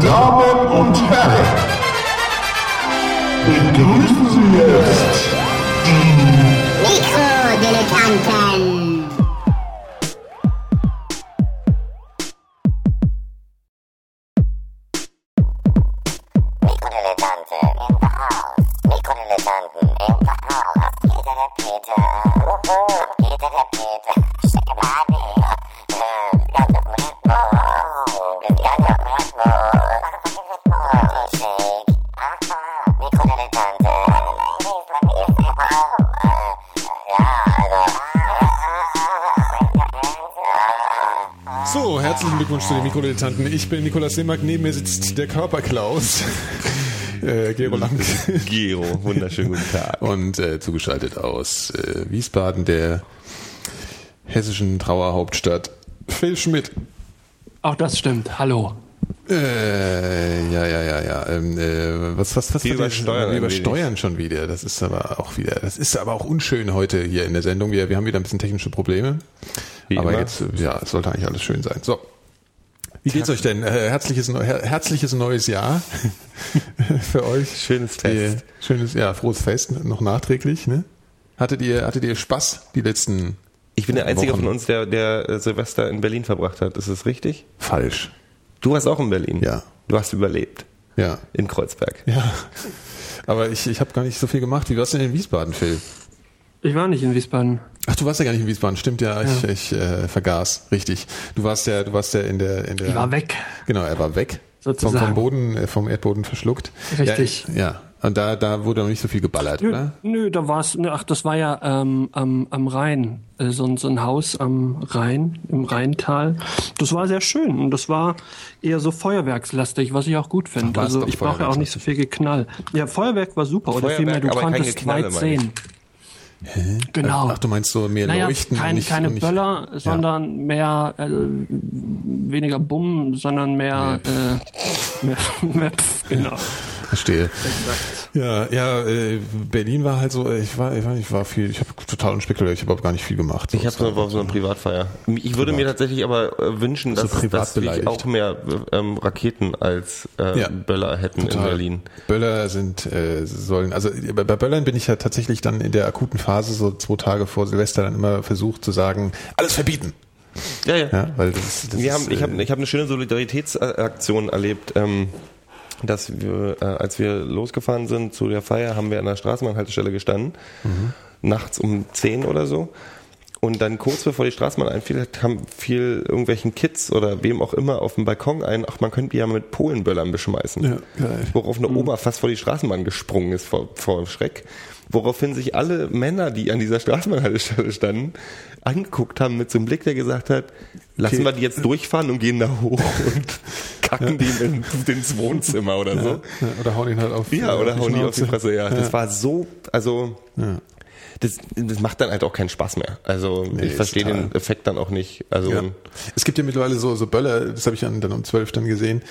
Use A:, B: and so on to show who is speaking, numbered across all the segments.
A: Damen und Herren, begrüßen Sie jetzt die
B: Mikrodilettanten.
C: Mikrodilettanten.
D: Ich bin Nikolaus Seemack, neben mir sitzt der Körperklaus. Äh, Gero Lang.
E: Gero, wunderschönen guten Tag.
D: Und äh, zugeschaltet aus äh, Wiesbaden, der hessischen Trauerhauptstadt, Phil Schmidt.
F: Auch das stimmt. Hallo.
D: Äh, ja, ja, ja, ja. Ähm, äh, was, was, was
E: Wir
D: was-
E: wenig.
D: übersteuern schon wieder. Das ist aber auch wieder, das ist aber auch unschön heute hier in der Sendung. Wir, wir haben wieder ein bisschen technische Probleme.
E: Wie
D: aber
E: immer.
D: jetzt, ja, es sollte eigentlich alles schön sein. So. Wie geht's euch denn? Äh, herzliches, herzliches neues Jahr für euch.
E: Schönes Fest.
D: Die, schönes, ja, frohes Fest noch nachträglich. Ne? Hattet ihr, hattet ihr Spaß die letzten?
E: Ich bin der Einzige
D: Wochen.
E: von uns, der, der äh, Silvester in Berlin verbracht hat. Ist das richtig?
D: Falsch.
E: Du warst auch in Berlin.
D: Ja.
E: Du hast überlebt.
D: Ja.
E: In Kreuzberg.
D: Ja. Aber ich, ich habe gar nicht so viel gemacht. Wie warst du denn in Wiesbaden, Phil?
F: Ich war nicht in Wiesbaden.
D: Ach, du warst ja gar nicht in Wiesbaden, stimmt ja, ich, ich äh, vergaß, richtig. Du warst ja, du warst ja in der, in der.
F: Ich war weg.
D: Genau, er war weg. Vom,
F: Sozusagen.
D: vom Boden, äh, vom Erdboden verschluckt.
F: Richtig.
D: Ja, ja. Und da, da wurde noch nicht so viel geballert,
F: Nö,
D: oder?
F: nö da war es, ach, das war ja ähm, am, am Rhein, äh, so, ein- so ein Haus am Rhein, im Rheintal. Das war sehr schön und das war eher so feuerwerkslastig, was ich auch gut finde. Also ich brauche ja auch nicht so viel Geknall. Ja, Feuerwerk war super, oder
E: Feuerwerk,
F: vielmehr, du konntest weit
E: meine
F: sehen. Genau.
D: Ach, du meinst so mehr
F: Naja,
D: Leuchten?
F: kein,
D: nicht,
F: keine
D: nicht,
F: Böller, sondern mehr, äh, weniger Bumm, sondern mehr, äh, mehr, mehr pf, genau.
D: Verstehe. Ja, ja, äh, Berlin war halt so, äh, ich war, ich war, ich war viel, ich habe total unspekulär, ich habe überhaupt gar nicht viel gemacht. So,
E: Ich habe
D: es
E: so auf so einer Privatfeier. Ich würde mir tatsächlich aber äh, wünschen, dass,
D: privat
E: dass wir auch mehr äh, ähm, Raketen als äh,
D: Ja.
E: Böller hätten
D: Total.
E: in Berlin.
D: Böller sind äh, sollen also bei bei Böllern bin ich ja tatsächlich dann in der akuten Phase so zwei Tage vor Silvester dann immer versucht zu sagen alles verbieten
E: Ja, ja.
D: ja weil das, das
E: Wir
D: ist,
E: haben, ich habe
D: äh,
E: ich hab eine schöne Solidaritätsaktion erlebt. Ähm, dass wir, äh, als wir losgefahren sind zu der Feier, haben wir an der Straßenbahnhaltestelle gestanden, nachts um 10 oder so. Und dann kurz bevor die Straßenbahn einfiel, kam viel irgendwelchen Kids oder wem auch immer auf dem Balkon ein, ach, man könnte die ja mit Polenböllern beschmeißen.
D: Ja, geil.
E: Worauf eine Oma fast vor die Straßenbahn gesprungen ist vor, vor Schreck. Woraufhin sich alle Männer, die an dieser Straßenbahnhaltestelle standen, angeguckt haben mit so einem Blick, der gesagt hat, lassen
D: Okay.
E: wir die jetzt durchfahren und gehen da hoch und kacken die in, ins Wohnzimmer oder so.
D: ja, oder hauen ihn halt auf
E: Ja, oder hauen die auf die. Fresse, ja. Das war so, also,
D: Ja.
E: das, das macht dann halt auch keinen Spaß mehr. Also, ich
D: ist
E: verstehe den Effekt dann auch nicht. Also,
D: Ja. Es gibt ja mittlerweile so, so Böller, das habe ich dann, dann um 12 dann gesehen.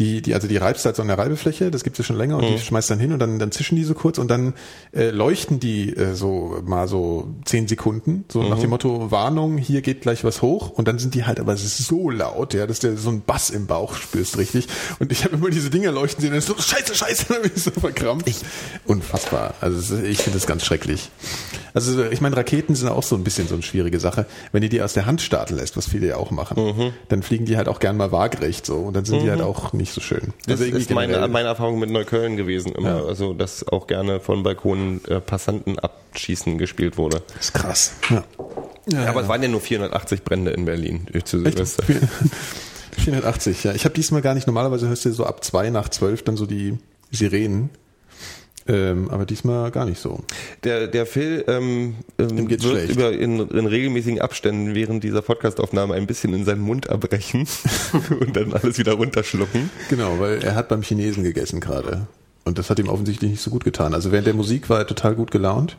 D: Die, die, also die reibst halt so an der Reibefläche, das gibt es ja schon länger und
E: Mhm.
D: die schmeißt dann hin und dann, dann zischen die so kurz und dann äh, leuchten die äh, so mal so 10 Sekunden, so
E: Mhm.
D: nach dem Motto Warnung, hier geht gleich was hoch und dann sind die halt aber so laut, ja, dass du so einen Bass im Bauch spürst, richtig. Und ich habe immer diese Dinger leuchten sehen, dann ist so scheiße, scheiße, dann bin ich so verkrampft. Unfassbar. Also ich finde das ganz schrecklich. Also ich meine, Raketen sind auch so ein bisschen so eine schwierige Sache. Wenn du die aus der Hand starten lässt, was viele ja auch machen,
E: Mhm.
D: dann fliegen die halt auch gern mal waagerecht so und dann sind die halt auch nicht so schön.
E: Das
D: irgendwie
E: ist meine, meine Erfahrung mit Neukölln gewesen immer.
D: Ja.
E: Also, dass auch gerne von Balkonen äh, Passanten abschießen gespielt wurde.
D: Das ist krass. Ja. Ja,
E: Aber es waren ja nur 480 Brände in Berlin zu? Silvester.
D: 480, ja. Ich habe diesmal gar nicht, normalerweise hörst du so ab zwei nach zwölf dann so die Sirenen. Ähm, aber diesmal gar nicht so.
E: Der, der Phil ähm, ähm, wird
D: schlecht.
E: über in, in regelmäßigen Abständen während dieser Podcastaufnahme ein bisschen in seinen Mund erbrechen und dann alles wieder runterschlucken.
D: Genau, weil er hat beim Chinesen gegessen gerade. Und das hat ihm offensichtlich nicht so gut getan. Also während der Musik war er total gut gelaunt.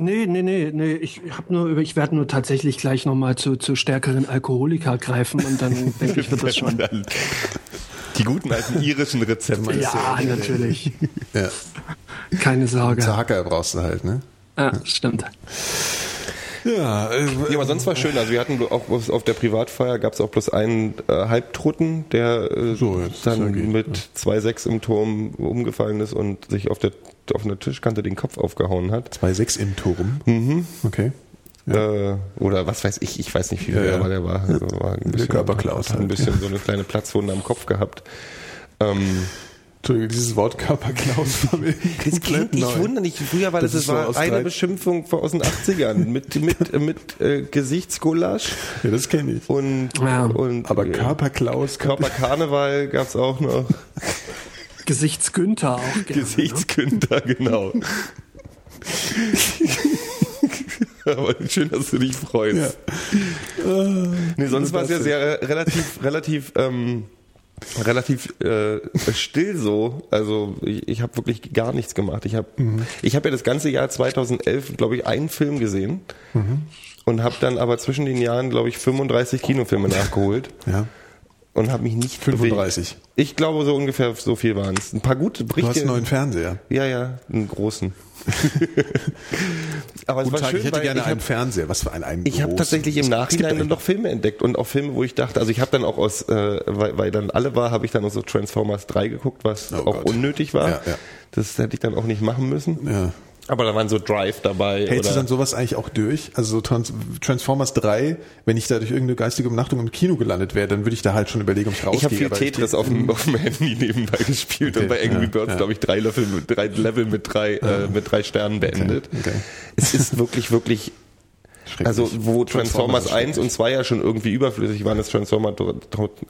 F: Nee, nee, nee, nee, ich hab nur, ich werde nur tatsächlich gleich nochmal zu, zu stärkeren Alkoholiker greifen und dann denke ich, wird das schon.
E: Die guten alten irischen Rezepte.
F: Ja, natürlich.
D: Ja.
F: Keine Sorge.
D: Zahacker brauchst du halt, ne?
F: Ja, stimmt.
D: Ja, äh,
E: Ja, aber sonst war schön. Also wir hatten auch auf der Privatfeier gab es auch bloß einen äh, Halbtoten, der äh,
D: So,
E: dann
D: geht,
E: mit
D: ja.
E: 2,6 im Turm umgefallen ist und sich auf der auf einer Tischkante den Kopf aufgehauen hat.
D: 2,6 im Turm. Mhm. Okay.
E: Äh, oder was weiß ich, ich weiß nicht, wie
D: Ja,
E: viel,
D: ja.
E: aber der war, also war ein bisschen,
D: Körperklaus
E: hat ein
D: halt.
E: bisschen so eine kleine Platzwunde am Kopf gehabt. Ähm,
D: Entschuldigung, dieses Wort Körperklaus war mir
E: Das klingt,
D: neu.
E: nicht, früher war das,
D: Das so
E: war
D: aus
E: eine Beschimpfung aus den 80ern mit, mit, mit äh, Gesichtsgulasch
D: Ja, das kenne ich.
E: und,
F: Ja.
E: und
D: Aber
E: äh,
D: Körperklaus,
E: Körperkarneval gab's auch noch.
F: Gesichtsgünther auch gerne.
E: Gesichtskünter, genau. Aber schön, dass du dich freust. Nee, sonst war es ja sehr relativ, relativ, ähm, relativ äh, still so. Also ich, ich habe wirklich gar nichts gemacht. Ich habe ich hab ja das ganze Jahr 2011, glaube ich, einen Film gesehen und habe dann aber zwischen den Jahren, glaube ich, 35 Kinofilme nachgeholt
D: Ja.
E: Und habe mich nicht
D: 35.
E: bewegt. Ich glaube, so ungefähr so viel waren es. Ein paar gute
D: Du
E: Berichte.
D: hast einen neuen Fernseher.
E: Ja, ja, einen großen. Aber es
D: Guten
E: war
D: Tag,
E: schön,
D: ich hätte gerne
E: ich
D: einen
E: hab,
D: Fernseher. Was für einen, einen
E: ich habe tatsächlich im
D: Es
E: Nachhinein dann noch Filme entdeckt und auch Filme, wo ich dachte, also ich habe dann auch aus, äh, weil, weil dann alle war, habe ich dann auch so Transformers 3 geguckt, was
D: Oh
E: auch
D: Gott.
E: unnötig war.
D: Ja, ja.
E: Das hätte ich dann auch nicht machen müssen.
D: Ja.
E: Aber da waren so Drive dabei.
D: Hältst
E: oder
D: du dann sowas eigentlich auch durch? Also so Trans Transformers 3, wenn ich da durch irgendeine geistige Umnachtung im Kino gelandet wäre, dann würde ich da halt schon überlegen, ob ich rausgehe.
E: ich habe viel Tetris auf dem, auf dem Handy nebenbei gespielt
D: Okay,
E: und bei Angry
D: ja,
E: Birds,
D: ja.
E: glaube ich, drei Level, mit- drei Level mit drei, äh, mit drei Sternen beendet.
D: okay.
E: Es ist wirklich, wirklich. Also wo
D: Transformers
E: Transformers
D: ist
E: 1 und 2 ja schon irgendwie überflüssig waren, ist Transformers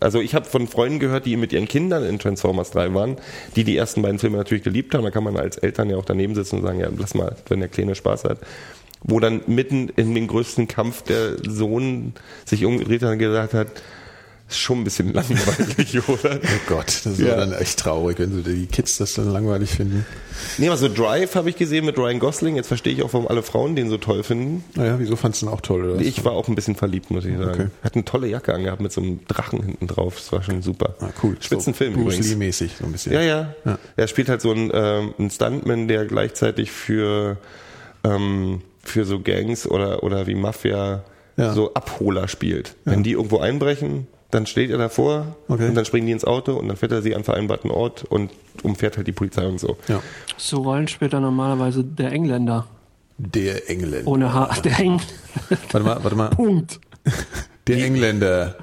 E: also ich habe von Freunden gehört, die mit ihren Kindern in Transformers 3 waren, die die ersten beiden Filme natürlich geliebt haben, da kann man als Eltern ja auch daneben sitzen und sagen, ja, lass mal, wenn der Kleine Spaß hat. Wo dann mitten in den größten Kampf der Sohn sich umgedreht hat und gesagt hat, ist schon ein bisschen langweilig, oder?
D: Oh Gott, das ist
E: Ja.
D: dann echt traurig, wenn so die Kids das dann langweilig finden.
E: Nee, aber so Drive habe ich gesehen mit Ryan Gosling, jetzt verstehe ich auch, warum alle Frauen den so toll finden.
D: Naja, wieso fandst du den auch toll? Oder?
E: Ich war auch ein bisschen verliebt, muss ich sagen.
D: Okay.
E: Hat eine tolle Jacke angehabt mit so einem Drachen hinten drauf. Das war schon super.
D: ah, cool.
E: Spitzenfilm
D: so
E: übrigens.
D: Lee-mäßig so ein bisschen.
E: Ja, ja,
D: Ja.
E: Er spielt halt so einen, ähm, einen Stuntman, der gleichzeitig für, ähm, für so Gangs oder, oder wie Mafia
D: Ja.
E: so Abholer spielt. Wenn die irgendwo einbrechen, dann steht er davor
D: Okay.
E: und dann springen die ins Auto und dann fährt er sie an vereinbarten Ort und umfährt halt die Polizei und so.
D: ja.
F: So Rollen spielt er normalerweise der Engländer.
D: Der Engländer.
F: Ohne Haar. Der Eng.
D: Warte mal, warte mal.
F: Punkt.
D: Der Engländer.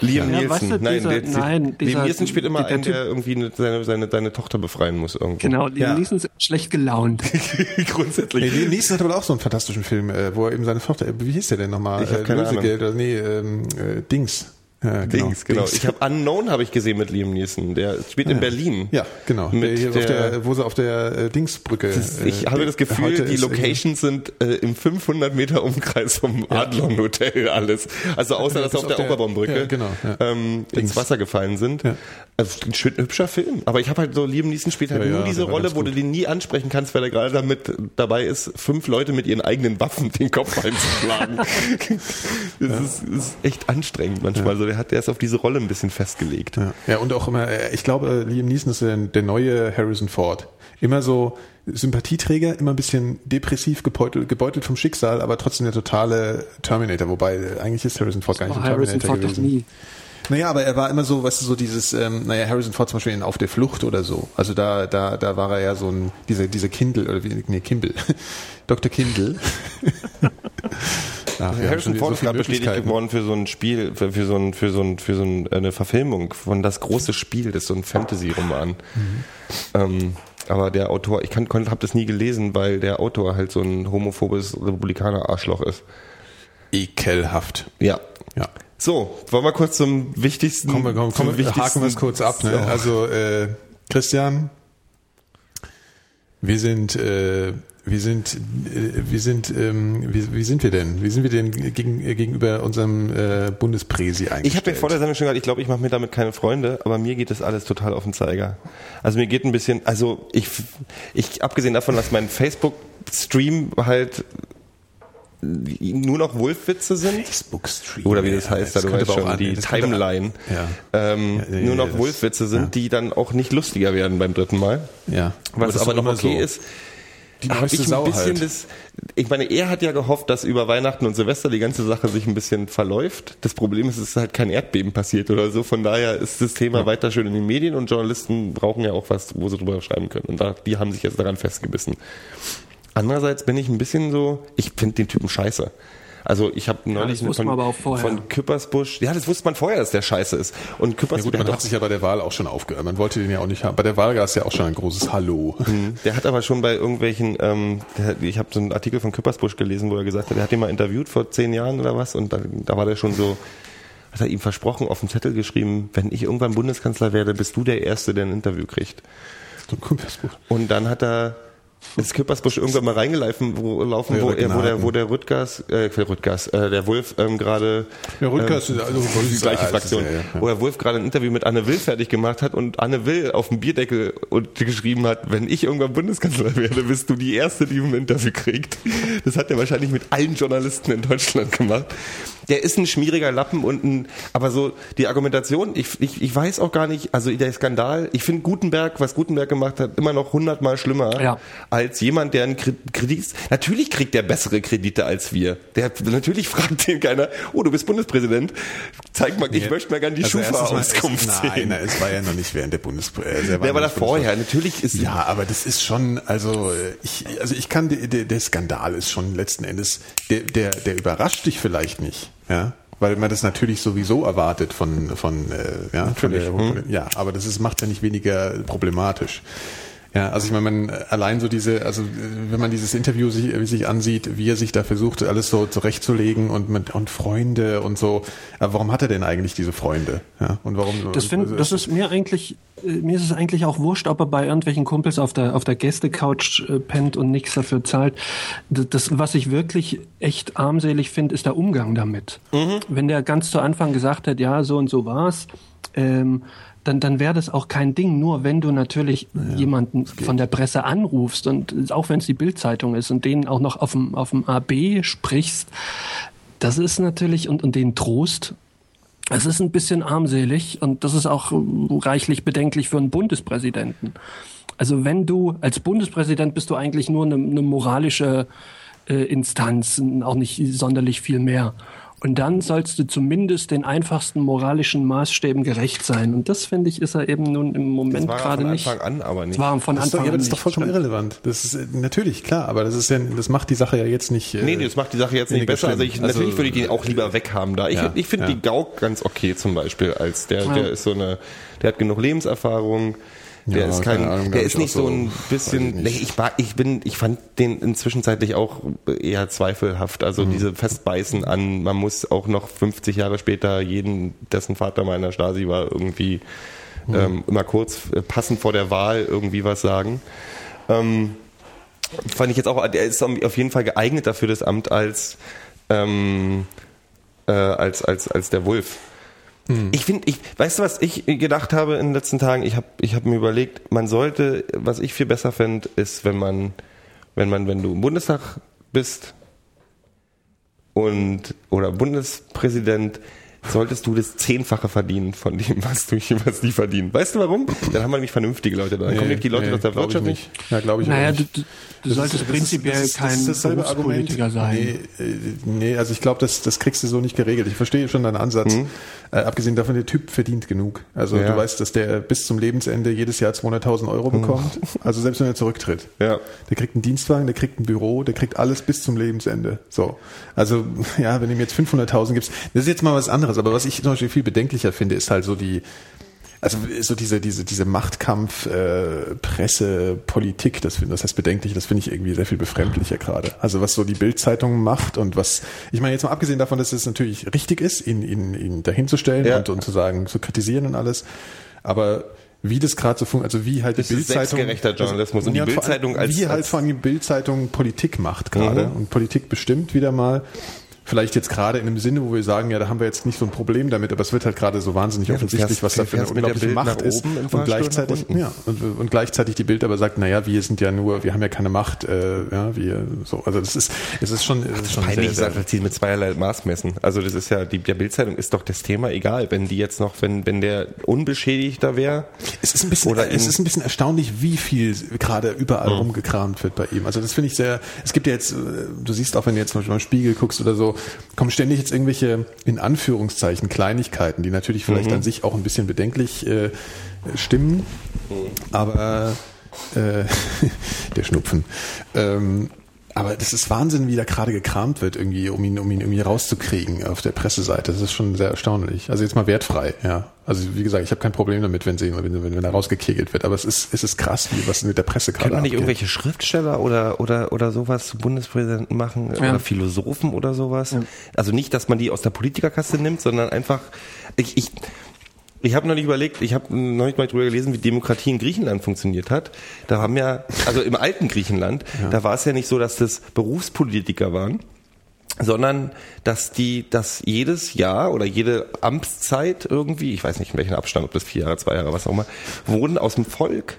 E: Liam
F: Ja,
E: Nielsen.
F: weißt du,
E: nein,
F: dieser-
E: der,
F: nein,
E: Liam
F: dieser-
E: Nielsen spielt immer
F: der
E: einen,
F: Typ-
E: der irgendwie eine, seine, seine, seine Tochter befreien muss irgendwo.
F: Genau, die
D: Ja.
F: Nielsen ist schlecht gelaunt.
E: Grundsätzlich.
D: Nee, Liam Neeson hat aber auch so einen fantastischen Film, äh, wo er eben seine Tochter, äh, wie hieß der denn nochmal?
E: Ich hab keine Ahnung.
D: Lösegeld, oder nee, ähm, äh, Dings. Ja,
E: Dings, genau. Ich habe Unknown habe ich gesehen mit Liam Neeson. Der spielt in Berlin.
D: Ja, genau.
E: Mit
D: der,
E: der-
D: der, wo sie auf der äh, Dingsbrücke. Äh,
E: ich habe das Gefühl, die
D: ist
E: Locations sind äh, im 500 Meter Umkreis vom Adlon Hotel alles. Also außer, dass auf
D: auf
E: der,
D: der-
E: Oberbaumbrücke
D: ja, genau, ja.
E: ähm, ins. Wasser gefallen sind.
D: Ja.
E: Also, ein schön hübscher Film. Aber ich habe halt so, Liam Neeson spielt halt
D: Ja,
E: nur
D: ja,
E: diese Rolle, wo du den nie ansprechen kannst, weil er gerade damit dabei ist, fünf Leute mit ihren eigenen Waffen den Kopf einzuschlagen. das ist, ist echt anstrengend manchmal. Also der hat, der ist auf diese Rolle ein bisschen festgelegt.
D: Ja. ja, und auch immer, äh, ich glaube, äh, Liam Neeson ist der, der neue Harrison Ford. Immer so Sympathieträger, immer ein bisschen depressiv gebeutelt, gebeutelt vom Schicksal, aber trotzdem der totale Terminator. Wobei, äh, eigentlich ist Harrison Ford gar nicht
F: War
D: ein
F: Harrison
D: Terminator
F: Ford doch
D: gewesen.
F: nie.
D: Naja, aber er war immer so, weißt du, so dieses, ähm, naja, Harrison Ford zum Beispiel in Auf der Flucht oder so. Also da, da, da war er ja so ein, dieser, dieser Kindle, oder wie, nee, Kimball. Dr. Kindle. Ach,
E: Harrison Ford ist gerade bestätigt geworden für so ein Spiel, für, für so ein, für so ein, für so ein, eine Verfilmung von Das große Spiel, das ist so ein Fantasy-Roman. Ähm, aber der Autor, ich habe das nie gelesen, weil der Autor halt so ein homophobes Republikaner-Arschloch ist.
D: Ekelhaft.
E: Ja.
D: Ja.
E: So, wollen wir kurz zum wichtigsten.
D: Kommen wir, kommen,
E: zum
D: kommen, wir- haken wir es
E: wichtigsten-
D: kurz ab. Ne?
E: So.
D: Also äh, Christian, wir sind, äh, wir sind, äh, wir sind, ähm, wie, wie sind wir denn? Wie sind wir denn gegen, äh, gegenüber unserem äh, Bundespräsi eingestellt?
E: Ich habe ja vor der Sendung schon gesagt, ich glaube, ich mache mir damit keine Freunde, aber mir geht das alles total auf den Zeiger. Also mir geht ein bisschen, also ich, ich abgesehen davon, dass mein Facebook-Stream halt nur noch Wolfwitze sind.
D: Facebook-Stream.
E: Oder wie das heißt, da du
D: könnte
E: weißt schon,
D: an-
E: die
D: das
E: Timeline.
D: Ja.
E: Ähm,
D: Ja, ja,
E: nur
D: ja,
E: noch
D: das-
E: Wolfwitze sind,
D: ja.
E: die dann auch nicht lustiger werden beim dritten Mal.
D: Ja.
E: Was
D: das
E: aber noch okay
D: so.
E: ist.
D: Die neueste
E: ich ein
D: Sau
E: bisschen
D: halt.
E: das, ich meine, er hat ja gehofft, dass über Weihnachten und Silvester die ganze Sache sich ein bisschen verläuft. Das Problem ist, es ist halt kein Erdbeben passiert oder so. Von daher ist das Thema weiter schön in den Medien und Journalisten brauchen ja auch was, wo sie drüber schreiben können. Und da, die haben sich jetzt daran festgebissen. Andererseits bin ich ein bisschen so, ich finde den Typen scheiße. Also ich habe neulich
F: das wusste
E: von,
F: man aber auch vorher.
E: von Küppersbusch, ja, das wusste man vorher, dass der scheiße ist. Und
D: Ja
E: Küppersbusch,
D: gut,
E: der
D: man
E: hat
D: hat sich ja bei der Wahl auch schon aufgehört. Man wollte den ja auch nicht haben. Bei der Wahl gab es ja auch schon ein großes Hallo.
E: Der hat aber schon bei irgendwelchen, ähm, der, ich habe so einen Artikel von Küppersbusch gelesen, wo er gesagt hat, er hat ihn mal interviewt vor zehn Jahren oder was und da, da war der schon so, hat er ihm versprochen, auf dem Zettel geschrieben, wenn ich irgendwann Bundeskanzler werde, bist du der Erste, der ein Interview kriegt.
D: So ein Küppersbusch.
E: Und dann hat er ist Küppersbusch irgendwann mal reingelaufen, wo, laufen, wo, er, wo der, wo der Rüttgers, äh, Rüttgers, äh, der Wolf ähm, gerade
D: Ja, Rüttgers
E: ähm,
D: ist also
E: die gleiche
D: ja,
E: Fraktion,
D: ja, ja.
E: wo der Wolf gerade ein Interview mit Anne Will fertig gemacht hat und Anne Will auf dem Bierdeckel und geschrieben hat, wenn ich irgendwann Bundeskanzler werde, bist du die Erste, die ein Interview kriegt. Das hat er wahrscheinlich mit allen Journalisten in Deutschland gemacht. Der ist ein schmieriger Lappen und ein, aber so die Argumentation, ich, ich, ich weiß auch gar nicht, also der Skandal, ich finde Gutenberg, was Gutenberg gemacht hat, immer noch hundertmal schlimmer
F: Ja.
E: Als jemand, der einen Kre- Kredit, natürlich kriegt der bessere Kredite als wir. Der, natürlich fragt den keiner, oh, du bist Bundespräsident, zeig mal, ich möchte mal gerne die
D: Also
E: Schufa-Auskunft sehen.
D: Nein, es war ja noch nicht während der Bundespr äh, der
E: war da vorher?
D: Bundespräsident.
E: Natürlich ist
D: Ja, aber das ist schon, also äh, ich, also ich kann, der, der, Skandal ist schon letzten Endes, der, der, der überrascht dich vielleicht nicht, ja, weil man das natürlich sowieso erwartet von, von, äh, ja, von der,
E: Natürlich,
D: ja, aber das ist, macht ja nicht weniger problematisch. Ja, also ich meine, man allein so diese, also äh, wenn man dieses Interview sich, äh, sich ansieht, wie er sich da versucht, alles so zurechtzulegen und mit und Freunde und so. Aber warum hat er denn eigentlich diese Freunde? Ja, und warum?
F: Das, find, das ist mir eigentlich, äh, mir ist es eigentlich auch wurscht, ob er bei irgendwelchen Kumpels auf der, auf der Gästecouch äh, pennt und nichts dafür zahlt. Das, das was ich wirklich echt armselig finde, ist der Umgang damit. Wenn der ganz zu Anfang gesagt hat, ja, so und so war's, ähm, dann, dann wäre das auch kein Ding. Nur wenn du natürlich jemanden von der Presse anrufst und auch wenn es die Bildzeitung ist und denen auch noch auf dem, auf dem AB sprichst, das ist natürlich und, und den Trost es ist ein bisschen armselig und das ist auch reichlich bedenklich für einen Bundespräsidenten. Also wenn du als Bundespräsident bist du eigentlich nur eine, eine moralische äh, Instanz, auch nicht sonderlich viel mehr. Und dann sollst du zumindest den einfachsten moralischen Maßstäben gerecht sein. Und das finde ich ist er eben nun im
E: das
F: Moment
E: war er
F: gerade
E: von
F: nicht.
E: Anfang an aber nicht.
F: Das war von
D: Das ist doch,
F: Anfang
D: ja,
F: an
D: das ist doch
F: nicht.
D: vollkommen
F: Stimmt.
D: irrelevant. Das ist äh, natürlich klar, aber das ist ja, das macht die Sache ja jetzt nicht. Äh,
E: Nee, nee, das macht die Sache jetzt nicht besser. Also, ich,
D: Also,
E: natürlich würde ich den auch lieber weghaben da. Ich,
D: ja,
E: ich finde
D: ja.
E: die Gauck ganz okay zum Beispiel als der,
F: Ja.
E: der ist so eine, der hat genug Lebenserfahrung. Der
D: Ja,
E: ist kein,
D: Ahnung,
E: der ist
D: ich
E: nicht so ein bisschen,
D: ich
E: ich mag, ich bin, ich fand den inzwischenzeitlich auch eher zweifelhaft. Also
D: Mhm.
E: diese Festbeißen an, man muss auch noch 50 Jahre später jeden, dessen Vater mal in der Stasi war, irgendwie
D: Mhm.
E: ähm, immer kurz äh, passend vor der Wahl irgendwie was sagen. Ähm, fand ich jetzt auch, der ist auf jeden Fall geeignet dafür das Amt als ähm, äh, als als als der Wolf. Ich finde, ich, weißt du, was ich gedacht habe in den letzten Tagen? Ich habe ich hab mir überlegt, man sollte, was ich viel besser fände, ist, wenn man, wenn man, wenn du im Bundestag bist und oder Bundespräsident, solltest du das Zehnfache verdienen von dem, was du was die verdienen. Weißt du warum? Dann haben wir nämlich vernünftige Leute da. Dann kommen nicht die Leute aus der Wirtschaft nicht.
D: Ja, glaube ich
F: Naja,
D: auch
F: du,
D: nicht.
F: du, du
D: Das
F: solltest
D: ist- das
F: prinzipiell
D: das ist- das
F: kein
D: Argument.
F: Berufspolitiker sein.
D: Nee, äh, nee, also ich glaube, das, das kriegst du so nicht geregelt. Ich verstehe schon deinen Ansatz. Äh, abgesehen davon, der Typ verdient genug. Also
E: Ja.
D: du weißt, dass der bis zum Lebensende jedes Jahr 200.000 Euro bekommt. Also selbst wenn er zurücktritt.
E: Ja.
D: Der kriegt einen Dienstwagen, der kriegt ein Büro, der kriegt alles bis zum Lebensende. So. Also, ja, wenn du ihm jetzt 500.000 gibst, das ist jetzt mal was anderes. Aber was ich zum Beispiel viel bedenklicher finde, ist halt so die, also so diese diese diese Machtkampf äh, Presse Politik das finde das heißt bedenklich das finde ich irgendwie sehr viel befremdlicher gerade also was so die Bildzeitung macht und was ich meine jetzt mal abgesehen davon dass es natürlich richtig ist ihn ihn ihn dahinzustellen
E: Ja.
D: und und zu sagen zu kritisieren und alles aber wie das gerade so funktioniert, also wie halt
E: Das
D: die Bildzeitung
E: Journalismus. Und die Bild-Zeitung als-
D: wie halt vor allem die Bildzeitung Politik macht gerade
E: Mhm.
D: und Politik bestimmt wieder mal vielleicht jetzt gerade in einem Sinne, wo wir sagen, ja, da haben wir jetzt nicht so ein Problem damit, aber es wird halt gerade so wahnsinnig
E: du
D: offensichtlich,
E: fährst-
D: was da für eine unglaubliche Macht ist und gleichzeitig, ja, und, und gleichzeitig die Bild aber sagt, naja, wir sind ja nur, wir haben ja keine Macht, äh, ja, wir, so, also das ist, es ist schon, es ist schon
E: Peinlich
D: sehr, sehr,
E: einfach, die mit zweierlei Maß messen. Also das ist ja, die, der Bildzeitung ist doch das Thema egal, wenn die jetzt noch, wenn, wenn der unbeschädigter wäre.
D: Es ist ein bisschen,
E: Oder
D: es ist ein bisschen erstaunlich, wie viel gerade überall rumgekramt wird bei ihm. Also das finde ich sehr, es gibt ja jetzt, äh, du siehst auch, wenn du jetzt zum Beispiel mal Spiegel guckst oder so, kommen ständig jetzt irgendwelche, in Anführungszeichen, Kleinigkeiten, die natürlich vielleicht an sich auch ein bisschen bedenklich äh, stimmen, aber äh, der Schnupfen. Ähm, aber das ist Wahnsinn, wie da gerade gekramt wird, irgendwie, um ihn, um ihn irgendwie rauszukriegen auf der Presseseite. Das ist schon sehr erstaunlich. Also jetzt mal wertfrei, ja. Also wie gesagt, ich habe kein Problem damit, wenn, sie, wenn, wenn, wenn er rausgekegelt wird. Aber es ist, es ist krass, wie was mit der Presse gerade
E: Kann man nicht
D: abgeht.
E: irgendwelche Schriftsteller oder, oder, oder sowas zu Bundespräsidenten machen?
F: Ja.
E: Oder Philosophen oder sowas? Also nicht, dass man die aus der Politikerkaste nimmt, sondern einfach, ich, ich, ich habe noch nicht überlegt, ich habe neulich mal drüber gelesen, wie Demokratie in Griechenland funktioniert hat. Da haben ja, also im alten Griechenland, da war es ja nicht so, dass das Berufspolitiker waren, sondern dass die, dass jedes Jahr oder jede Amtszeit irgendwie, ich weiß nicht in welchem Abstand, ob das vier Jahre, zwei Jahre, was auch immer, wurden aus dem Volk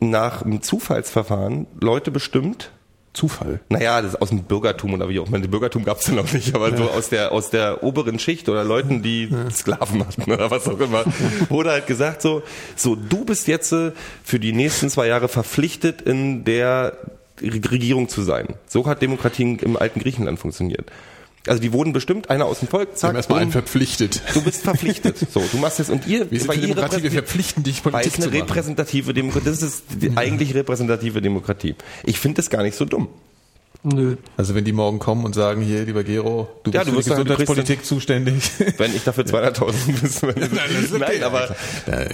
E: nach einem Zufallsverfahren Leute bestimmt.
D: Zufall.
E: Naja, das ist aus dem Bürgertum oder wie auch immer. Das Bürgertum gab's ja noch nicht, aber so aus der aus der oberen Schicht oder Leuten, die Sklaven hatten oder was auch immer, wurde halt gesagt so, so du bist jetzt äh, für die nächsten zwei Jahre verpflichtet in der Regierung zu sein. So hat Demokratie im alten Griechenland funktioniert. Also die wurden bestimmt, einer aus dem Volk, zack,
D: erstmal einen verpflichtet.
E: du bist verpflichtet. So, du machst jetzt und ihr,
D: Wir sind
E: ihr
D: Demokratie, wir verpflichten dich, Politik
E: es eine
D: zu machen.
E: repräsentative Demokratie, das ist die eigentlich repräsentative Demokratie. Ich finde das gar nicht so dumm.
F: Nö.
D: Also wenn die morgen kommen und sagen, hier, lieber Gero, du
E: Ja,
D: bist
E: du
D: für die Gesundheitspolitik zuständig.
E: Wenn ich dafür 200.000 bist. Nein, aber
D: Ja, ja.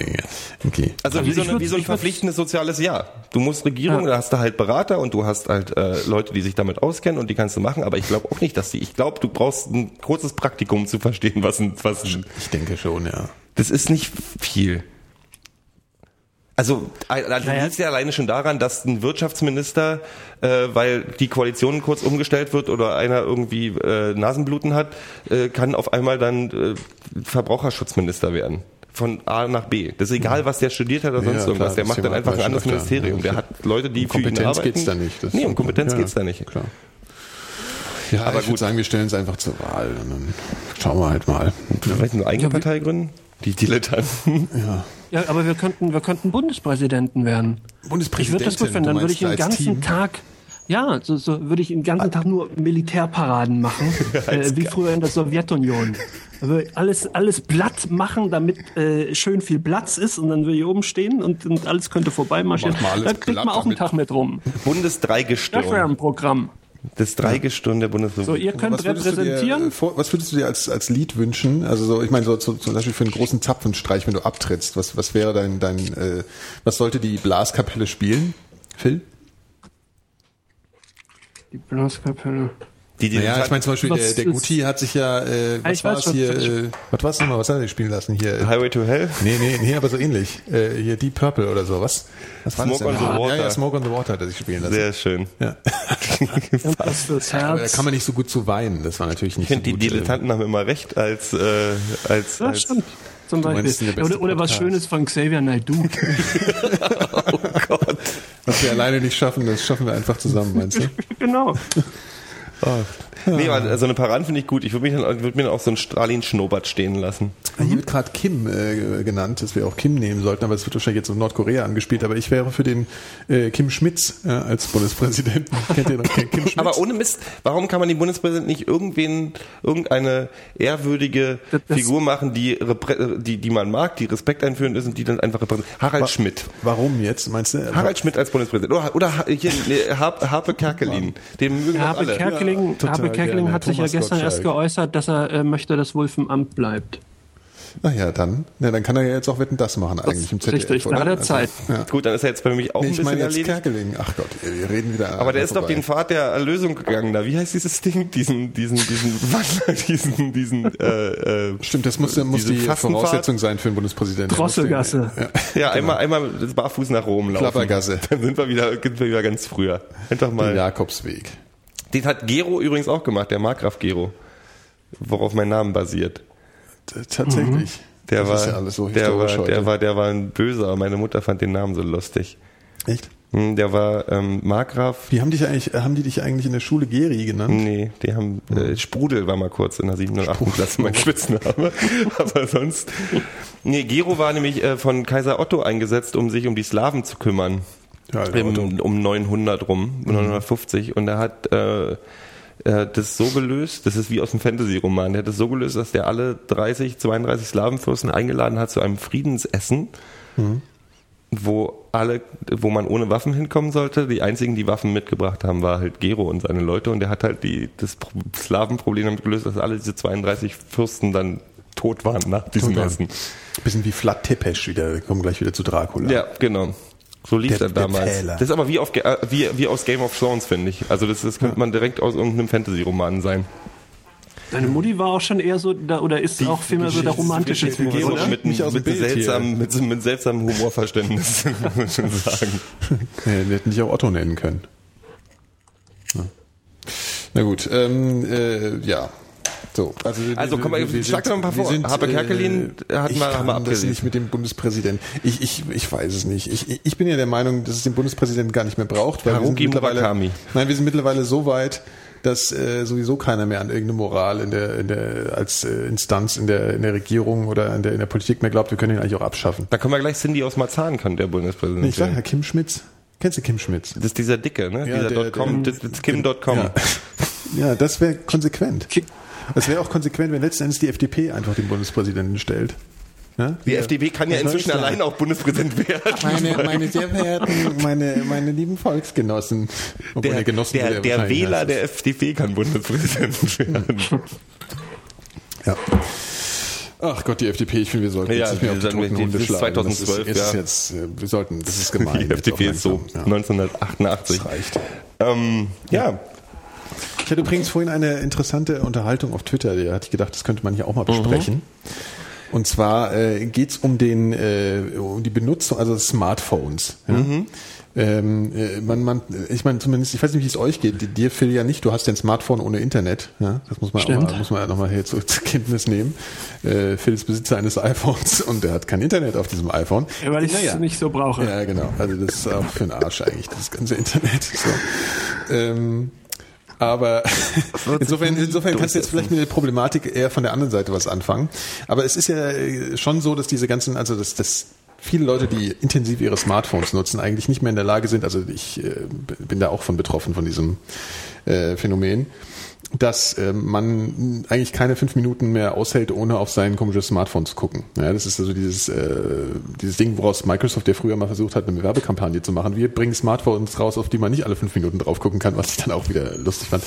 D: Okay.
E: also wie so,
F: ich
E: eine, wie so ein verpflichtendes soziales Jahr. Du musst Regierung,
F: Ja.
E: da hast du halt Berater und du hast halt äh, Leute, die sich damit auskennen und die kannst du machen. Aber ich glaube auch nicht, dass die. Ich glaube, du brauchst ein kurzes Praktikum um zu verstehen, was ein, was ein,
D: Ich denke schon, ja.
E: Das ist nicht viel. Also, also
F: Naja.
E: liegt ja alleine schon daran, dass ein Wirtschaftsminister, äh, weil die Koalition kurz umgestellt wird oder einer irgendwie äh, Nasenbluten hat, äh, kann auf einmal dann äh, Verbraucherschutzminister werden. Von A nach B. Das ist egal, was der studiert hat oder
D: Ja,
E: sonst
D: klar,
E: irgendwas. Der
D: das
E: macht dann einfach ein anderes
D: öfter.
E: Ministerium.
D: Ja,
E: Der hat Leute, die
D: Um
E: für ihn
D: Kompetenz
E: arbeiten.
D: geht's da nicht. Das
E: nee, um Kompetenz
D: ja,
E: geht's da nicht.
D: Klar. Ja,
E: Aber
D: aber ich
E: gut.
D: würde sagen, wir stellen es einfach zur Wahl und dann schauen wir halt mal.
E: Vielleicht eine eigene Partei gründen? Die Dilettanten.
D: Ja.
F: Ja, aber wir könnten, wir könnten Bundespräsidenten werden. Ich würde das gut finden. Dann würde ich den ganzen Tag, ja, so, so würde ich den ganzen Tag nur Militärparaden machen, äh, wie früher in der Sowjetunion. Würde ich alles, alles blatt machen, damit äh, schön viel Platz ist und dann würde ich oben stehen und, und alles könnte vorbeimarschieren.
D: Mach mal alles
F: Da kriegt man
D: platt,
F: auch einen Tag mit rum. Das wäre
E: Bundesdreigestirn.
F: ein Programm.
E: Das Dreigestirn der
F: So,
E: Bundesrepublik.
F: ihr könnt
D: Was würdest, du dir,
F: repräsentieren.
D: äh, vor, was würdest du dir als, als Lied wünschen? Also so, ich meine, so, so, zum Beispiel für einen großen Zapfenstreich, wenn du abtrittst, was, was wäre dein, dein äh, was sollte die Blaskapelle spielen? Phil?
F: Die Blaskapelle.
E: Die, die
D: Naja, ich meine zum Beispiel,
F: Was
D: der, der Guti hat sich ja, äh, was
F: ich
D: war es hier,
F: was ich-
D: äh, was war es nochmal, was hat er spielen lassen hier? Äh,
E: Highway to Hell?
D: Nee, nee, nee, aber so ähnlich. Äh, hier Deep Purple oder so, was? was war
E: Smoke
D: das
E: on
D: denn?
E: the Water.
D: Ja, ja, Smoke on the Water hat er sich spielen lassen.
E: Sehr schön.
D: ja.
F: Und das fürs
D: Aber da kann man nicht so gut zu weinen, das war natürlich nicht
E: Ich finde,
D: so
E: die
D: gut. äh,
E: Dilettanten haben immer recht als, äh, als,
F: Ja,
E: als
F: stimmt. Zum Beispiel. Oder, oder was. Schönes von Xavier Naidoo.
D: Was wir alleine nicht schaffen, das schaffen wir einfach zusammen, meinst du?
F: genau. 啊。
E: Nee, aber so eine Paran finde ich gut. Ich würde mich dann, würde mir dann auch so einen Stalin-Schnurrbart stehen lassen.
D: Hier wird gerade Kim äh, genannt, dass wir auch Kim nehmen sollten, aber es wird wahrscheinlich jetzt auf Nordkorea angespielt. Aber ich wäre für den äh, Kim Schmitz ja, als Bundespräsidenten. Kennt ihr noch Kim Schmitz?
E: Aber ohne Mist, warum kann man den Bundespräsidenten nicht irgendwen, irgendeine ehrwürdige
F: Das- das-
E: Figur machen, die, die, die man mag, die Respekt einführend ist und die dann einfach repräsentiert? Harald Schmidt.
D: Warum jetzt, meinst du?
E: Harald Schmidt als Bundespräsident. Oder, oder hier, nee, Harpe, Kerkelin. Den mögen wir
F: Harpe
E: alle.
F: Kerkeling,
D: Ja, total
F: Harpe Kerkeling
D: gerne.
F: hat sich ja gestern erst
D: Gottschalk.
F: geäußert, dass er äh, möchte, dass Wolf im Amt bleibt.
D: Ach ja, dann. Ja, dann kann er ja jetzt auch Wetten, das machen eigentlich im ZDF,
F: Richtig,
D: oder?
F: da hat er
D: Also,
F: Zeit.
D: Ja.
E: Gut, dann ist er jetzt bei mich auch
D: Nee,
E: ein
D: ich
E: bisschen
D: meine jetzt
E: erledigt.
D: Kerkeling. Ach Gott, wir reden wieder.
E: Aber der ist doch
D: vorbei.
E: den Pfad der Erlösung gegangen da. Wie heißt dieses Ding? Diesen, diesen, diesen Wandler, diesen, diesen, äh, äh,
D: Stimmt, das muss, muss die
E: Fastenfahrt.
D: Voraussetzung sein für einen Bundespräsidenten.
F: Drosselgasse.
D: Ja.
E: Ja, einmal, einmal das barfuß nach Rom laufen.
D: Klappergasse.
E: Dann sind wir wieder, sind wir wieder ganz früher. Einfach
D: Den
E: mal.
D: Jakobsweg.
E: Den hat Gero übrigens auch gemacht, der Markgraf Gero. Worauf mein Name basiert.
D: Tatsächlich.
E: Der
D: das
E: war,
D: ist ja alles so
E: der war,
D: heute.
E: der war, der war ein Böser. Meine Mutter fand den Namen so lustig.
D: Echt?
E: Hm, Der war ähm, Markgraf.
D: Wie haben die dich eigentlich, haben die dich eigentlich in der Schule Geri genannt?
E: Nee, die haben äh, Sprudel war mal kurz in der 7. und 8. Klasse mein Spitzname. Aber sonst. Nee, Gero war nämlich äh, von Kaiser Otto eingesetzt, um sich um die Slawen zu kümmern.
D: Ja,
E: Im, um 900 rum, 950. Und er hat äh, das so gelöst, das ist wie aus dem Fantasy-Roman, der hat das so gelöst, dass der alle 30, 32 Slawenfürsten eingeladen hat zu einem Friedensessen, wo alle, wo man ohne Waffen hinkommen sollte. Die einzigen, die Waffen mitgebracht haben, war halt Gero und seine Leute. Und der hat halt die, das Pro- Slawenproblem damit gelöst, dass alle diese 32 Fürsten dann tot waren nach diesem. Essen.
D: Bisschen wie Vlad Tepes wieder, wir kommen gleich wieder zu Dracula.
E: Ja, genau. So lief
D: Der-
E: er
D: der
E: damals.
D: Pfähler.
E: Das ist aber wie, auf, äh, wie, wie aus Game of Thrones, finde ich. Also das, das könnte man direkt aus irgendeinem Fantasy-Roman sein.
F: Deine Mutti war auch schon eher so, da, oder ist auch vielmehr so der romantische Typ, oder?
E: mit, mit, seltsamen, mit, mit seltsamem Humorverständnis, muss man schon sagen.
D: Ja, wir hätten dich auch Otto nennen können. Ja. Na gut, ähm, äh, ja. So, also,
E: Also, komm mal, schlag doch noch ein paar
D: wir
E: vor. Habeck Kerkelin hatten
D: ich
E: wir- haben wir
D: kann das nicht mit dem Bundespräsidenten. Ich, ich, ich weiß es nicht. Ich, ich bin ja der Meinung, dass es den Bundespräsidenten gar nicht mehr braucht, weil wir sind
E: Haruki
D: mittlerweile,
E: Murakami.
D: nein, wir sind mittlerweile so weit, dass äh, sowieso keiner mehr an irgendeine Moral in der, in der als äh, Instanz in der in der Regierung oder in der in der Politik mehr glaubt. Wir können ihn eigentlich auch abschaffen.
E: Da können wir gleich Cindy aus Marzahn, kann der Bundespräsident.
D: Ich sag ja, Kim Schmitz. Kennst du Kim Schmitz?
E: Das ist dieser Dicke, ne?
D: Ja,
E: dieser
D: der-
E: .com,
D: der-
E: das ist Kim.com.
D: Ja, ja das wäre konsequent.
F: Ki-
D: Das wäre auch konsequent, wenn letzten Endes die FDP einfach den Bundespräsidenten stellt. Ja?
E: Die
D: Ja.
E: FDP kann ja inzwischen alleine auch Bundespräsident werden.
D: Meine, meine sehr verehrten, meine, meine lieben Volksgenossen.
E: Der,
D: Genossen
E: der,
D: er
E: der
D: wahrscheinlich
E: Wähler der FDP kann Bundespräsident werden.
D: Ja. Ach Gott, die FDP, ich finde, wir sollten
E: Ja,
D: jetzt nicht mehr
E: wir
D: auf die Hunde
E: das ist
D: schlagen.
E: 2012,
D: das ist, ist
E: ja.
D: jetzt, äh, wir sollten, das ist gemein.
E: Die FDP ist so
D: ja.
E: 1988.
D: Das reicht.
E: Ähm, ja,
D: Ich hatte übrigens vorhin eine interessante Unterhaltung auf Twitter, da hatte ich gedacht, das könnte man hier auch mal besprechen. Und zwar äh, geht es um den äh, um die Benutzung, also Smartphones. Ja? Ähm, äh, man, man, ich meine zumindest, ich weiß nicht, wie es euch geht. Dir Phil ja nicht. Du hast ja ein Smartphone ohne Internet. Ja? Das muss man auch
F: Stimmt.
D: mal, muss man ja nochmal hier zur, zur Kenntnis nehmen. Äh, Phil ist Besitzer eines iPhones und er hat kein Internet auf diesem iPhone.
F: Ja, weil ich es
D: Naja.
F: nicht so brauche.
D: Ja, genau. Also das ist auch für den Arsch eigentlich, das ganze Internet. So. Ähm, aber insofern, insofern kannst du jetzt vielleicht mit der Problematik eher von der anderen Seite was anfangen. Aber es ist ja äh, schon so, dass diese ganzen, also dass, dass viele Leute, die intensiv ihre Smartphones nutzen, eigentlich nicht mehr in der Lage sind, also ich äh, bin da auch von betroffen von diesem äh, Phänomen, dass äh, man eigentlich keine fünf Minuten mehr aushält, ohne auf sein komisches Smartphone zu gucken. Ja, das ist also dieses, äh, dieses Ding, woraus Microsoft ja früher mal versucht hat, eine Werbekampagne zu machen. Wir bringen Smartphones raus, auf die man nicht alle fünf Minuten drauf gucken kann, was ich dann auch wieder lustig fand.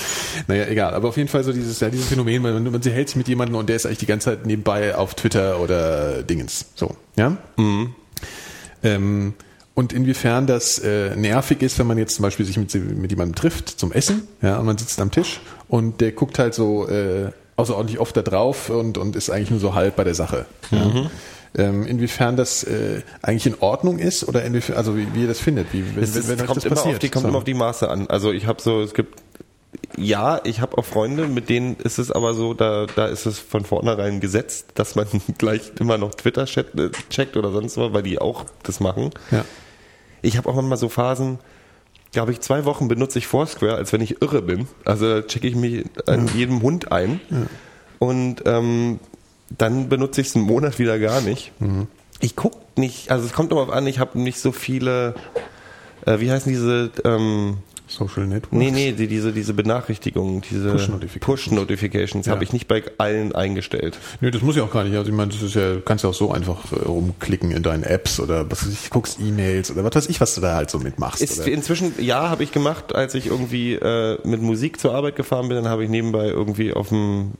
D: Naja, egal. Aber auf jeden Fall so dieses, ja, dieses Phänomen, man, man hält sich mit jemandem und der ist eigentlich die ganze Zeit nebenbei auf Twitter oder Dingens. So, ja? Ähm, und inwiefern das äh, nervig ist, wenn man jetzt zum Beispiel sich mit, mit jemandem trifft zum Essen, ja, und man sitzt am Tisch und der guckt halt so äh, außerordentlich oft da drauf und, und ist eigentlich nur so halb bei der Sache. Ja. Ähm, inwiefern das äh, eigentlich in Ordnung ist oder inwiefern, also wie, wie ihr das findet, wie wenn,
E: es,
D: wenn euch
E: kommt,
D: das
E: immer
D: passiert.
E: auf die, kommt
D: So.
E: immer auf die Maße an. Also ich habe so, es gibt ja, ich habe auch Freunde, mit denen ist es aber so, da, da ist es von vornherein gesetzt, dass man gleich immer noch Twitter äh, checkt oder sonst was, weil die auch das machen.
D: ja.
E: Ich habe auch manchmal so Phasen, habe ich zwei Wochen benutze ich Foursquare, als wenn ich irre bin. Also checke ich mich an jedem Hund ein. Und ähm, dann benutze ich es einen Monat wieder gar nicht. Ich gucke nicht, also es kommt immer auf an, ich habe nicht so viele, äh, wie heißen diese, ähm,
D: Social Networks.
E: nee, nee, die, diese, diese Benachrichtigungen, diese
D: Push-Notifications.
E: Push-Notifications
D: Ja.
E: habe ich nicht bei allen eingestellt.
D: Nee, das muss ich auch gar nicht. Also ich meine, das ist ja, du kannst ja auch so einfach äh, rumklicken in deinen Apps oder was weiß ich, guckst E-Mails oder was weiß ich, was du da halt so mitmachst.
E: Ist
D: oder?
E: inzwischen, ja, habe ich gemacht, als ich irgendwie äh, mit Musik zur Arbeit gefahren bin, dann habe ich nebenbei irgendwie auf dem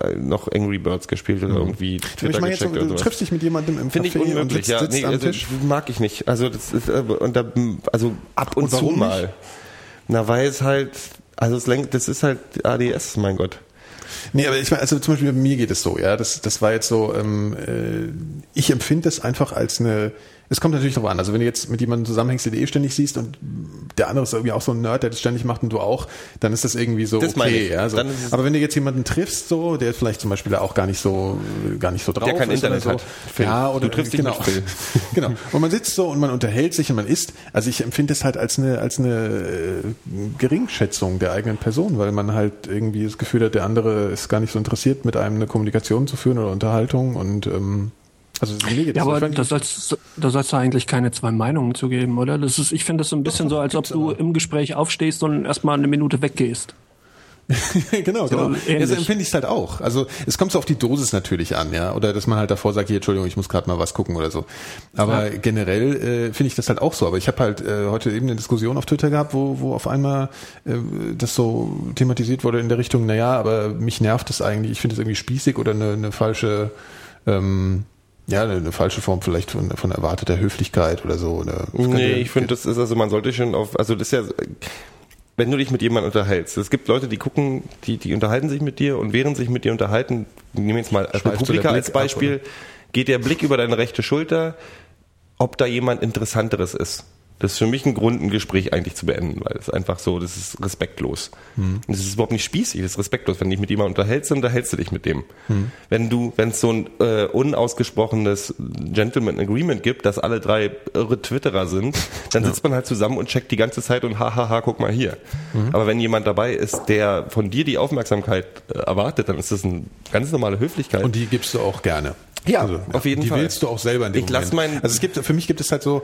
E: äh, noch Angry Birds gespielt oder irgendwie
D: Aber
E: Twitter
D: ich meine jetzt, du
E: sowas.
D: triffst dich mit jemandem im
E: Finde ich unmöglich,
D: sitzt,
E: ja.
D: sitzt
E: Nee,
D: am
E: also,
D: Tisch.
E: mag ich nicht. Also das ist äh, und da, also ab und,
D: Und
E: zu mal.
D: nicht?
E: Na, weil es halt, also es lenkt, das ist halt ADS, mein Gott.
D: Nee, aber ich meine, also zum Beispiel bei mir geht es so, ja. Das, das war jetzt so, ähm, äh, ich empfinde das einfach als eine Es kommt natürlich drauf an. Also wenn du jetzt mit jemandem zusammenhängst, den du eh ständig siehst und der andere ist irgendwie auch so ein Nerd, der das ständig macht und du auch, dann ist das irgendwie so
E: Das
D: okay. Ja, so. Aber wenn du jetzt jemanden triffst, so, der vielleicht zum Beispiel auch gar nicht so, gar nicht so drauf
E: Der kein
D: ist
E: Internet
D: oder so.
E: hat.
D: Ja, oder
E: Du triffst dich
D: genau.
E: Phil.
D: genau. Und man sitzt so und man unterhält sich und man isst. Also ich empfinde es halt als eine, als eine äh, Geringschätzung der eigenen Person, weil man halt irgendwie das Gefühl hat, der andere ist gar nicht so interessiert, mit einem eine Kommunikation zu führen oder Unterhaltung und ähm, also mir geht
F: Ja, aber da soll's, da soll's ja eigentlich keine zwei Meinungen zu geben, oder? Das ist, ich finde das so ein bisschen so, als ob du im Gespräch aufstehst und erstmal eine Minute weggehst.
D: genau, genau.
F: ähnlich.
D: Ja, so empfinde ich es halt auch. Also es kommt so auf die Dosis natürlich an, ja. Oder dass man halt davor sagt, hier, Entschuldigung, ich muss gerade mal was gucken oder so. Aber generell äh, finde ich das halt auch so. Aber ich habe halt äh, heute eben eine Diskussion auf Twitter gehabt, wo, wo auf einmal äh, das so thematisiert wurde in der Richtung, naja, aber mich nervt das eigentlich, ich finde es irgendwie spießig oder eine, eine falsche ähm, ja, eine, eine falsche Form vielleicht von, von erwarteter Höflichkeit oder so. Oder
E: Nee, ich finde, das ist also, man sollte schon auf, also das ist ja, wenn du dich mit jemandem unterhältst, es gibt Leute, die gucken, die, die unterhalten sich mit dir und während sich mit dir unterhalten, nehmen wir jetzt mal
D: Schweift so der
E: Republika als
D: ab,
E: Beispiel, geht der Blick über deine rechte Schulter, ob da jemand Interessanteres ist. Das ist für mich ein Grund, ein Gespräch eigentlich zu beenden, weil es einfach so, das ist respektlos.
D: Hm.
E: Das ist überhaupt nicht spießig, das ist respektlos. Wenn du dich mit jemandem unterhältst, dann unterhältst du dich mit dem.
D: Hm.
E: Wenn du, wenn es so ein äh, unausgesprochenes Gentleman Agreement gibt, dass alle drei irre Twitterer sind, dann sitzt man halt zusammen und checkt die ganze Zeit und hahaha, guck mal hier.
D: Mhm.
E: Aber wenn jemand dabei ist, der von dir die Aufmerksamkeit äh, erwartet, dann ist das eine ganz normale Höflichkeit.
D: Und die gibst du auch gerne.
E: Ja, auf jeden
D: die
E: Fall.
D: Die willst du auch selber in dem
E: Ich lass
D: Moment.
E: mein-
D: also es gibt, für mich gibt es halt so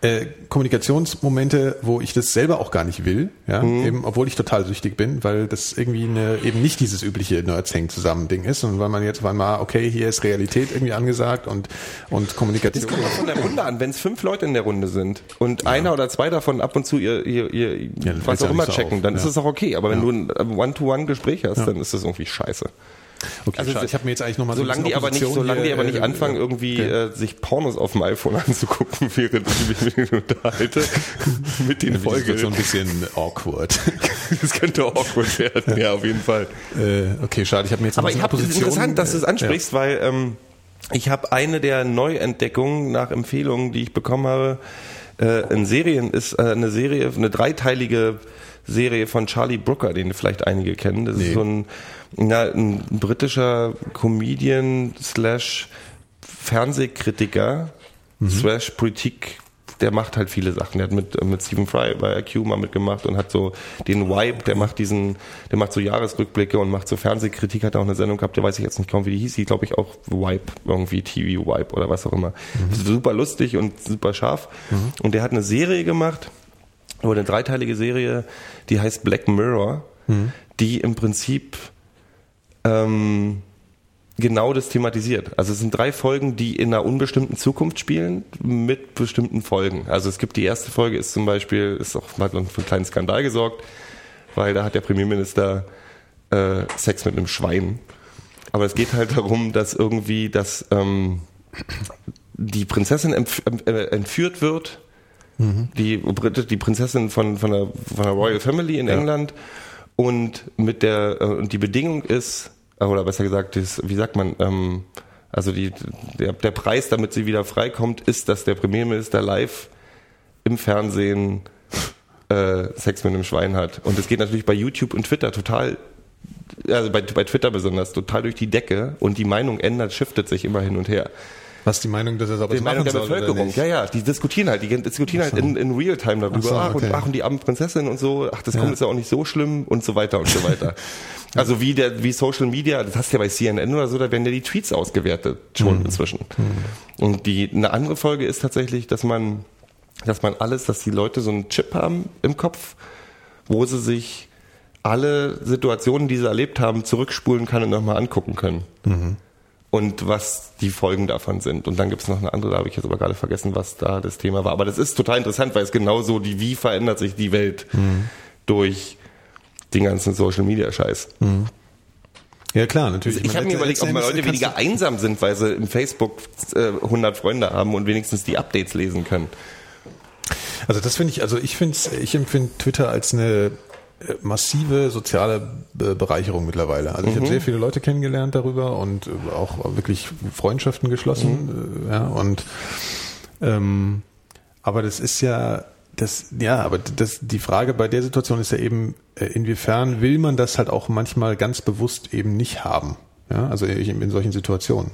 D: äh, Kommunikationsmomente, wo ich das selber auch gar nicht will, ja,
E: Mhm.
D: eben, obwohl ich total süchtig bin, weil das irgendwie eine, eben nicht dieses übliche Nerds hängen zusammen Ding ist, und weil man jetzt auf einmal, okay, hier ist Realität irgendwie angesagt und, und Kommunikation.
E: Das kommt auch von der Runde an. Wenn es fünf Leute in der Runde sind und einer oder zwei davon ab und zu ihr, ihr, ihr
D: dann
E: was auch
D: ja
E: immer
D: so
E: checken,
D: auf.
E: dann ist
D: Ja.
E: es auch okay. Aber wenn du ein One-to-One-Gespräch hast, dann ist das irgendwie scheiße.
D: Okay,
E: Also
D: schade. ich habe mir jetzt eigentlich nochmal so
E: Solange die aber nicht, solange die aber nicht
D: äh,
E: anfangen,
D: äh,
E: irgendwie
D: okay.
E: äh, sich Pornos auf dem iPhone anzugucken, während ich mich mit denen unterhalte, mit den
D: Dann wird es so ein
E: Folgen.
D: bisschen awkward.
E: Das könnte awkward werden, ja, auf jeden Fall.
D: äh, okay, schade, ich habe mir jetzt
E: Aber ich habe interessant, dass du es
D: äh,
E: ansprichst, weil ähm, ich habe eine der Neuentdeckungen nach Empfehlungen, die ich bekommen habe, äh, in Serien ist äh, eine Serie, eine dreiteilige Serie von Charlie Brooker, den vielleicht einige kennen. Das
D: Nee.
E: ist so ein, na, ein britischer Comedian slash Fernsehkritiker slash Politik der macht halt viele Sachen. Der hat mit, mit Stephen Fry bei IQ mal mitgemacht und hat so den Vibe, der macht diesen, der macht so Jahresrückblicke und macht so Fernsehkritik, hat auch eine Sendung gehabt, der weiß ich jetzt nicht kaum, wie die hieß, die glaube ich auch Vibe, irgendwie TV Vibe oder was auch immer. Super lustig und super scharf. Und der hat eine Serie gemacht, oder eine dreiteilige Serie, die heißt Black Mirror, die im Prinzip ähm, genau das thematisiert. Also es sind drei Folgen, die in einer unbestimmten Zukunft spielen mit bestimmten Folgen. Also es gibt die erste Folge ist zum Beispiel, ist auch hat für einen kleinen Skandal gesorgt, weil da hat der Premierminister äh, Sex mit einem Schwein. Aber es geht halt darum, dass irgendwie dass ähm, die Prinzessin äh, entführt wird. Die, Brit- die Prinzessin von, von, der, von der Royal Family in England. Und mit der äh, und die Bedingung ist äh, oder besser gesagt das, wie sagt man ähm, also die, der, der Preis damit sie wieder freikommt ist dass der Premierminister live im Fernsehen äh, Sex mit einem Schwein hat. Und es geht natürlich bei YouTube und Twitter total also bei, bei Twitter besonders total durch die Decke. Und die Meinung ändert shiftet sich immer hin und her
D: Was die Meinung, dass er aber
E: die Meinung der
D: soll, oder
E: Bevölkerung.
D: nicht?
E: Ja, ja, die diskutieren halt, die diskutieren halt in, in Realtime darüber.
D: Ach so,
E: ach,
D: okay.
E: und, ach, und die armen Prinzessin und so, ach, das kommt jetzt ja auch nicht so schlimm und so weiter und so weiter. Also wie der, wie Social Media, das hast du ja bei CNN oder so, da werden ja die Tweets ausgewertet schon inzwischen. Und die, eine andere Folge ist tatsächlich, dass man, dass man alles, dass die Leute so einen Chip haben im Kopf, wo sie sich alle Situationen, die sie erlebt haben, zurückspulen kann und nochmal angucken können und was die Folgen davon sind. Und dann gibt es noch eine andere, da habe ich jetzt aber gerade vergessen, was da das Thema war. Aber das ist total interessant, weil es genauso die, wie verändert sich die Welt durch den ganzen Social Media Scheiß.
D: Ja, klar, natürlich.
E: Ich habe mir überlegt, ob mal Leute weniger einsam sind, weil sie im Facebook äh, 100 Freunde haben und wenigstens die Updates lesen können.
D: Also das finde ich, also ich finde ich empfinde Twitter als eine äh, massive soziale Be- Bereicherung mittlerweile. Also ich habe sehr viele Leute kennengelernt darüber und äh, auch wirklich Freundschaften geschlossen. äh, Ja, und Ähm, aber das ist ja, das, ja, aber das, die Frage bei der Situation ist ja eben, äh, inwiefern will man das halt auch manchmal ganz bewusst eben nicht haben? Ja, also in solchen Situationen.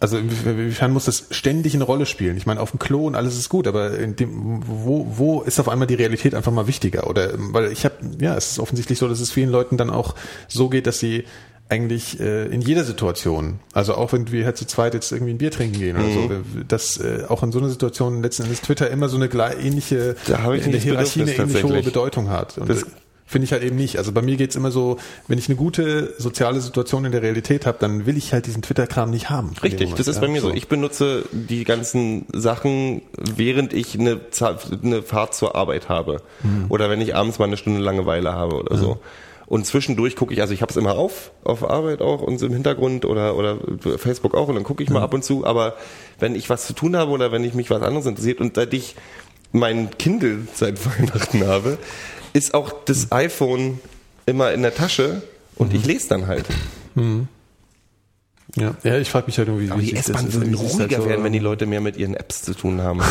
D: Also inwiefern muss das ständig eine Rolle spielen? Ich meine, auf dem Klo und alles ist gut, aber in dem, wo, wo ist auf einmal die Realität einfach mal wichtiger? Oder weil ich habe, ja, es ist offensichtlich so, dass es vielen Leuten dann auch so geht, dass sie eigentlich äh, in jeder Situation, also auch wenn wir halt zu zweit jetzt irgendwie ein Bier trinken gehen oder so, dass äh, auch in so einer Situation letzten Endes Twitter immer so eine ähnliche
E: Da habe ich
D: in der Hierarchie eine
E: Bedürfnis
D: ähnlich hohe. Bedeutung hat. Und
E: das
D: finde ich halt eben nicht. Also bei mir geht's immer so, wenn ich eine gute soziale Situation in der Realität habe, dann will ich halt diesen Twitter-Kram nicht haben.
E: Richtig, das ist
D: ja,
E: bei mir so. Ich benutze die ganzen Sachen, während ich eine, eine Fahrt zur Arbeit habe.
D: Mhm.
E: Oder wenn ich abends mal eine Stunde Langeweile habe oder so. Und zwischendurch gucke ich, also ich habe es immer auf, auf Arbeit auch und so im Hintergrund oder, oder Facebook auch und dann gucke ich mal ab und zu. Aber wenn ich was zu tun habe oder wenn ich mich was anderes interessiert und seit ich mein Kindle seit Weihnachten habe, ist auch das iPhone immer in der Tasche und ich lese dann halt.
D: Ja, ja ich frage mich halt irgendwie,
E: Aber
D: wie
E: die S-Bahn würden ruhiger
D: halt so-
E: werden, wenn die Leute mehr mit ihren Apps zu tun haben.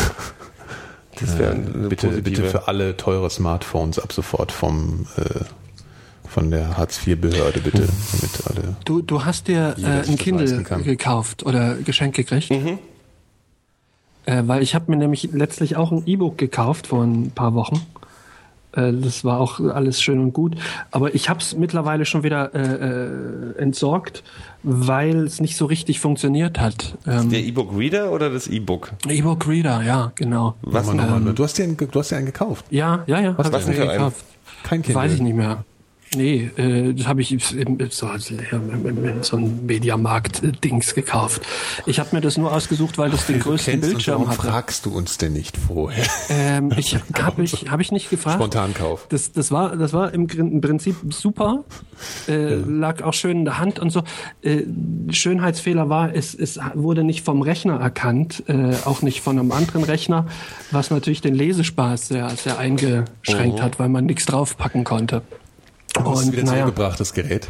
E: Das wäre eine
D: bitte, bitte für alle teure Smartphones ab sofort vom äh, von der Hartz-IV-Behörde bitte, damit alle.
F: Du, du hast dir äh, ein Kindle gekauft oder geschenkt gekriegt. Äh, weil ich habe mir nämlich letztlich auch ein E-Book gekauft vor ein paar Wochen. Äh, das war auch alles schön und gut. Aber ich habe es mittlerweile schon wieder äh, äh, entsorgt, weil es nicht so richtig funktioniert hat. Ähm,
E: Der E-Book-Reader oder das E-Book?
F: E-Book Reader, ja, genau.
E: Was
D: Nochmal,
E: noch?
D: nochmal. du hast dir einen, ge- du hast dir einen gekauft.
F: Ja, ja, ja.
E: was
F: ich
E: denn
F: mir
E: für einen?
F: gekauft.
D: Kein Kindle.
F: Weiß ich nicht mehr. Nee, äh, das habe ich so, als- ja, im- im- im- so ein Mediamarkt-Dings gekauft. Ich habe mir das nur ausgesucht, weil das den
D: Du
F: größten Bildschirm
D: warum
F: hatte.
D: fragst du uns denn nicht vorher?
F: Ähm, ich habe ich, hab ich nicht gefragt.
D: Spontankauf.
F: Das, das war, das war im, Prinzip super, äh, lag auch schön in der Hand und so. Äh, Schönheitsfehler war, es, es wurde nicht vom Rechner erkannt, äh, auch nicht von einem anderen Rechner, was natürlich den Lesespaß sehr, sehr eingeschränkt hat, weil man nichts draufpacken konnte.
D: Du hast es
F: Und
D: wieder
F: naja,
D: zurückgebracht, das Gerät.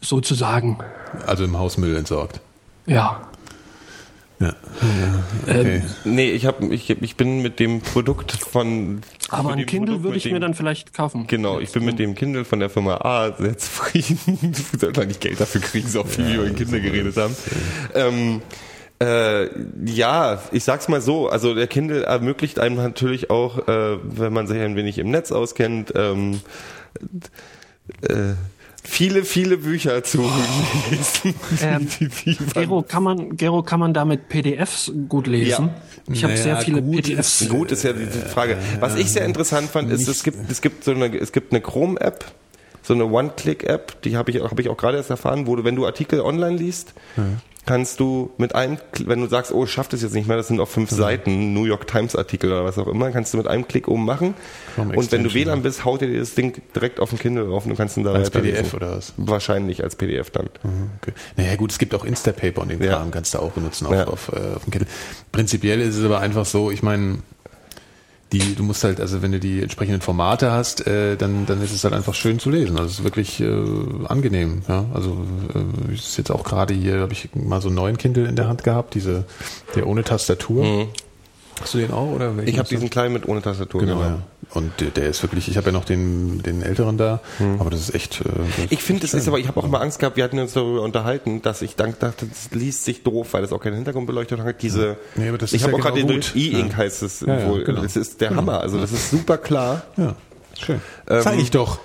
F: sozusagen,
D: Also im Hausmüll entsorgt.
F: ja.
D: Ja. ja okay.
E: Nee, ich, hab, ich, ich bin mit dem Produkt von.
F: Aber ein Kindle
E: Produkt,
F: würde ich mir
E: dem-
F: dann vielleicht kaufen.
E: Genau, ich bin mit dem Kindle von der Firma A sehr zufrieden. Ich sollte eigentlich Geld dafür kriegen, so viel wie über Kindle geredet haben. Ähm, äh, ja, ich sag's mal so, also der Kindle ermöglicht einem natürlich auch, äh, wenn man sich ein wenig im Netz auskennt, ähm, äh, viele, viele Bücher zu lesen.
F: Ähm, Gero, kann man, Gero, kann man damit PDFs gut lesen? Ich habe
D: Naja,
F: sehr viele
D: gut
F: PDFs.
D: ist-
E: Gut ist ja die Frage. Was ich sehr interessant fand, ist, es gibt, es gibt so eine, es gibt eine Chrome-App, so eine One-Click-App, die habe ich, habe ich auch gerade erst erfahren, wo du, wenn du Artikel online liest, kannst du mit einem, wenn du sagst, oh, ich schaff das jetzt nicht mehr, das sind auf fünf Seiten, New York Times Artikel oder was auch immer, kannst du mit einem Klick oben machen.
D: Chrome
E: Und wenn du WLAN bist, haut dir das Ding direkt auf den Kindle drauf und du kannst ihn da
D: Als. PDF oder was?
E: Wahrscheinlich als PDF dann.
D: Okay. Naja gut, es gibt auch Instapaper und den
E: Ja.
D: Kram kannst du auch benutzen auf,
E: Ja.
D: auf, äh, auf dem Kindle. Prinzipiell ist es aber einfach so, ich meine, die, du musst halt, also wenn du die entsprechenden Formate hast, äh, dann, dann ist es halt einfach schön zu lesen. Also es ist wirklich äh, angenehm. Ja? Also äh, ich ist jetzt auch gerade hier, habe ich mal so einen neuen Kindle in der Hand gehabt, diese, der ohne Tastatur. Hast du den auch? Oder
E: Mhm. Ich habe diesen kleinen mit ohne Tastatur.
D: Genau, ja. Und der, ist wirklich, ich habe ja noch den, den älteren da, aber das ist echt. Äh, das.
E: Ich finde, es ist aber, ich habe auch mal Angst gehabt, wir hatten uns darüber unterhalten, dass ich dank dachte, das liest sich doof, weil das auch keine Hintergrundbeleuchtung hat. Diese,
D: Nee, aber das
E: ich habe
D: ja
E: auch gerade
D: genau
E: den E-Ink
D: Ja.
E: heißt es
D: Ja, ja,
E: wohl.
D: genau.
E: Das ist der Hammer. Also das ist super klar.
D: Ja, schön.
E: Ähm,
D: Zeig ich doch.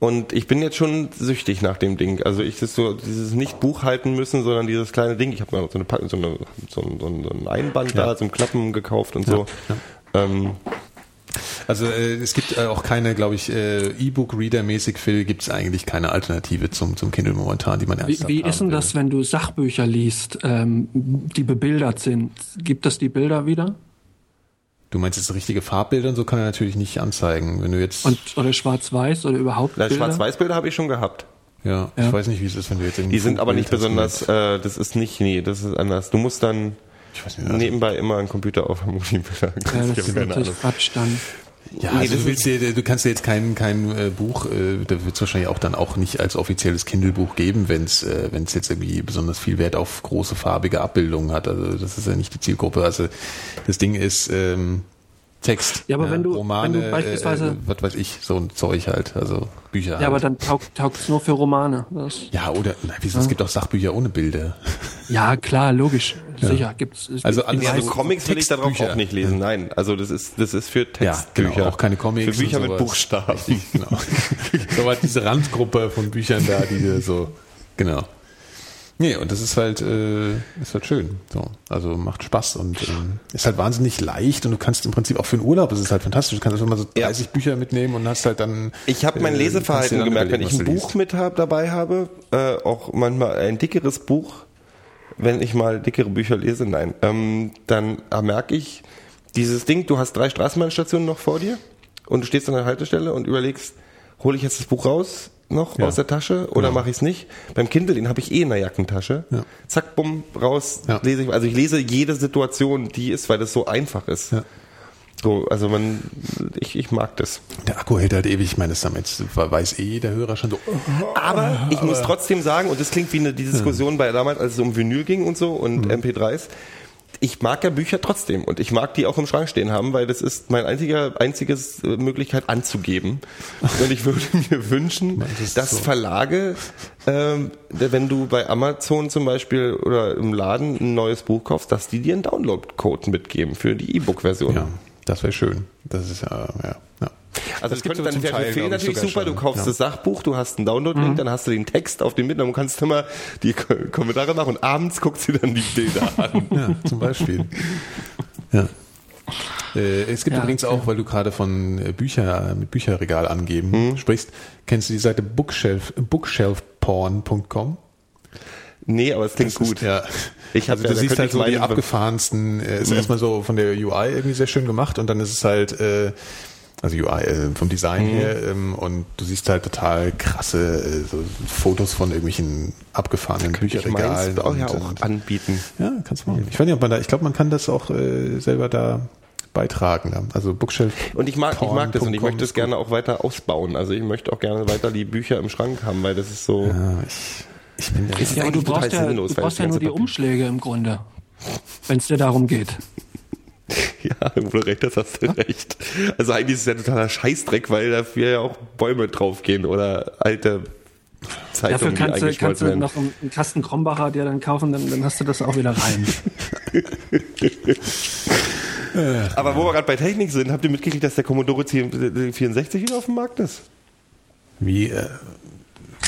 E: Und ich bin jetzt schon süchtig nach dem Ding. Also ich das so dieses nicht Buch halten müssen, sondern dieses kleine Ding. Ich habe mir so eine, so, eine so, ein, so, ein, Einband da zum Klappen gekauft und so. Ähm,
D: Also äh, es gibt äh, auch keine, glaube ich, äh, E-Book-Reader-mäßig Phil, gibt es eigentlich keine Alternative zum, zum Kindle momentan, die man
F: Wie,
D: ernsthaft
F: wie ist denn das, wenn du Sachbücher liest, ähm, die bebildert sind? Gibt es die Bilder wieder?
D: Du meinst jetzt richtige Farbbilder und so kann er natürlich nicht anzeigen. Wenn du jetzt,
F: Und, oder schwarz-weiß oder überhaupt Bilder?
E: Schwarz-Weiß-Bilder habe ich schon gehabt.
D: ja,
F: Ja.
D: ich weiß nicht, wie es ist, wenn du jetzt irgendwie
E: Die sind aber nicht besonders, äh, das ist nicht, nee, das ist anders. Du musst dann
D: nicht, also-
E: nebenbei immer einen Computer auf dem Mobilbilder.
F: Ja, das ist natürlich Quatsch dann.
D: Ja,
E: Nee,
D: also du, willst dir, du kannst dir jetzt kein, kein äh, Buch, äh, da wird es wahrscheinlich auch dann auch nicht als offizielles Kindle-Buch geben, wenn es äh, wenn's jetzt irgendwie besonders viel Wert auf große farbige Abbildungen hat. Also das ist ja nicht die Zielgruppe. Also das Ding ist ähm, Text,
F: Ja, aber wenn du-
D: Romane,
F: wenn du beispielsweise-
D: äh, was weiß ich, so ein Zeug halt, also Bücher.
F: Ja,
D: halt.
F: aber dann taugt es nur für Romane. Das,
D: ja oder na, wieso, es gibt auch Sachbücher ohne Bilder.
F: ja, klar, logisch. Sicher, gibt's. es
D: Also
F: gibt-
E: also
D: Also
E: Comics will ich darauf auch nicht lesen. Nein, also das ist das ist für
D: Ja,
E: Textbücher.
D: genau, auch keine Comics.
E: Für Bücher
D: und
E: mit. Buchstaben.
D: Richtig, genau. so war diese Randgruppe von Büchern da, die so, genau. Nee, und das ist halt, äh, ist halt schön. So. Also macht Spaß und ähm, ist halt wahnsinnig leicht und du kannst im Prinzip auch für den Urlaub, ist es halt fantastisch. Du kannst einfach mal so
E: Ja.
D: 30 Bücher mitnehmen und hast halt dann.
E: Ich habe mein
D: äh,
E: Leseverhalten
D: dann
E: gemerkt, wenn ich ein Buch mit hab, dabei habe, äh, auch manchmal ein dickeres Buch, wenn ich mal dickere Bücher lese, nein, ähm, dann äh, merke ich dieses Ding, du hast drei Straßenbahnstationen noch vor dir und du stehst an der Haltestelle und überlegst, hole ich jetzt das Buch raus noch
D: Ja.
E: aus der Tasche oder
D: Genau.
E: mache ich es nicht? Beim Kindle, den habe ich eh in der Jackentasche.
D: Ja.
E: Zack, bumm, raus,
D: Ja.
E: lese ich. Also ich lese jede Situation, die ist, weil das so einfach ist. So, also man, ich, ich mag das.
D: Der Akku hält halt ewig. Ich meine, das damit weiß eh der Hörer schon so.
E: Aber ich muss trotzdem sagen, und das klingt wie eine, die Diskussion bei damals, als es um Vinyl ging und so und MP3s. Ich mag ja Bücher trotzdem und ich mag die auch im Schrank stehen haben, weil das ist mein einziger, einziges äh, Möglichkeit anzugeben. Und ich würde mir wünschen,
D: Das
E: dass
D: so.
E: Verlage, ähm, wenn du bei Amazon zum Beispiel oder im Laden ein neues Buch kaufst, dass die dir einen Download-Code mitgeben für die E-Book-Version.
D: Ja, das wäre schön. Das ist ja, ja.
E: Also
D: Das
E: das könnte dann
D: zum
E: wäre
D: ich,
E: natürlich super, du
D: schon.
E: kaufst
D: Ja.
E: das Sachbuch, du hast einen Download-Link, dann hast du den Text auf dem mit, dann kannst du immer die Ko- Kommentare machen und abends guckst du dann die Bilder an.
D: Ja, zum Beispiel. ja. Äh, es gibt
F: Ja,
D: übrigens auch, weil du gerade von äh, Bücher mit Bücherregal angeben sprichst, kennst du die Seite Bookshelf, bookshelfporn.com?
E: Nee, aber es klingt gut.
D: Ist, ja.
E: Ich hab
D: also
E: ja-
D: du
E: da
D: siehst halt so die abgefahrensten, äh, ist erstmal so von der UI irgendwie sehr schön gemacht und dann ist es halt, äh, also UI äh, vom Design her ähm, und du siehst halt total krasse äh, so Fotos von irgendwelchen abgefahrenen Bücherregalen.
E: meins auch ja auch
D: und,
E: anbieten.
D: ja, kannst du machen. Ich weiß nicht, ob man da, ich glaube, man kann das auch äh, selber da beitragen. ja. Also Bookshelf.
E: Und ich mag, ich mag das und ich möchte es
D: ist
E: gerne auch weiter ausbauen. Also ich möchte auch gerne weiter die Bücher im Schrank haben, weil das ist so.
D: Ja, ich, ich bin der
E: Ist
F: Ja, du brauchst ja,
E: sinnlos,
F: du brauchst
E: das
F: ja nur die
E: Papier-
F: Umschläge im Grunde, wenn es dir darum geht.
E: Ja, wo du recht hast, hast du recht. Also eigentlich ist es ja totaler Scheißdreck, weil dafür ja auch Bäume draufgehen oder alte Zeitungen,
F: Dafür
E: die
F: kannst du, kannst du noch einen, Kasten Krombacher dir dann kaufen, dann, dann hast du das auch wieder rein.
E: Aber wo wir gerade bei Technik sind, habt ihr mitgekriegt, dass der Commodore 64 wieder auf dem Markt ist?
D: Wie, äh,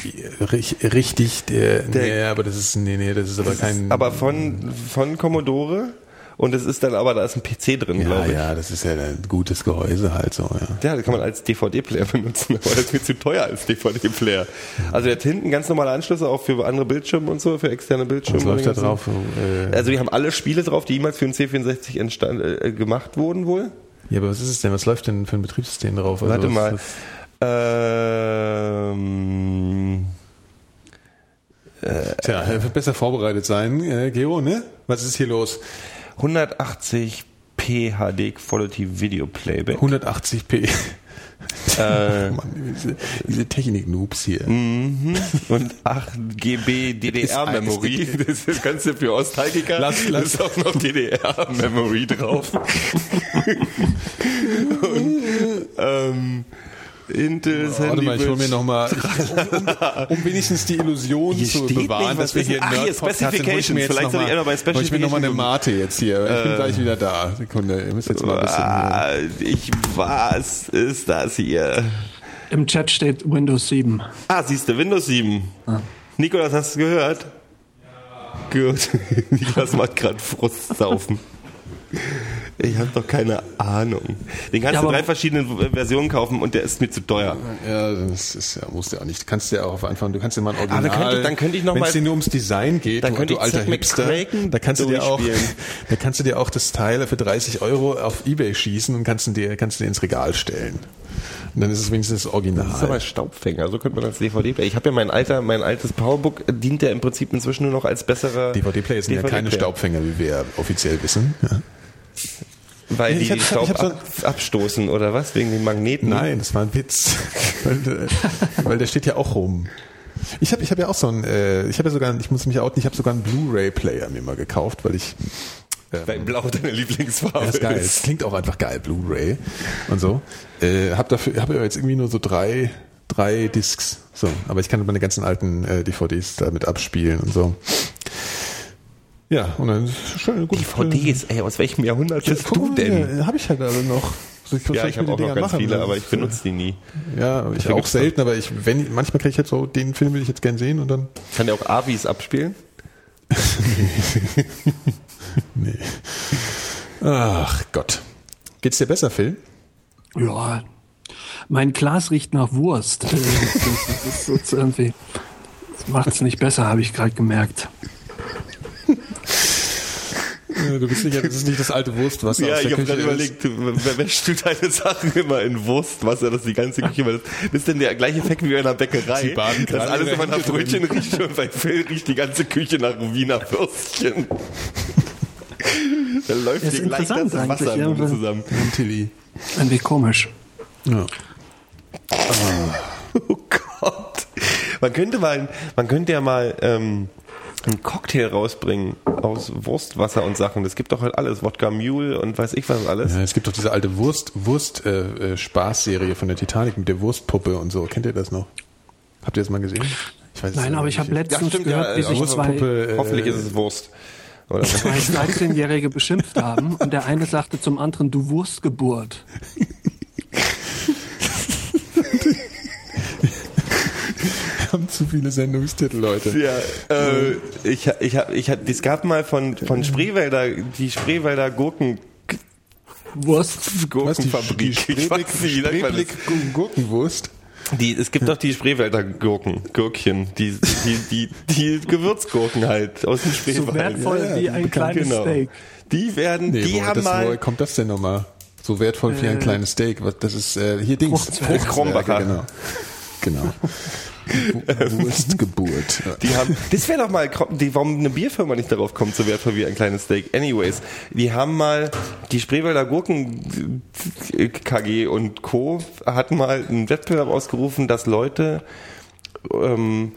D: wie rich- richtig, der,
E: Der-
D: nee, aber das ist, nee, nee, das ist aber kein.
E: Aber von, von Commodore und es ist dann aber, da ist ein PC drin,
D: ja,
E: glaube ich.
D: ja, das ist ja ein gutes Gehäuse halt so, ja.
E: Ja, das kann man als DVD-Player benutzen, aber das ist mir zu teuer als DVD-Player. Also der hat hinten ganz normale Anschlüsse auch für andere Bildschirme und so, für externe Bildschirme.
D: Was läuft da drauf? Äh,
E: Also wir haben alle Spiele drauf, die jemals für einen C64 entstand, äh, gemacht wurden wohl.
D: ja, aber was ist es denn? Was läuft denn für ein Betriebssystem drauf? Also
E: Warte mal. Ähm,
D: Tja, er besser vorbereitet sein, äh, Geo, ne? Was ist hier los?
E: 180 PHD Quality Video Playback.
D: 180p.
E: Äh,
D: Mann, diese, diese Technik-Noobs hier.
E: Mhm. und 8 GB DDR-Memory. Das ist kannst du für Ostalgiker.
D: Lass- lass-
E: ist auch noch DDR-Memory drauf. und, ähm, Intel
D: Warte mal, ich hole mir nochmal, um, um, um wenigstens die Illusion
E: Hier
D: zu bewahren, dass wir
E: ist
D: hier
E: Ach, hier, Specifications.
D: jetzt
E: Vielleicht
D: noch
E: soll ich
D: mal-
E: eher noch bei
D: hol ich mir nochmal eine
E: Specifications
D: Mate jetzt hier. Ich bin gleich wieder da. Sekunde, ihr müsst jetzt mal ein bisschen...
E: Ah, ich, was ist das hier?
F: Im Chat steht Windows 7.
E: Ah, siehst du, Windows 7. Nikolas, hast du gehört? Ja. Gut. Nikolas macht gerade Frustsaufen. Ich habe doch keine Ahnung. Den kannst
F: Ja,
E: du drei verschiedene Versionen kaufen und der ist mir zu teuer.
D: Ja, das ist ja, musst du ja auch nicht. Du kannst ja auch auf Anfang, du kannst dir mal ein Original.
E: Aber könnte- dann könnte ich noch
D: Wenn es dir nur ums Design geht,
E: Dann
D: du,
E: könnte
D: du
E: ich
D: alter Hipster, da kannst du dir auch, da kannst du dir auch das Teil für 30 Euro auf Ebay schießen und kannst du dir, kannst du dir ins Regal stellen. Und dann ist es wenigstens das Original.
E: Das ist aber Staubfänger, so könnte man als DVD-Player. Ich habe ja mein alter, mein altes Powerbook, äh, dient ja im Prinzip inzwischen nur noch als besserer
D: DVD-Player sind ja keine. Staubfänger, wie wir offiziell wissen. Ja.
E: Weil
D: Ich
E: die
D: hab-
E: Staub
D: hab so
E: ab, abstoßen oder was? Wegen den Magneten?
D: Nein, das war ein Witz. weil, äh, weil der steht ja auch rum. Ich habe ich hab ja auch so ein, äh, ich habe ja sogar, ich muss mich outen, ich habe sogar einen Blu-ray-Player mir mal gekauft, weil ich
E: Weil Blau deine Lieblingsfarbe
D: Ja, ist geil. Es klingt auch einfach geil, Blu-ray und so. Äh, hab dafür, habe jetzt irgendwie nur so drei, drei Discs. So, aber ich kann meine ganzen alten äh, DVDs damit abspielen und so. Ja, und dann ist schön gut.
E: DVDs, ey, aus welchem Jahrhundert bist du denn?
D: Habe ich halt alle noch. So, was soll
E: Ja, ich habe auch
D: den
E: noch ganz viele, aber
D: Das
E: ich benutze die nie.
D: ist- Ja, ich auch selten, aber ich, wenn, manchmal kriege ich jetzt so, den Film will ich jetzt gern sehen und dann.
E: Kann der auch Avis abspielen?
D: Nee. Ach Gott. Geht's dir besser, Phil?
F: Ja, mein Glas riecht nach Wurst. Das, das, das ist irgendwie, das macht's nicht besser, habe ich gerade gemerkt.
D: Du bist sicher, das ist nicht das alte Wurstwasser
E: Ja,
D: aus der
E: ich habe gerade überlegt, wäschst du deine Sachen immer in Wurstwasser, dass die ganze Küche immer das, das ist denn der gleiche Effekt wie bei einer Bäckerei.
D: Sie baden
E: dass alles immer nach Brötchen riecht und bei Phil riecht die ganze Küche nach Wiener Würstchen. da läuft
F: Das ist
E: dir gleich das
F: interessant
E: Wasser im
F: eigentlich,
E: Mund zusammen.
D: Tilly.
F: Irgendwie komisch.
D: Ja.
E: Oh Gott. Man könnte mal, man könnte ja mal ähm, einen Cocktail rausbringen aus Wurstwasser und Sachen. Das gibt doch halt alles. Wodka Mule und weiß ich was alles.
D: Ja, es gibt doch diese alte Wurst, Wurst äh, äh, Spaßserie von der Titanic mit der Wurstpuppe und so. Kennt ihr das noch? Habt ihr das mal gesehen? Ich weiß es
F: Nein, aber ich habe letztens
E: stimmt,
F: gehört,
E: ja,
F: wie sich zwei,
D: Wurstpuppe, äh,
E: Hoffentlich ist es Wurst. Oder?
F: zwei 13-Jährige beschimpft haben und der eine sagte zum anderen, du Wurstgeburt.
D: haben zu viele Sendungstitel, Leute.
E: Ja, äh, ich, ich, hab- ich, hab- es gab mal von, von Spreewälder, die Spreewälder Gurken,
F: Wurst.
D: Was, die,
E: Gurkenfabrik.
D: die
E: das?
D: Spreeblick Gurkenwurst?
E: Die, es gibt doch die Spreewälder Gurken, Gürkchen, die, die, die, die Gewürzgurken halt aus dem Spreewald.
F: So wertvoll
D: Ja, ja,
F: wie ein kleines
E: genau.
F: Steak.
E: Die werden,
D: Nee,
E: die
D: wo,
E: haben
D: das, woher
E: mal,
D: kommt das denn nochmal? So wertvoll wie ein kleines Steak. Was, das ist äh, hier Dings.
E: Krombacher.
D: Genau. Genau. Wurstgeburt.
E: Die haben, das wäre doch mal, die, warum eine Bierfirma nicht darauf kommt, so wertvoll wie ein kleines Steak. Anyways, die haben mal, die Spreewälder Gurken äh, KG und Co. hatten mal einen Wettbewerb ausgerufen, dass Leute ähm,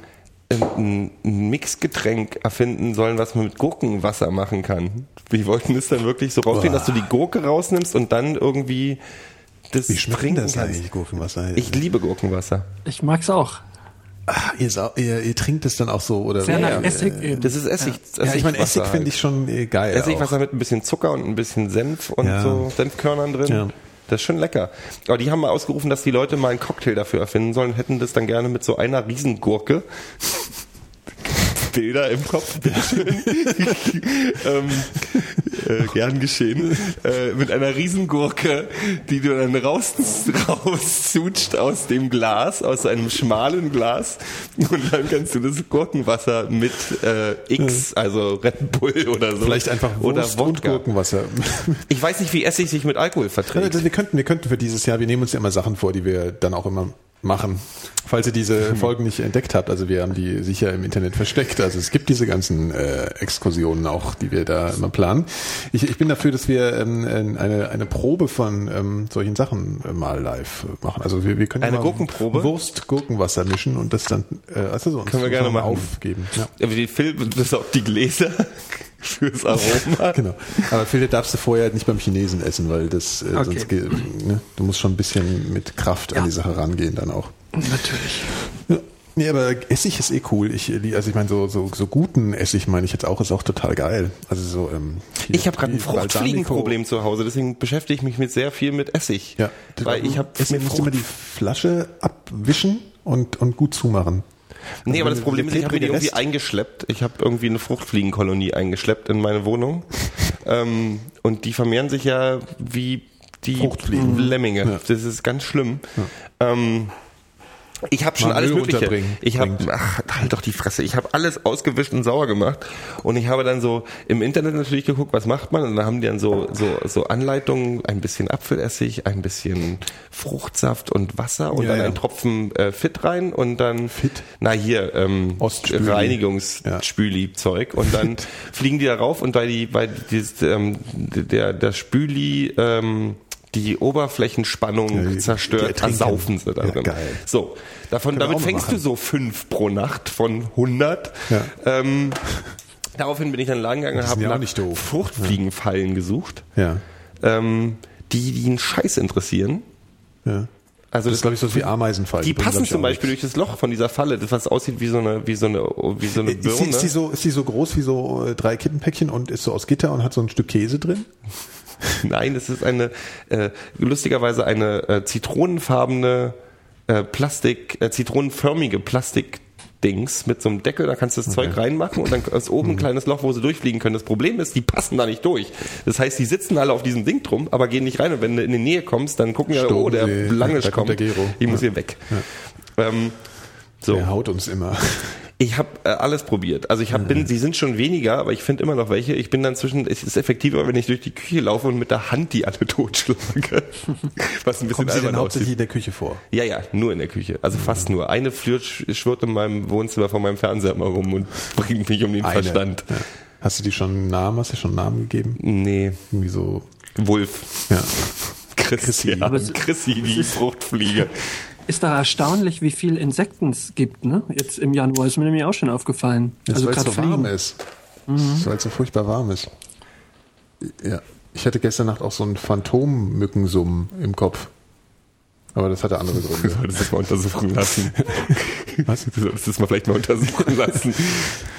E: ein, ein Mixgetränk erfinden sollen, was man mit Gurkenwasser machen kann. Die wollten es dann wirklich so rausfinden, dass du die Gurke rausnimmst und dann irgendwie das
D: Wie schmeckt das
E: kannst.
D: eigentlich, Gurkenwasser?
E: Ich liebe Gurkenwasser.
F: Ich mag's auch.
D: Ah, ihr, sau- ihr, ihr trinkt es dann auch so, oder?
F: Sehr
D: Ja,
F: nach Essig eben.
E: Das ist Essig.
D: ja, ich meine, Essig finde
E: halt.
D: ich schon äh, geil.
E: Essigwasser
D: auch.
E: mit ein bisschen Zucker und ein bisschen Senf und
D: Ja.
E: so Senfkörnern drin.
D: Ja.
E: Das ist schon lecker. Aber die haben mal ausgerufen, dass die Leute mal einen Cocktail dafür erfinden sollen, hätten das dann gerne mit so einer Riesengurke. Bilder im Kopf, bitteschön. ähm, äh, gern geschehen. Äh, mit einer Riesengurke, die du dann raus, rauszutscht aus dem Glas, aus einem schmalen Glas. Und dann kannst du das Gurkenwasser mit äh, X, also Red Bull oder so.
D: Vielleicht einfach
E: oder
D: Wurst und
E: Wodka.
D: Gurkenwasser.
E: Ich weiß nicht, wie Essig sich mit Alkohol verträgt.
D: Ja, wir könnten, wir könnten für dieses Jahr, wir nehmen uns ja immer Sachen vor, die wir dann auch immer machen. Falls ihr diese Folgen nicht entdeckt habt, also wir haben die sicher im Internet versteckt. Also es gibt diese ganzen äh, Exkursionen auch, die wir da immer planen. Ich, ich bin dafür, dass wir ähm, eine, eine Probe von ähm, solchen Sachen äh, mal live machen. Also wir, wir können
E: Eine Gurkenprobe?
D: Wurst, Gurkenwasser mischen und das dann äh, also so
E: Können wir gerne
D: mal aufgeben. Ja.
E: Aber die Phil besorgt die Gläser fürs Aroma.
D: Genau. Aber Philipp darfst du vorher nicht beim Chinesen essen, weil das äh,
F: Okay.
D: sonst geht, ne? du musst schon ein bisschen mit Kraft an die Sache rangehen dann auch.
F: Natürlich.
D: Ja. Nee, aber Essig ist eh cool. Ich, äh, also ich meine, so, so, so guten Essig meine ich jetzt auch, ist auch total geil. Also so, ähm,
E: Ich habe gerade ein Fruchtfliegenproblem zu Hause, deswegen beschäftige ich mich mit sehr viel mit Essig.
D: Ja,
E: Weil ich habe
D: du immer die Flasche abwischen und, und gut zumachen.
E: Nee, aber
D: wenn
E: das Problem ist, ich habe mir die irgendwie eingeschleppt. Ich habe irgendwie eine Fruchtfliegenkolonie eingeschleppt in meine Wohnung. ähm, und die vermehren sich ja wie die
D: Fruchtfliegen.
E: Lemminge.
D: Ja.
E: Das ist ganz schlimm. Ähm, Ich habe schon
D: Mal
E: alles
D: Müll
E: Mögliche. Ich habe, halt doch die Fresse. Ich habe alles ausgewischt und sauer gemacht und ich habe dann so im Internet natürlich geguckt, was macht man und dann haben die dann so so so Anleitungen, ein bisschen Apfelessig, ein bisschen Fruchtsaft und Wasser und
D: Ja,
E: dann
D: ja.
E: ein Tropfen äh, Fit rein und dann
D: Fit?
E: Na hier ähm. Reinigungsspüli-Zeug und dann fliegen die darauf und weil die weil dieses, ähm, der der Spüli ähm, die Oberflächenspannung
D: Ja, die- die
E: zerstört, ersaufen sie da
D: Ja,
E: drin.
D: geil.
E: So, davon,
D: wir
E: damit fängst
D: machen.
E: du so fünf pro Nacht von 100.
D: Ja.
E: Ähm, daraufhin bin ich dann Laden gegangen und
D: Die
E: habe nach. Fruchtfliegenfallen gesucht,
D: Ja.
E: ähm, die, die einen Scheiß interessieren.
D: ja.
E: Also
D: Das ist, glaube ich, so wie Ameisenfallen.
E: die passen zum Beispiel durch das Loch von dieser Falle, das was aussieht wie so eine, wie so eine, wie so eine.
D: Ist die,
E: Birne.
D: ist, die so, ist die so groß wie so äh, drei Kittenpäckchen und ist so aus Gitter und hat so ein Stück Käse drin?
E: Nein, es ist eine äh, lustigerweise eine äh, zitronenfarbene äh, Plastik, äh, zitronenförmige Plastikdings mit so einem Deckel, da kannst du das Zeug reinmachen und dann ist oben ein kleines Loch, wo sie durchfliegen können. Das Problem ist, die passen da nicht durch. Das heißt, die sitzen alle auf diesem Ding drum, aber gehen nicht rein und wenn du in die Nähe kommst, dann gucken ja, oh, der. Langisch
D: kommt
E: kommt.
D: der Gero.
E: Ich muss hier weg. Ähm, so.
D: Der haut uns immer.
E: Ich habe äh, alles probiert. Also ich hab, bin, sie sind schon weniger, aber ich finde immer noch welche. Ich bin dann zwischen, es ist effektiver, wenn ich durch die Küche laufe und mit der Hand die alle totschlage. Was ein bisschen
D: Kommen sie denn hauptsächlich
E: aussieht.
D: in der Küche vor?
E: Ja, ja, nur in der Küche. Also fast nur. Eine Flür schwirrt in meinem Wohnzimmer vor meinem Fernseher immer rum und bringt mich um den
D: Eine.
E: Verstand.
D: Ja. Hast du die schon einen Namen? Hast du schon einen Namen gegeben?
E: Nee,
D: Irgendwie so,
E: Wolf.
D: ja.
F: Es-
E: Chrissy, die Fruchtfliege.
F: Ist da erstaunlich, wie viel Insekten es gibt, ne? Jetzt im Januar ist mir nämlich auch schon aufgefallen.
D: Das
F: also
D: weil es
F: gerade
D: so warm
F: Fliegen.
D: ist. Weil es so furchtbar warm ist. Ja. Ich hatte gestern Nacht auch so einen Phantommückensummen im Kopf. Aber das hatte andere
E: Du
D: Gründe.
E: solltest das mal untersuchen lassen.
D: Was?
E: Du solltest das mal vielleicht mal untersuchen lassen.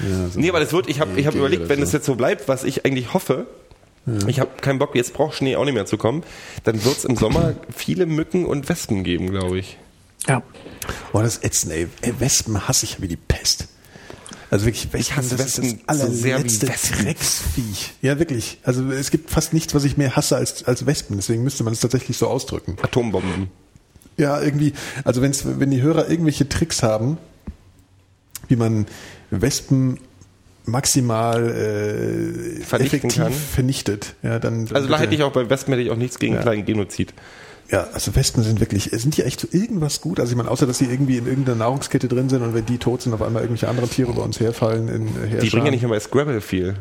D: Ja, so
E: Nee, aber das wird, ich habe ich hab überlegt, wenn
D: so.
E: es jetzt so bleibt, was ich eigentlich hoffe, ich habe keinen Bock, jetzt braucht Schnee auch nicht mehr zu kommen, dann wird es im Sommer viele Mücken und Wespen geben, glaube ich.
F: Ja.
D: Boah, das ist ätzend, ey. ey. Wespen hasse ich ja wie die Pest. Also wirklich, Wespen,
E: hasse
D: das
E: Wespen
D: ist das
E: so sehr wie
D: allerletzte
E: Wespen.
D: Drecksviech. Ja, wirklich. Also es gibt fast nichts, was ich mehr hasse als, als Wespen. Deswegen müsste man es tatsächlich so ausdrücken.
E: Atombomben.
D: Ja, irgendwie, also wenn's, wenn die Hörer irgendwelche Tricks haben, wie man Wespen maximal äh,
E: Vernichten
D: effektiv
E: kann.
D: vernichtet, ja, dann
E: Also da hätte ich auch bei Wespen hätte ich auch nichts gegen
D: Ja.
E: kleinen Genozid.
D: Ja, also Wespen sind wirklich, sind die echt zu irgendwas gut? Also ich meine, außer dass sie irgendwie in irgendeiner Nahrungskette drin sind und wenn die tot sind, auf einmal irgendwelche anderen Tiere bei uns herfallen. In, äh,
E: Die bringen ja nicht mehr bei Scrabble viel.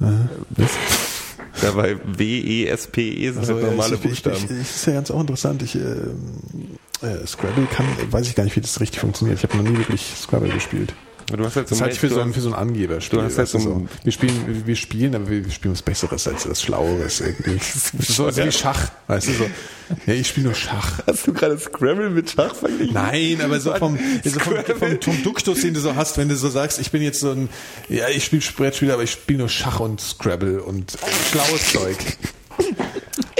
E: Ja, bei W, E, S, P, E sind
D: also,
E: halt normale
D: ich, ich, ich,
E: Buchstaben.
D: ich, ist ja ganz auch interessant. Ich, ähm, äh, Scrabble kann, weiß ich gar nicht, wie das richtig funktioniert. Ich habe noch nie wirklich Scrabble gespielt.
E: Du hast halt so
D: Das halte ich für so ein, für so ein Angeberspiel.
E: du hast halt so ein-
D: wir spielen, wir- spielen, aber wir spielen was Besseres als das Schlaueres irgendwie. so, so wie Schach, weißt du so. Ja, ich spiele nur Schach.
E: Hast du gerade Scrabble mit Schach verglichen?
D: Nein, aber so vom, so vom, vom, vom Duktus, den du so hast, wenn du so sagst, ich bin jetzt so ein, ja, ich spiele Brettspiele, aber ich spiele nur Schach und Scrabble und schlaues Zeug.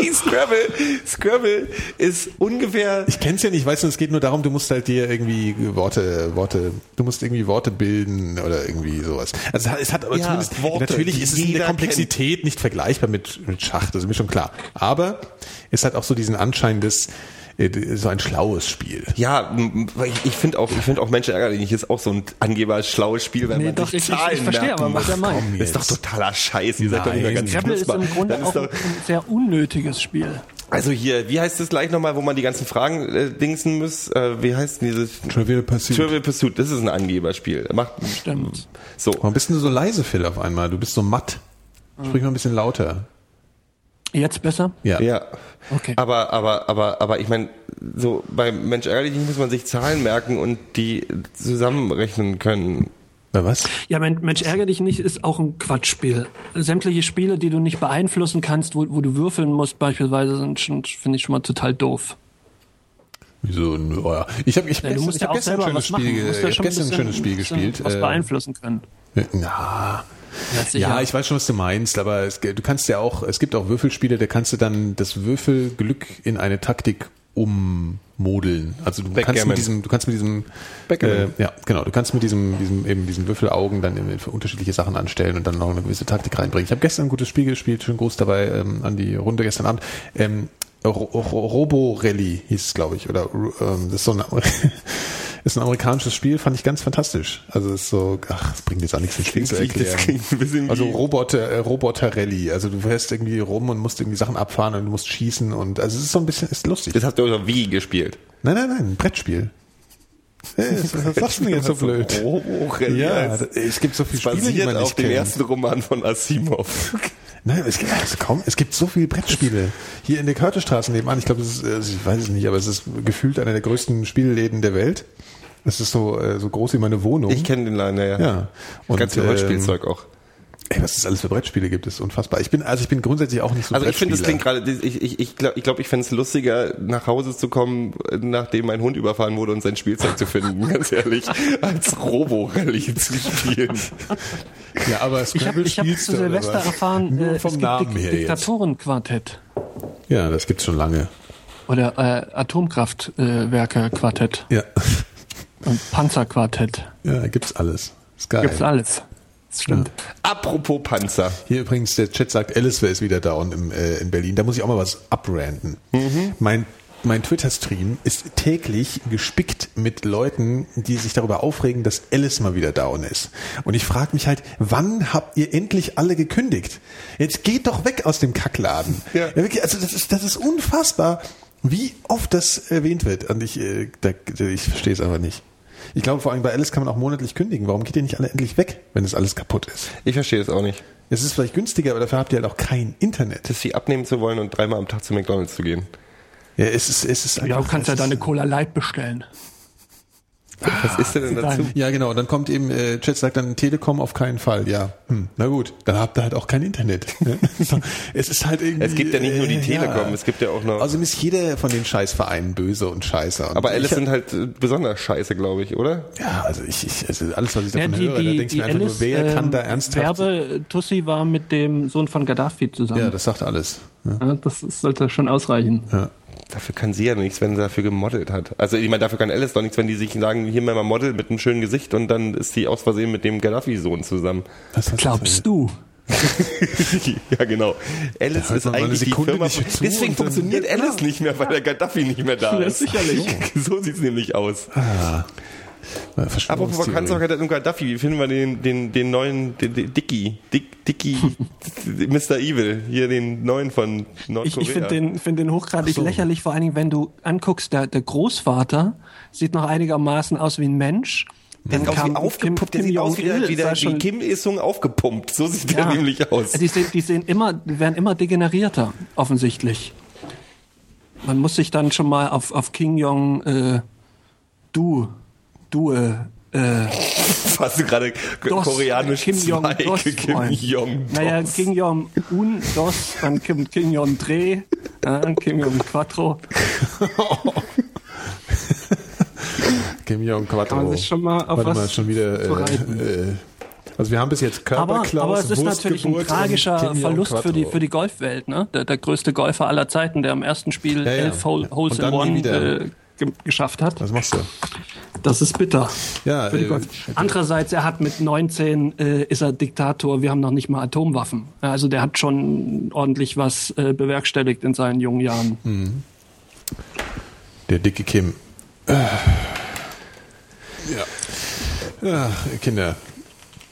E: Ey, Scrabble, Scrabble ist ungefähr
D: Ich kenn's ja nicht, weißt du, es geht nur darum, du musst halt dir irgendwie Worte, Worte, du musst irgendwie Worte bilden oder irgendwie sowas. Also es hat aber
E: Ja,
D: zumindest,
E: Worte,
D: natürlich ist es in der Komplexität nicht vergleichbar mit, mit Schach, das ist mir schon klar. Aber es hat auch so diesen Anschein des, so ein schlaues Spiel.
E: Ja, ich, ich finde auch, ich finde auch Menschen ärgerlich ist auch so ein angeber schlaues Spiel, wenn
F: Nee,
E: man
F: doch,
E: sich
F: ich- ich- ich
E: Zahlen
F: verstehe
E: merken
F: aber, was er meint.
E: ist doch totaler Scheiß. Ihr seid doch nicht mehr ganz
F: Scrabble ist im Grunde auch ein sehr unnötiges Spiel.
E: also hier, wie heißt das gleich nochmal, wo man die ganzen Fragen äh, dingsen muss? Äh, wie heißt denn dieses
D: Trivial Pursuit.
E: Trivial Pursuit? Das ist ein Angeberspiel. Macht
F: Stimmt.
E: so.
D: Warum bist denn du so leise, Phil, auf einmal? Du bist so matt. Sprich mal ein bisschen lauter.
F: Jetzt besser?
D: Ja.
E: Ja.
F: Okay.
E: Aber, aber, aber, aber ich meine, so bei Mensch ärgerlich nicht muss man sich Zahlen merken und die zusammenrechnen können.
D: Bei was?
F: Ja, Men- Mensch, ärgere dich nicht ist auch ein Quatschspiel. Sämtliche Spiele, die du nicht beeinflussen kannst, wo, wo du würfeln musst beispielsweise, sind schon, finde ich schon mal total doof.
D: Wieso? Oh ja. Ich habe ich
F: Ja,
D: gestern,
F: du musst
D: ich
F: ja
D: hab
F: auch
D: gestern ein
F: selber
D: schönes
F: was machen.
D: Spiel,
F: Du
D: ge-
F: musst
D: ich
F: ja
D: hab
F: schon
D: gestern ein schönes Spiel gespielt.
F: Was
D: Äh,
F: beeinflussen können.
D: Na,
F: Ja,
D: ja, ich weiß schon, was du meinst, aber es, du kannst ja auch, es gibt auch Würfelspiele, da kannst du dann das Würfelglück in eine Taktik ummodeln. Also du kannst
E: Backgammon.
D: mit diesem, du kannst mit diesem, äh, ja, genau, du kannst mit diesem, diesem eben diesen Würfelaugen dann eben für unterschiedliche Sachen anstellen und dann noch eine gewisse Taktik reinbringen. Ich habe gestern ein gutes Spiel gespielt, schön groß dabei ähm, an die Runde gestern Abend. Ähm, Ro Ro Robo Rally hieß es, glaube ich. Oder ähm, das ist so ein, ist ein amerikanisches Spiel, fand ich ganz fantastisch. Also es ist so, ach, es bringt jetzt auch nichts, ein Spiel zu
E: das
D: erklären. also Roboter, äh, Roboter Rally. Also du fährst irgendwie rum und musst irgendwie Sachen abfahren und du musst schießen und also es ist so ein bisschen, ist lustig.
E: Das hast du unter Wie gespielt.
D: Nein, nein, nein, ein Brettspiel. Hey, was, sagst du denn jetzt so blöd?
E: Robo-Rally
D: Ja, es gibt so viele
E: Das
D: Spiele, die
E: basiert
D: man
E: auf
D: nicht
E: dem
D: kennt.
E: ersten Roman von Asimov.
D: Nein, es gibt, es, kaum, es gibt so viele Brettspiele. Hier in der Körtestraße nebenan, ich glaube, es ist, äh, ich weiß es nicht, aber es ist gefühlt einer der größten Spielläden der Welt. Es ist so, äh, so groß wie meine Wohnung.
E: Ich kenne den Laden, ja. ja.
D: Und,
E: Ganz viel
D: ähm,
E: Holzspielzeug auch.
D: Ey, was es alles für Brettspiele gibt, ist unfassbar. Ich bin, also ich bin grundsätzlich auch nicht so
E: Also ich finde, das klingt gerade, ich, ich, ich glaube, ich, glaub, ich fände es lustiger, nach Hause zu kommen, nachdem mein Hund überfahren wurde und sein Spielzeug zu finden, ganz ehrlich, als Robo-Rally zu spielen.
D: Ja, aber
F: Ich habe
D: Scrabble
F: ich hab
D: spielst
F: zu Silvester erfahren,
D: Nur
F: äh,
D: vom
F: es gibt
D: Namen
F: Dik
D: her jetzt.
F: Diktatorenquartett
D: Ja, das gibt's schon lange.
F: oder äh, Atomkraftwerke-Quartett
D: Ja.
F: Und Panzerquartett.
D: Ja, gibt's alles. Ist geil.
F: Gibt's alles. Das stimmt.
E: Apropos Panzer.
D: Hier übrigens, der Chat sagt, Alice ist wieder down im, äh, in Berlin. Da muss ich auch mal was abranten. Mein, mein Twitter-Stream ist täglich gespickt mit Leuten, die sich darüber aufregen, dass Alice mal wieder down ist. Und ich frage mich halt, wann habt ihr endlich alle gekündigt? Jetzt geht doch weg aus dem Kackladen.
E: Ja.
D: wirklich, also das ist, das ist unfassbar, wie oft das erwähnt wird. Und ich, äh, da, ich verstehe es einfach nicht. Ich glaube, vor allem bei Alice kann man auch monatlich kündigen. Warum geht ihr nicht alle endlich weg, wenn das alles kaputt ist?
E: Ich verstehe es auch nicht.
D: Es ist vielleicht günstiger, aber dafür habt ihr halt auch kein Internet.
E: Das sie abnehmen zu wollen und dreimal am Tag zu McDonalds zu gehen.
D: Ja, es ist, es ist einfach.
F: Ja, du kannst ja
D: es
F: deine Cola Light bestellen.
E: Was ist denn dazu?
D: Ja, genau. Und dann kommt eben, äh, Chat sagt dann Telekom auf keinen Fall. Ja, hm, na gut, dann habt ihr halt auch kein Internet. ne? es ist halt irgendwie.
E: Es gibt ja nicht nur die
D: äh,
E: Telekom, es gibt ja auch noch.
D: Also ist jeder von den Scheißvereinen böse und scheiße. Und
E: aber Alice sind halt äh, besonders scheiße, glaube ich, oder?
D: Ja, also ich, ich also alles, was ich
F: Ja,
D: davon
F: die,
D: höre, da
F: die,
D: denkst du
F: die
D: mir einfach
F: Alice,
D: nur, wer kann
F: ähm,
D: da ernsthaft.
F: Werbe-Tussi war mit dem Sohn von Gaddafi zusammen.
D: Ja, das sagt alles. Ja.
F: Ja, das sollte schon ausreichen.
D: Ja.
E: Dafür kann sie ja nichts, wenn sie dafür gemodelt hat. Also ich meine, dafür kann Alice doch nichts, wenn die sich sagen, hier mal Model mit einem schönen Gesicht und dann ist sie aus Versehen mit dem Gaddafi-Sohn zusammen.
D: Was
F: Glaubst du?
E: ja, genau. Alice ist eigentlich die Firma. Deswegen funktioniert Alice nicht mehr, weil der Gaddafi nicht mehr da
F: Ja,
E: ist.
F: sicherlich.
E: So sieht's nämlich aus.
D: Ah,
E: Apropos Vakanzorganisation und Gaddafi, wie finden wir den, den, den neuen, den, den Dicky, Dick, Dicky, Mr. Evil, hier den neuen von Nordkorea.
F: Ich, ich finde den, find den hochgradig
D: so.
F: lächerlich, vor allen Dingen, wenn du anguckst, der, der Großvater sieht noch einigermaßen aus wie ein Mensch.
E: Der sieht aus wie
F: kam
E: aufgepumpt, der
F: Kim
E: sieht aus wie, der, wie, der,
F: sah
E: wie
F: schon-
E: Kim Il-sung aufgepumpt. So sieht
F: Ja.
E: der nämlich aus.
F: Die sehen, die sehen immer, die werden immer degenerierter, offensichtlich. Man muss sich dann schon mal auf, auf King Jong äh, Du, Du, äh, äh,
E: Hast du gerade
F: Dos,
E: koreanisch
F: Kim Jong Dos
E: Kim
F: Freund.
E: Jong
F: Naja,
E: Dos.
F: Kim Jong Un, Dos, dann Kim, Kim Jong Dreh, äh, Kim Jong Quattro.
D: Kim Jong Quattro.
F: Kann man sich schon mal auf
D: Warte
F: was
D: mal, schon wieder. Äh, äh, also wir haben bis jetzt
F: Aber,
D: Körperklaus,
F: aber es ist natürlich ein tragischer Verlust für die, für die Golfwelt. Ne? Der, der größte Golfer aller Zeiten, der im ersten Spiel
D: Ja, ja.
F: elf Hole, Holes in
D: dann
F: One äh, ge geschafft hat.
D: Was machst du?
F: Das ist bitter.
D: Ja, äh,
F: Andererseits, er hat mit 19 äh, ist er Diktator. Wir haben noch nicht mal Atomwaffen. Also der hat schon ordentlich was äh, bewerkstelligt in seinen jungen Jahren.
D: Der dicke Kim. Äh. Ja. ja Kinder.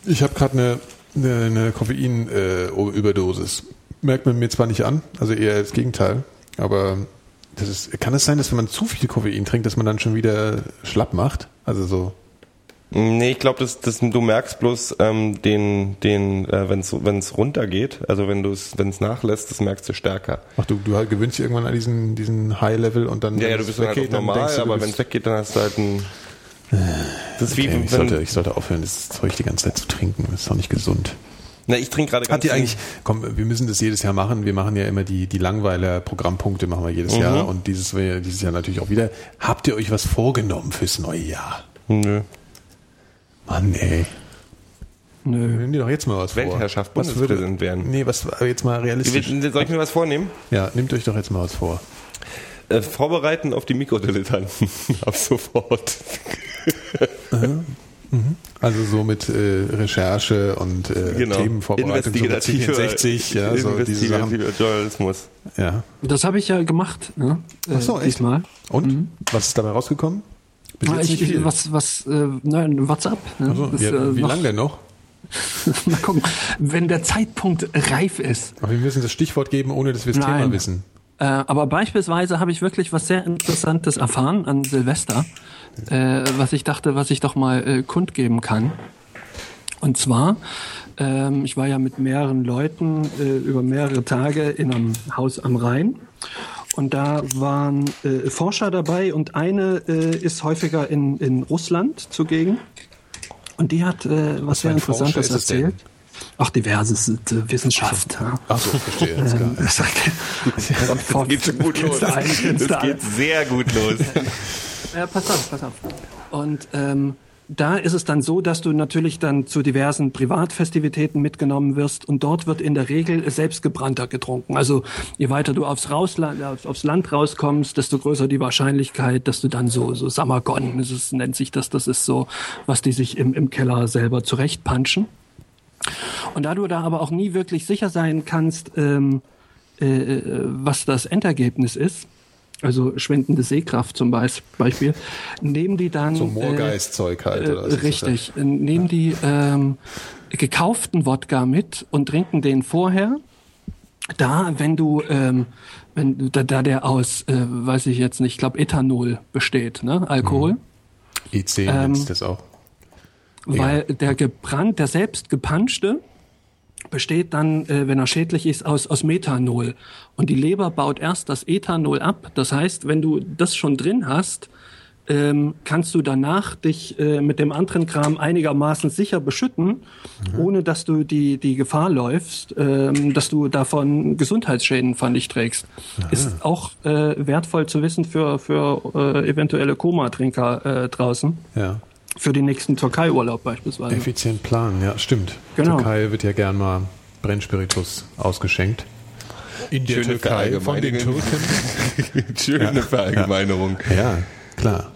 D: Ich habe gerade eine, eine, eine Koffein-Überdosis. Merkt man mir zwar nicht an, also eher das Gegenteil, aber das ist, kann es sein, dass wenn man zu viel Koffein trinkt, dass man dann schon wieder schlapp macht? Also so.
E: Nee, ich glaube, das, das, du merkst bloß ähm, den, den, äh, wenn es runtergeht, also wenn du es, wenn es nachlässt, das merkst du stärker.
D: Ach, du, du halt gewöhnst dich irgendwann an diesen, diesen High-Level und dann.
E: Ja, ja, du
D: es
E: bist halt
D: weggeht,
E: auch normal,
D: du,
E: aber wenn es weggeht, dann hast du halt ein. Das ist wie
D: Okay, ich,
E: wenn,
D: sollte, ich sollte aufhören, das Zeug die ganze Zeit zu trinken. Das ist doch nicht gesund.
E: Na, ich trinke gerade ganz
D: Habt ihr eigentlich, komm, wir müssen das jedes Jahr machen. Wir machen ja immer die, die Langweiler-Programmpunkte machen wir jedes
E: Mhm.
D: Jahr und dieses, dieses Jahr natürlich auch wieder. Habt ihr euch was vorgenommen fürs neue Jahr?
E: Nö.
D: Mann, ey.
F: Nö.
D: Nimm dir doch jetzt mal was vor.
E: Weltherrschaft,
D: was
E: Bundespräsident werden.
D: Nee, was jetzt mal realistisch.
E: Soll ich mir was vornehmen?
D: Ja, nehmt euch doch jetzt mal was vor.
E: Äh, vorbereiten auf die Mikrodilettanten. Ab sofort.
D: Also so mit äh, Recherche und äh,
E: Genau.
D: Themenvorbereitung, so mit
E: Investigativer-
D: 64, ja, so diese Sachen.
E: Journalismus.
D: Ja.
F: Das habe ich ja gemacht. Ne? Äh,
D: Ach so, echt?
F: diesmal.
D: Und? Was ist dabei rausgekommen? Bis jetzt
F: Ich,
D: viel.
F: was, was, äh, nein, WhatsApp. Ne?
D: Also,
F: Das,
D: wie
F: äh,
D: wie lange denn noch?
F: Mal gucken. Wenn der Zeitpunkt reif ist.
D: Aber wir müssen das Stichwort geben, ohne dass wir das
F: Nein.
D: Thema wissen.
F: Äh, aber beispielsweise habe ich wirklich was sehr Interessantes erfahren an Silvester, äh, was ich dachte, was ich doch mal äh, kundgeben kann. Und zwar, ähm, ich war ja mit mehreren Leuten äh, über mehrere Tage in einem Haus am Rhein. Und da waren äh, Forscher dabei und eine äh, ist häufiger in, in Russland zugegen. Und die hat was,
D: für
F: sehr Interessantes
D: es denn?
F: Ach, diverses äh, Wissenschaft. Ja.
D: Ach so, verstehe. Alles klar.
F: Das
E: geht schon gut los. Das geht sehr gut los.
F: Ja, pass auf, pass auf. Und ähm, da ist es dann so, dass du natürlich dann zu diversen Privatfestivitäten mitgenommen wirst und dort wird in der Regel selbstgebrannter getrunken. Also je weiter du aufs, Rausland, aufs, Land rauskommst, desto größer die Wahrscheinlichkeit, dass du dann so so Samagon, das nennt sich das, das ist so, was die sich im, im Keller selber zurechtpanschen. Und da du da aber auch nie wirklich sicher sein kannst, ähm, äh, was das Endergebnis ist, also schwindende Sehkraft zum Beis- Beispiel, nehmen die dann
D: So
F: äh,
D: Moorgeist-Zeug halt.
F: äh,
D: oder was ist das
F: richtig, äh, nehmen die ähm, gekauften Wodka mit und trinken den vorher. Da, wenn du, ähm, wenn da, da der aus, äh, weiß ich jetzt nicht, ich glaube Ethanol besteht, ne, Alkohol.
D: Mhm. IC
F: Ähm,
D: nennt das auch.
F: Weil der gebrannt, der selbst gepanschte besteht dann, äh, wenn er schädlich ist, aus, aus Methanol. Und die Leber baut erst das Ethanol ab. Das heißt, wenn du das schon drin hast, ähm, kannst du danach dich äh, mit dem anderen Kram einigermaßen sicher beschütten, ohne dass du die, die Gefahr läufst, ähm, dass du davon Gesundheitsschäden von dich trägst. Ist auch äh, wertvoll zu wissen für, für äh, eventuelle Komatrinker äh, draußen.
D: Ja.
F: Für den nächsten Türkei-Urlaub beispielsweise.
D: Effizient planen, ja, stimmt.
F: Genau.
D: Türkei wird ja gern mal Brennspiritus ausgeschenkt. In der
E: Schöne
D: Türkei von den. Türken.
E: Schöne Verallgemeinerung.
D: Ja, klar.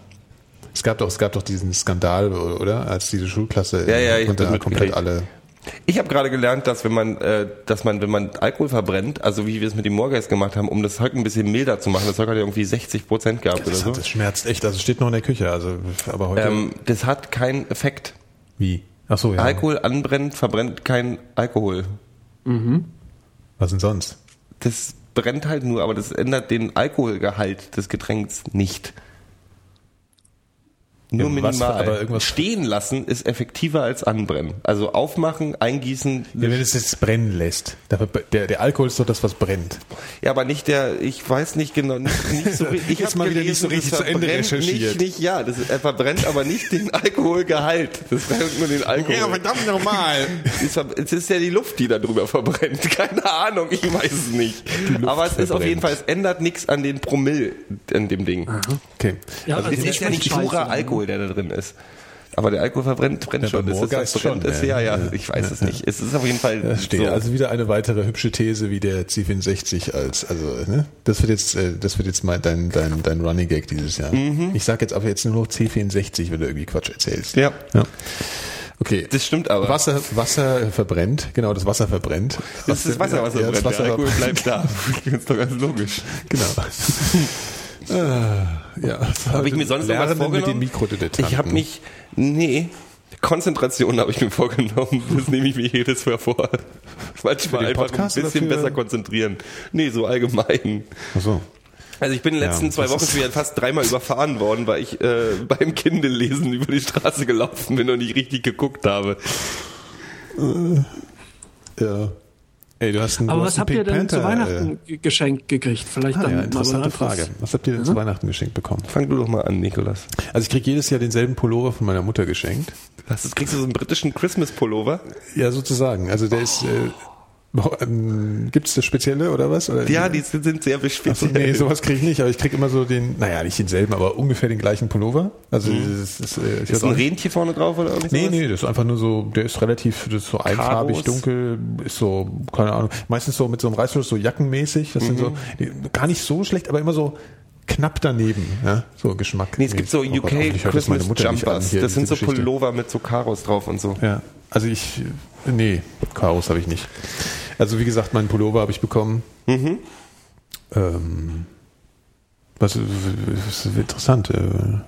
D: Es gab doch, es gab doch diesen Skandal, oder? Als diese Schulklasse
E: Ja, ja,
D: komplett alle.
E: Ich habe gerade gelernt, dass wenn man, äh, dass man, wenn man Alkohol verbrennt, also wie wir es mit dem Moorgeist gemacht haben, um das Zeug ein bisschen milder zu machen, das Zeug hat ja irgendwie 60 Prozent gehabt oder
D: Das,
E: so.
D: hat, das schmerzt echt. Also es steht noch in der Küche. Also, aber heute.
E: Ähm, das hat keinen Effekt.
D: wie? Ach so, ja.
E: Alkohol anbrennt, verbrennt kein Alkohol.
D: Was denn sonst?
E: Das brennt halt nur, aber das ändert den Alkoholgehalt des Getränks nicht. Nur
D: Ja, was
E: minimal.
D: aber irgendwas-
E: Stehen lassen ist effektiver als anbrennen. Also aufmachen, eingießen.
D: Ja, wenn es jetzt brennen lässt. Der, der, der Alkohol ist doch das, was brennt.
E: Ja, aber nicht der, ich weiß nicht genau, nicht, nicht so richtig. Ich
D: Jetzt
E: hab
D: mal wieder
E: gelesen,
D: nicht so richtig
E: das
D: zu Ende
E: verbrennt
D: recherchiert.
E: Nicht, nicht, ja, das, er verbrennt aber nicht den Alkoholgehalt. Das verbrennt nur den Alkohol.
D: verdammt nochmal.
E: Es Es ist ja die Luft, die da drüber verbrennt. Keine Ahnung, ich weiß es nicht. Aber es ist auf jeden Fall, es ändert nichts an den Promille in dem Ding.
D: Okay.
F: Ja,
E: Also es
F: also
E: ist ja nicht purer Alkohol, der da drin ist. Aber der Alkohol verbrennt brennt
D: Ja,
E: schon. Das ist,
D: Moorgeist
E: das
D: schon,
E: ist,
D: ja.
E: ja, ja, ich weiß es nicht. Es ist auf jeden Fall
D: Da steht
E: so.
D: also wieder eine weitere hübsche These wie der C64 als also ne? das wird jetzt äh, das wird jetzt mal dein dein dein Running Gag dieses Jahr. Ich sag jetzt aber jetzt nur noch C64, wenn du irgendwie Quatsch erzählst.
E: Ja.
D: ja. Okay.
E: Das stimmt aber.
D: Wasser Wasser verbrennt, genau, das Wasser verbrennt.
E: Das ist das Wasser, was
D: ja,
E: verbrennt.
D: das Wasser
E: der Alkohol bleibt da. Das ist doch ganz logisch.
D: Genau. Ah, ja.
E: Habe ich mir sonst noch was vorgenommen?
D: mit den Mikrodilettanten.
E: Ich habe mich, nee, Konzentration habe ich mir vorgenommen. Das nehme ich mir jedes Mal vor. Manchmal einfach
D: Podcast
E: ein bisschen besser konzentrieren. Nee, so allgemein.
D: Ach so.
E: Also ich bin in den letzten
D: Ja,
E: zwei Wochen wieder fast dreimal überfahren worden, weil ich äh, beim Kindle-Lesen über die Straße gelaufen bin und nicht richtig geguckt habe.
D: Ja. Ey, du hast einen,
F: Aber
D: du
F: was habt ihr
D: Pink
F: denn zu
D: Panther,
F: Weihnachten ge- geschenkt gekriegt? Vielleicht
D: Äh, ah,
F: dann
D: ja,
F: mal
D: interessante
F: was-
D: Frage. Was habt ihr denn zu Weihnachten geschenkt bekommen?
E: Fang du doch mal an, Nikolas.
D: Also ich krieg jedes Jahr denselben Pullover von meiner Mutter geschenkt.
E: Hast du, kriegst du so einen britischen Christmas-Pullover?
D: Ja, sozusagen. Also der ist. Äh, Gibt es das Spezielle oder was? Oder
E: Ja, die sind sehr speziell.
D: nee, sowas kriege ich nicht, aber ich krieg immer so den, naja, nicht denselben, aber ungefähr den gleichen Pullover. Also das ist, äh, ich weiß
E: ist
D: auch
E: ein Rentier vorne drauf oder irgendwie
D: Nee,
E: sowas?
D: nee, das ist einfach nur so, der ist relativ, das ist so einfarbig,
E: Karos.
D: dunkel, ist so, keine Ahnung, meistens so mit so einem Reißverschluss, so jackenmäßig, das sind so, die, gar nicht so schlecht, aber immer so knapp daneben, ja, so Geschmack.
E: Nee, es gibt so
D: Oh Gott,
E: UK
D: das meine
E: Christmas Jumpers. Das sind so
D: Geschichte.
E: Pullover mit so Karos drauf und so.
D: Ja, also ich, nee, Karos habe ich nicht. Also wie gesagt, meinen Pullover habe ich bekommen.
E: Mhm.
D: Ähm, was ist interessant. Äh,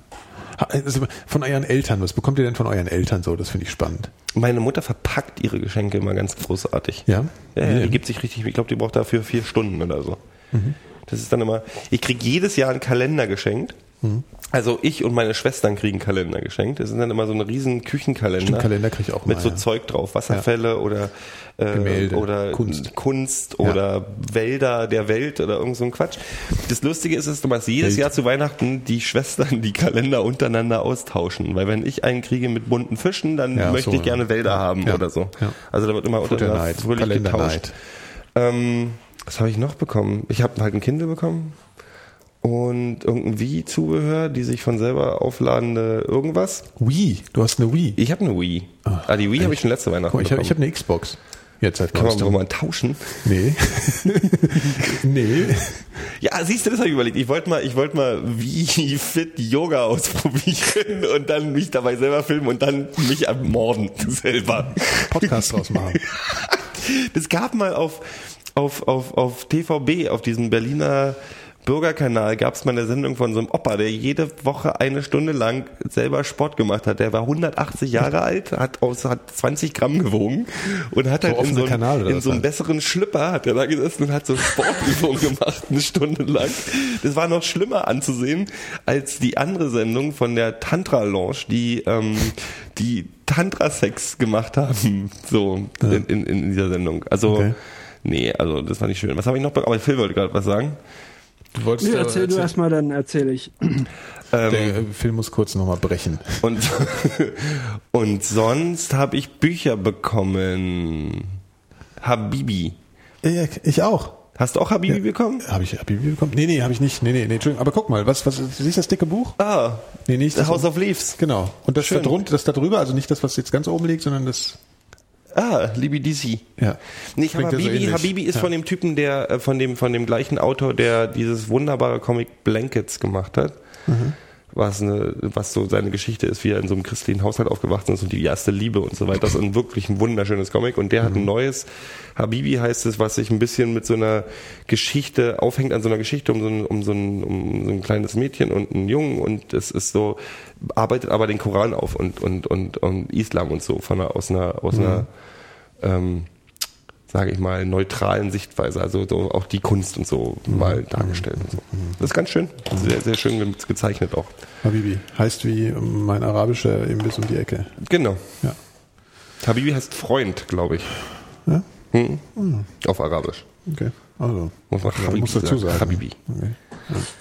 D: also von euren Eltern, was bekommt ihr denn von euren Eltern so? Das finde ich spannend.
E: Meine Mutter verpackt ihre Geschenke immer ganz großartig.
D: Ja?
E: Ja, ja die gibt sich richtig, ich glaube, die braucht dafür vier Stunden oder so.
D: Mhm.
E: Das ist dann immer, ich kriege jedes Jahr einen Kalender geschenkt.
D: Mhm.
E: Also ich und meine Schwestern kriegen Kalender geschenkt. Das sind dann immer so ein riesen Küchenkalender.
D: Stimmt, Kalender krieg ich auch
E: Mit
D: mal,
E: so
D: ja.
E: Zeug drauf, Wasserfälle oder, äh,
D: Gemälde,
E: oder
D: Kunst.
E: Kunst
D: Ja.
E: oder Wälder der Welt oder irgend so ein Quatsch. Das Lustige ist, dass du machst jedes
D: Welt.
E: Jahr zu Weihnachten die Schwestern die Kalender untereinander austauschen. Weil wenn ich einen kriege mit bunten Fischen, dann
D: Ja,
E: möchte
D: so,
E: ich gerne Wälder
D: ja.
E: haben
D: Ja.
E: oder so.
D: Ja.
E: Also da wird immer untereinander fröhlich getauscht. Ähm, was habe ich noch bekommen? Ich habe halt ein Kindle bekommen und irgendein Wii-Zubehör, die sich von selber aufladende irgendwas.
D: Wii, du hast eine Wii.
E: Ich habe eine Wii. ah, die Wii habe ich schon letzte Weihnachten
D: Guck ich habe hab eine Xbox. Jetzt seit
E: Kann man doch mal tauschen.
D: Nee. nee.
E: Ja, siehst du, das habe ich überlegt. Ich wollte mal, ich wollte mal wie fit Yoga ausprobieren und dann mich dabei selber filmen und dann mich ermorden selber.
D: Podcast draus machen.
E: Das gab mal auf, auf, auf, auf TVB, auf diesem Berliner Bürgerkanal, gab es mal eine Sendung von so einem Opa, der jede Woche eine Stunde lang selber Sport gemacht hat. Der war 180 Jahre alt, hat, aus, hat 20 Gramm gewogen und hat halt in so, einem,
D: Kanal oder
E: in so einem besseren Schlüpper hat er da gesessen und hat so Sportübungen gemacht, eine Stunde lang. Das war noch schlimmer anzusehen als die andere Sendung von der Tantra Lounge, die, ähm, die Tantra-Sex gemacht haben, so in, in, in dieser Sendung. Also,
D: Okay.
E: nee, also das war nicht schön. Was habe ich noch? be- Aber Phil wollte gerade was sagen.
D: Du wolltest
F: Nee, erzähl du erstmal, dann erzähle ich.
D: Der äh, Film muss kurz nochmal brechen.
E: Und, und sonst habe ich Bücher bekommen. Habibi.
D: Ja, ich auch.
E: Hast du auch Habibi bekommen?
D: Habe ich Habibi bekommen? Nee, nee, habe ich nicht. Nee, nee, nee, Entschuldigung. Aber guck mal, was, was, siehst du das dicke Buch?
E: Ah,
D: Nee, nicht
E: The House of Leaves.
D: Genau. Und das da drunter, das da drüber, also nicht das, was jetzt ganz oben liegt, sondern das,
E: Ah, Libi DC.
D: ja.
E: Nee, ich habe
D: Klingt ja so
E: Habibi. Habibi ist
D: Ja.
E: von dem Typen, der äh, von dem von dem gleichen Autor, der dieses wunderbare Comic Blankets gemacht hat.
D: Mhm.
E: Was, eine, was so seine Geschichte ist, wie er in so einem christlichen Haushalt aufgewachsen ist und die erste Liebe und so weiter. Das ist ein wirklich ein wunderschönes Comic und der hat
D: Mhm.
E: ein neues, Habibi heißt es, was sich ein bisschen mit so einer Geschichte aufhängt, an so einer Geschichte um so ein, um so ein, um so ein kleines Mädchen und einen Jungen und es ist so, arbeitet aber den Koran auf und, und, und, und Islam und so von einer, aus einer, aus einer, ähm, sage ich mal, neutralen Sichtweise, also so auch die Kunst und so mal dargestellt und so. Das ist ganz schön, sehr, sehr schön ge- gezeichnet auch.
D: Habibi. Heißt wie mein arabischer Imbiss um die Ecke.
E: Genau.
D: Ja.
E: Habibi heißt Freund, glaube ich.
D: Ja?
E: Hm? Auf Arabisch.
D: Okay. Also.
E: Muss man Habibi
D: muss dazu sagen.
E: Habibi.
D: Okay.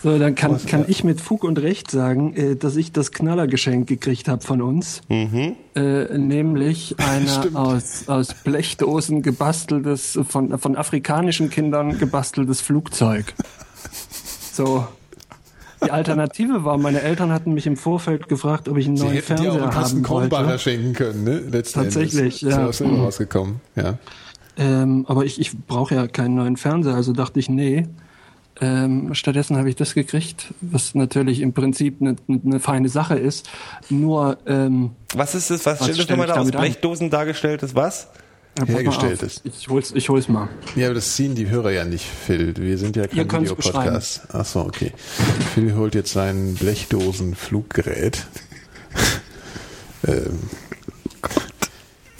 F: So, dann kann,
D: Was,
F: kann
D: ja.
F: ich mit Fug und Recht sagen, äh, dass ich das Knallergeschenk gekriegt habe von uns.
E: Mhm.
F: Äh, nämlich einer
D: Stimmt.
F: aus, aus Blechdosen gebasteltes, von, von afrikanischen Kindern gebasteltes Flugzeug. So. Die Alternative war, meine Eltern hatten mich im Vorfeld gefragt, ob ich einen
D: Sie
F: neuen
D: hätten dir auch einen
F: Fernseher haben wollte.
D: schenken können, ne? Letzten
F: Tatsächlich,
D: Endes.
F: ja.
D: Ist ja aus rausgekommen. Ja.
F: Ähm, aber ich, ich brauche ja keinen neuen Fernseher, also dachte ich, nee. Ähm, stattdessen habe ich das gekriegt, was natürlich im Prinzip eine, eine feine Sache ist. Nur ähm,
E: Was ist das? Was,
F: Was
E: steht das nochmal da? Aus? Blechdosen dargestelltes was?
D: Hergestellt ist.
F: Ich hol's, ich hol's mal.
D: Ja, aber das ziehen die Hörer ja nicht, Phil. Wir sind ja kein Videopodcast. Ach so, okay. Phil holt jetzt sein Blechdosen-Fluggerät. ähm,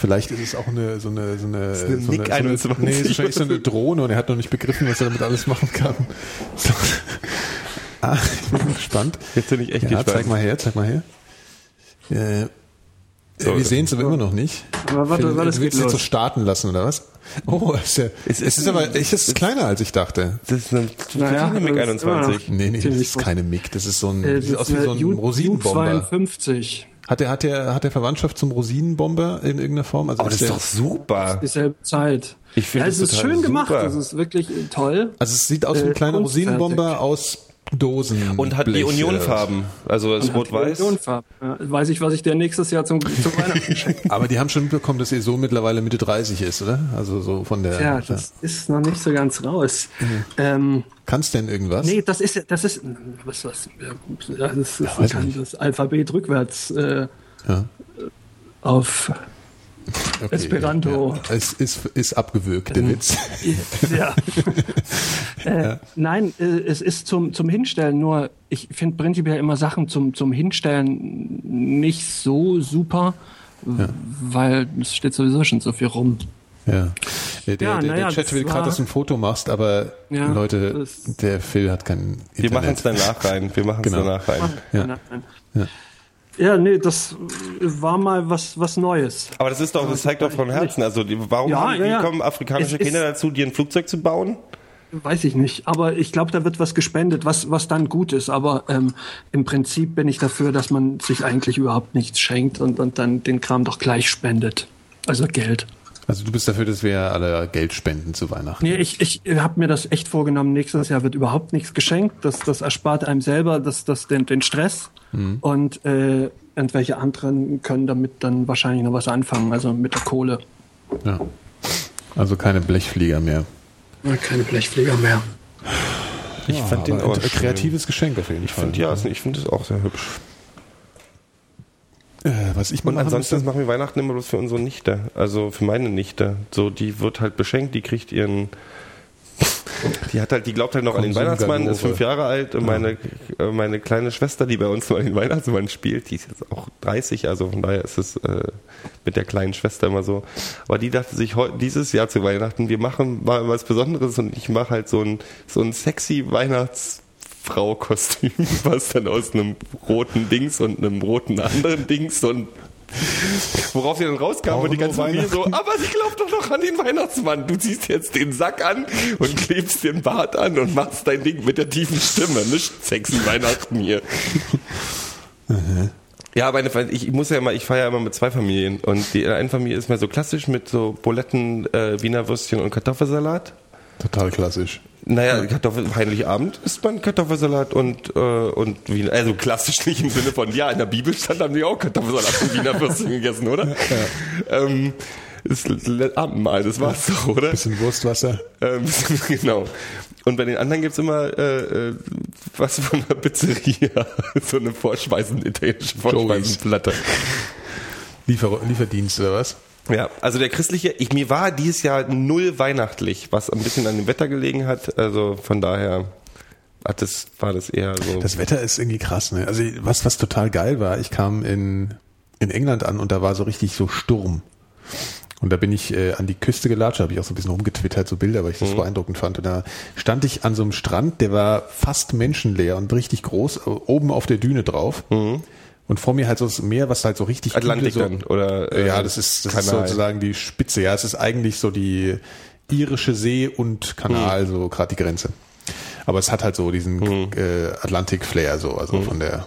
D: Vielleicht ist es auch eine so eine so eine,
E: ist eine
D: so
E: MiG
D: so
E: 21.
D: nee, es ist wahrscheinlich so eine Drohne und er hat noch nicht begriffen, was er damit alles machen kann. So. Ah, ich bin gespannt.
E: Jetzt bin ich echt
D: Ja,
E: gespannt.
D: zeig mal her, zeig mal her. Äh,
E: So,
D: wir sehen es aber immer noch nicht.
F: Aber warte,
D: Phil,
F: warte, es
D: du willst
F: geht
D: jetzt so starten lassen, oder was? Oh, ist ja, es,
E: ist
D: ist aber es ist kleiner, als ich dachte.
E: Das ist eine,
F: Naja,
E: eine MiG
F: das ist immer
E: 21.
F: noch-
D: Nee, nee, das ist keine MiG, das ist so ein,
F: Äh,
D: sieht
F: das
D: aus wie
F: ist
D: so
F: eine
D: ein Rosinenbomber.
F: U52.
D: Hat der, hat der, hat der Verwandtschaft zum Rosinenbomber in irgendeiner Form? Also
E: Aber das ist
D: der,
E: doch super.
F: Dieselbe Zeit.
E: Ich finde
F: ja,
E: das
F: es ist schön gemacht.
E: super.
F: Das ist wirklich toll.
D: also es sieht aus wie ein
F: äh,
D: kleiner. Rosinenbomber aus Dosen.
E: Und hat die Unionfarben. Also ist rot-weiß.
F: Unionfarben. Ja, weiß ich, was ich dir nächstes Jahr zum, zum Weihnachten schenke.
D: Aber die haben schon mitbekommen, dass ihr so mittlerweile Mitte 30 ist, oder? Also so von der.
F: Ja, das ist noch nicht so ganz raus. Ähm,
D: Kannst denn irgendwas?
F: nee, das ist, das ist, was, was, ja, das ist,
D: nicht.
F: das Alphabet rückwärts äh,
D: Ja.
F: auf
D: Okay,
F: Esperanto.
D: Ja. Es ist, ist abgewürgt, der Witz.
F: ja. äh, Nein, äh, es ist zum, zum Hinstellen, nur ich finde prinzipiell immer Sachen zum, zum Hinstellen nicht so super, w- weil es steht sowieso schon so viel rum.
D: Ja. Der, der,
F: Ja,
D: der,
F: ja,
D: Chat
F: das
D: will gerade, dass du ein Foto machst, aber
F: Ja,
D: Leute, der Phil hat kein Internet.
E: Wir machen es danach rein. Wir machen es
D: Genau.
E: danach rein.
D: Ja. Ja.
F: Nee, das war mal was, was Neues.
E: Aber das ist doch, das zeigt doch von Herzen. Also warum
F: Ja,
E: haben,
F: ja,
E: kommen afrikanische Kinder dazu, dir ein Flugzeug zu bauen?
F: Weiß ich nicht, aber ich glaube, da wird was gespendet, was, was dann gut ist. Aber ähm, im Prinzip bin ich dafür, dass man sich eigentlich überhaupt nichts schenkt und, und dann den Kram doch gleich spendet. Also Geld.
D: Also du bist dafür, dass wir alle Geld spenden zu Weihnachten.
F: Nee, ich, ich habe mir das echt vorgenommen. Nächstes Jahr wird überhaupt nichts geschenkt. Das, das erspart einem selber das, das, den, den Stress. Und äh, irgendwelche anderen können damit dann wahrscheinlich noch was anfangen, also mit der Kohle.
D: Ja. Also keine Blechflieger mehr.
F: Keine Blechflieger mehr.
E: Ich fand den
D: ein kreatives Geschenk auf jeden
E: Ich
D: Fall.
E: finde ja, ich finde es auch sehr hübsch.
D: Äh, was ich mal
E: ansonsten
D: müsste-
E: machen wir Weihnachten immer bloß für unsere Nichte. Also für meine Nichte. So, die wird halt beschenkt, die kriegt ihren. Die hat halt, die glaubt halt noch an den. Weihnachtsmann, ist fünf Jahre alt und meine, äh, meine kleine Schwester, die bei uns mal den Weihnachtsmann spielt, die ist jetzt auch 30, also von daher ist es äh, mit der kleinen Schwester immer so. Aber die dachte sich dieses Jahr zu Weihnachten, wir machen mal was Besonderes und ich mache halt so ein, so ein sexy Weihnachtsfrau-Kostüm, was dann aus einem roten Dings und einem roten anderen Dings und Worauf sie dann rauskam und die ganze Familie so, aber sie glaubt doch noch an den Weihnachtsmann. Du ziehst jetzt den Sack an und klebst den Bart an und machst dein Ding mit der tiefen Stimme. Nicht sexy Weihnachten hier. Ja, meine, Fa- ich muss ja immer, ich feiere ja immer mit zwei Familien und die eine Familie ist mehr so klassisch mit so Buletten, äh, Wiener Würstchen und Kartoffelsalat.
D: Total klassisch.
E: Naja, Kartoffel, Heiligabend isst man Kartoffelsalat und, äh, und Wiener, also klassisch nicht im Sinne von, ja, in der Bibel stand, haben die auch Kartoffelsalat und Wiener Würstchen gegessen, oder? Ähm, das Le- Abendmahl, das war's doch, oder?
D: Bisschen Wurstwasser.
E: Ähm, genau. Und bei den anderen gibt's immer äh, äh, was von der Pizzeria, so eine Vorspeisen, italienische Vorspeisenplatte.
D: Liefer Lieferdienst oder was?
E: Ja, also der christliche, ich, mir war dieses Jahr null weihnachtlich, was ein bisschen an dem Wetter gelegen hat. Also von daher hat das, war das eher so.
D: Das Wetter ist irgendwie krass, ne? Also was, was total geil war, ich kam in, in England an und da war so richtig so Sturm. Und da bin ich äh, an die Küste gelatscht, habe ich auch so ein bisschen rumgetwittert, so Bilder, weil ich das
E: Mhm.
D: beeindruckend fand. Und da stand ich an so einem Strand, der war fast menschenleer und richtig groß, äh, oben auf der Düne drauf. Und vor mir halt so das Meer, was halt so richtig
E: Mhm. Atlantik
D: so,
E: dann, oder, äh,
D: ja, das ist, das ist sozusagen die Spitze. Ja, es ist eigentlich so die irische See und
E: Mhm.
D: Kanal, so gerade die Grenze. Aber es hat halt so diesen
E: Mhm.
D: äh, Atlantik-Flair, so, also von der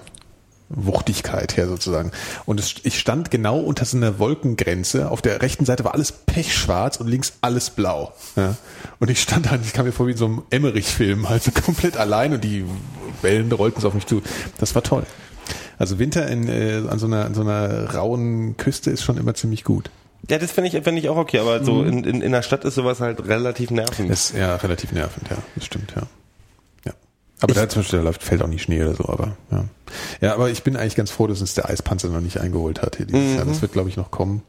D: Wuchtigkeit her sozusagen. Und es, ich stand genau unter so einer Wolkengrenze. Auf der rechten Seite war alles pechschwarz und links alles blau. Ja. Und ich stand da, und ich kam mir vor wie in so einem Emmerich-Film, halt so komplett allein und die Wellen rollten so auf mich zu. Das war toll. Also Winter in, äh, an, so einer, an so einer rauen Küste ist schon immer ziemlich gut.
E: Ja, das finde ich, find ich auch okay, aber so
D: Mhm.
E: in, in, in der Stadt ist sowas halt relativ nervend.
D: Ist ja relativ nervend, ja. Das stimmt, ja. ja. Aber da zum Beispiel, da läuft, fällt auch nie Schnee oder so, aber ja. Ja, aber ich bin eigentlich ganz froh, dass uns der Eispanzer noch nicht eingeholt hat hier dieses Jahr. Das wird, glaube ich, noch kommen.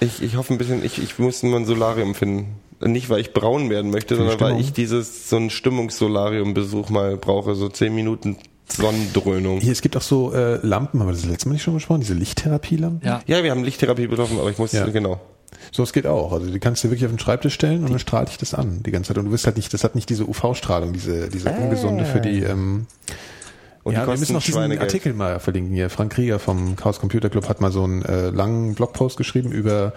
E: Ich, ich hoffe ein bisschen, ich, ich muss nur ein Solarium finden. Nicht, weil ich braun werden möchte, sondern weil
D: Stimmung?
E: ich dieses, so ein Stimmungssolarium-Besuch mal brauche, so zehn Minuten Sonnendröhnung.
D: Hier, es gibt auch so äh, Lampen, haben wir das letzte Mal nicht schon besprochen, diese Lichttherapielampen?
F: Ja.
E: Ja, wir haben Lichttherapie betroffen, aber ich muss,
D: Ja.
E: genau.
D: So, es geht auch. Also die kannst du wirklich auf den Schreibtisch stellen und dann strahlt dich das an die ganze Zeit. Und du wirst halt nicht, das hat nicht diese UV-Strahlung, diese, diese ungesunde für die, ähm,
E: Und
D: ja,
E: die
D: wir müssen auch diesen. Artikel mal verlinken hier. Frank Krieger vom Chaos Computer Club hat mal so einen äh, langen Blogpost geschrieben über,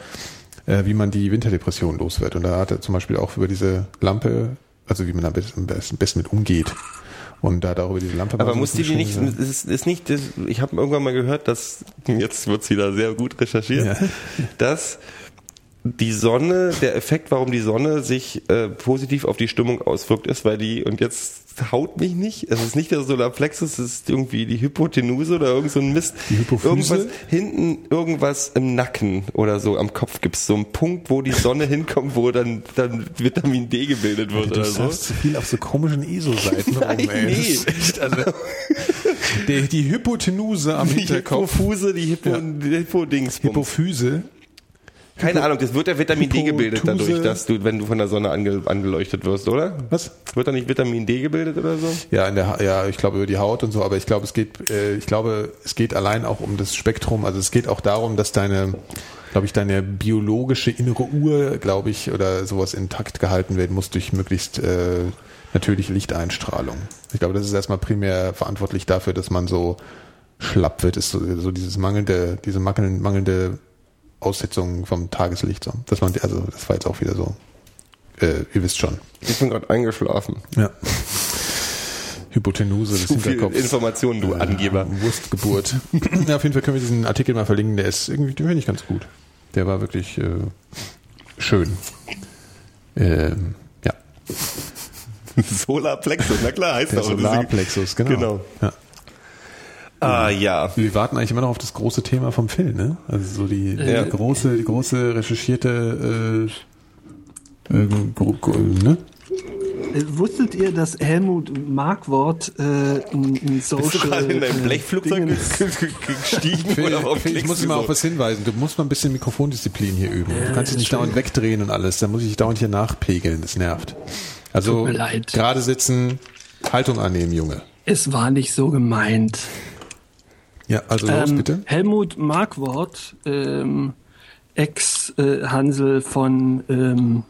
D: äh, wie man die Winterdepression los wird. Und da hat er zum Beispiel auch über diese Lampe, also wie man am besten, am besten mit umgeht. Und da darüber diese Lampe.
E: Aber muss die nicht, es ist, ist nicht, das, ich habe irgendwann mal gehört, dass, jetzt wird's wieder sehr gut recherchiert,
D: Ja.
E: dass die Sonne, der Effekt, warum die Sonne sich äh, positiv auf die Stimmung auswirkt, ist, weil die, und jetzt haut mich nicht, es ist nicht der Solarplexus, es ist irgendwie die Hypotenuse oder irgend so ein Mist.
D: Die Hypophyse?
E: Irgendwas, hinten irgendwas im Nacken oder so am Kopf gibt's so einen Punkt, wo die Sonne hinkommt, wo dann, dann Vitamin D gebildet wird
D: Du
E: oder so.
D: surfst zu viel auf so komischen ESO-Seiten
E: Nein,
D: rum, ey.
E: nee.
D: Echt, also, die, die Hypotenuse am
E: Die
D: Hinterkopf.
E: Hypofuse, die Hippo,
D: Ja.
E: die Hippo-Dings. Keine Ahnung, das wird ja Vitamin D gebildet dadurch, dass du, wenn du von der Sonne ange, angeleuchtet wirst, oder?
D: Was?
E: Wird da nicht Vitamin D gebildet oder so?
D: Ja, in der, ja, ich glaube über die Haut und so, aber ich glaube, es geht, äh, ich glaube, es geht allein auch um das Spektrum. Also es geht auch darum, dass deine, glaube ich, deine biologische innere Uhr, glaube ich, oder sowas intakt gehalten werden muss durch möglichst äh, natürliche Lichteinstrahlung. Ich glaube, das ist erstmal primär verantwortlich dafür, dass man so schlapp wird, ist so, so dieses mangelnde, diese mangelnde, mangelnde Aussetzung vom Tageslicht. So. Dass man, also das war jetzt auch wieder so. Äh, ihr wisst schon.
E: Ich bin gerade eingeschlafen.
D: Ja. Hypotenuse des Hinterkopfs.
E: Informationen, du Angeber.
D: Wurstgeburt. ja, auf jeden Fall können wir diesen Artikel mal verlinken. Der ist irgendwie, den finde ich ganz gut. Der war wirklich äh, schön. Ähm, ja.
E: Solarplexus, na klar, heißt
D: Der
E: auch.
D: Solarplexus, genau.
E: Genau.
D: Ja.
E: Ah, ja.
D: Wir warten eigentlich immer noch auf das große Thema vom Phil, ne? Also so die,
E: Ja.
D: die große, die große recherchierte äh, äh, ne?
F: Äh, Wusstet ihr, dass Helmut Markwort äh, ein, ein Social...
E: Bist du gerade in dein
F: äh,
E: Blechflugzeug gestiegen?
D: Phil,
E: oder warum
D: Phil, ich muss mal
E: so?
D: auf was hinweisen. Du musst mal ein bisschen Mikrofondisziplin hier üben. du kannst dich nicht dauernd wegdrehen und alles. Da muss ich dich dauernd hier nachpegeln. Das nervt. Also
F: Tut mir leid.
D: gerade sitzen, Haltung annehmen, Junge.
F: Es war nicht so gemeint.
D: Ja, also los
F: Ähm,
D: bitte.
F: Helmut Markwort, ähm, Ex-Hansel von ähm,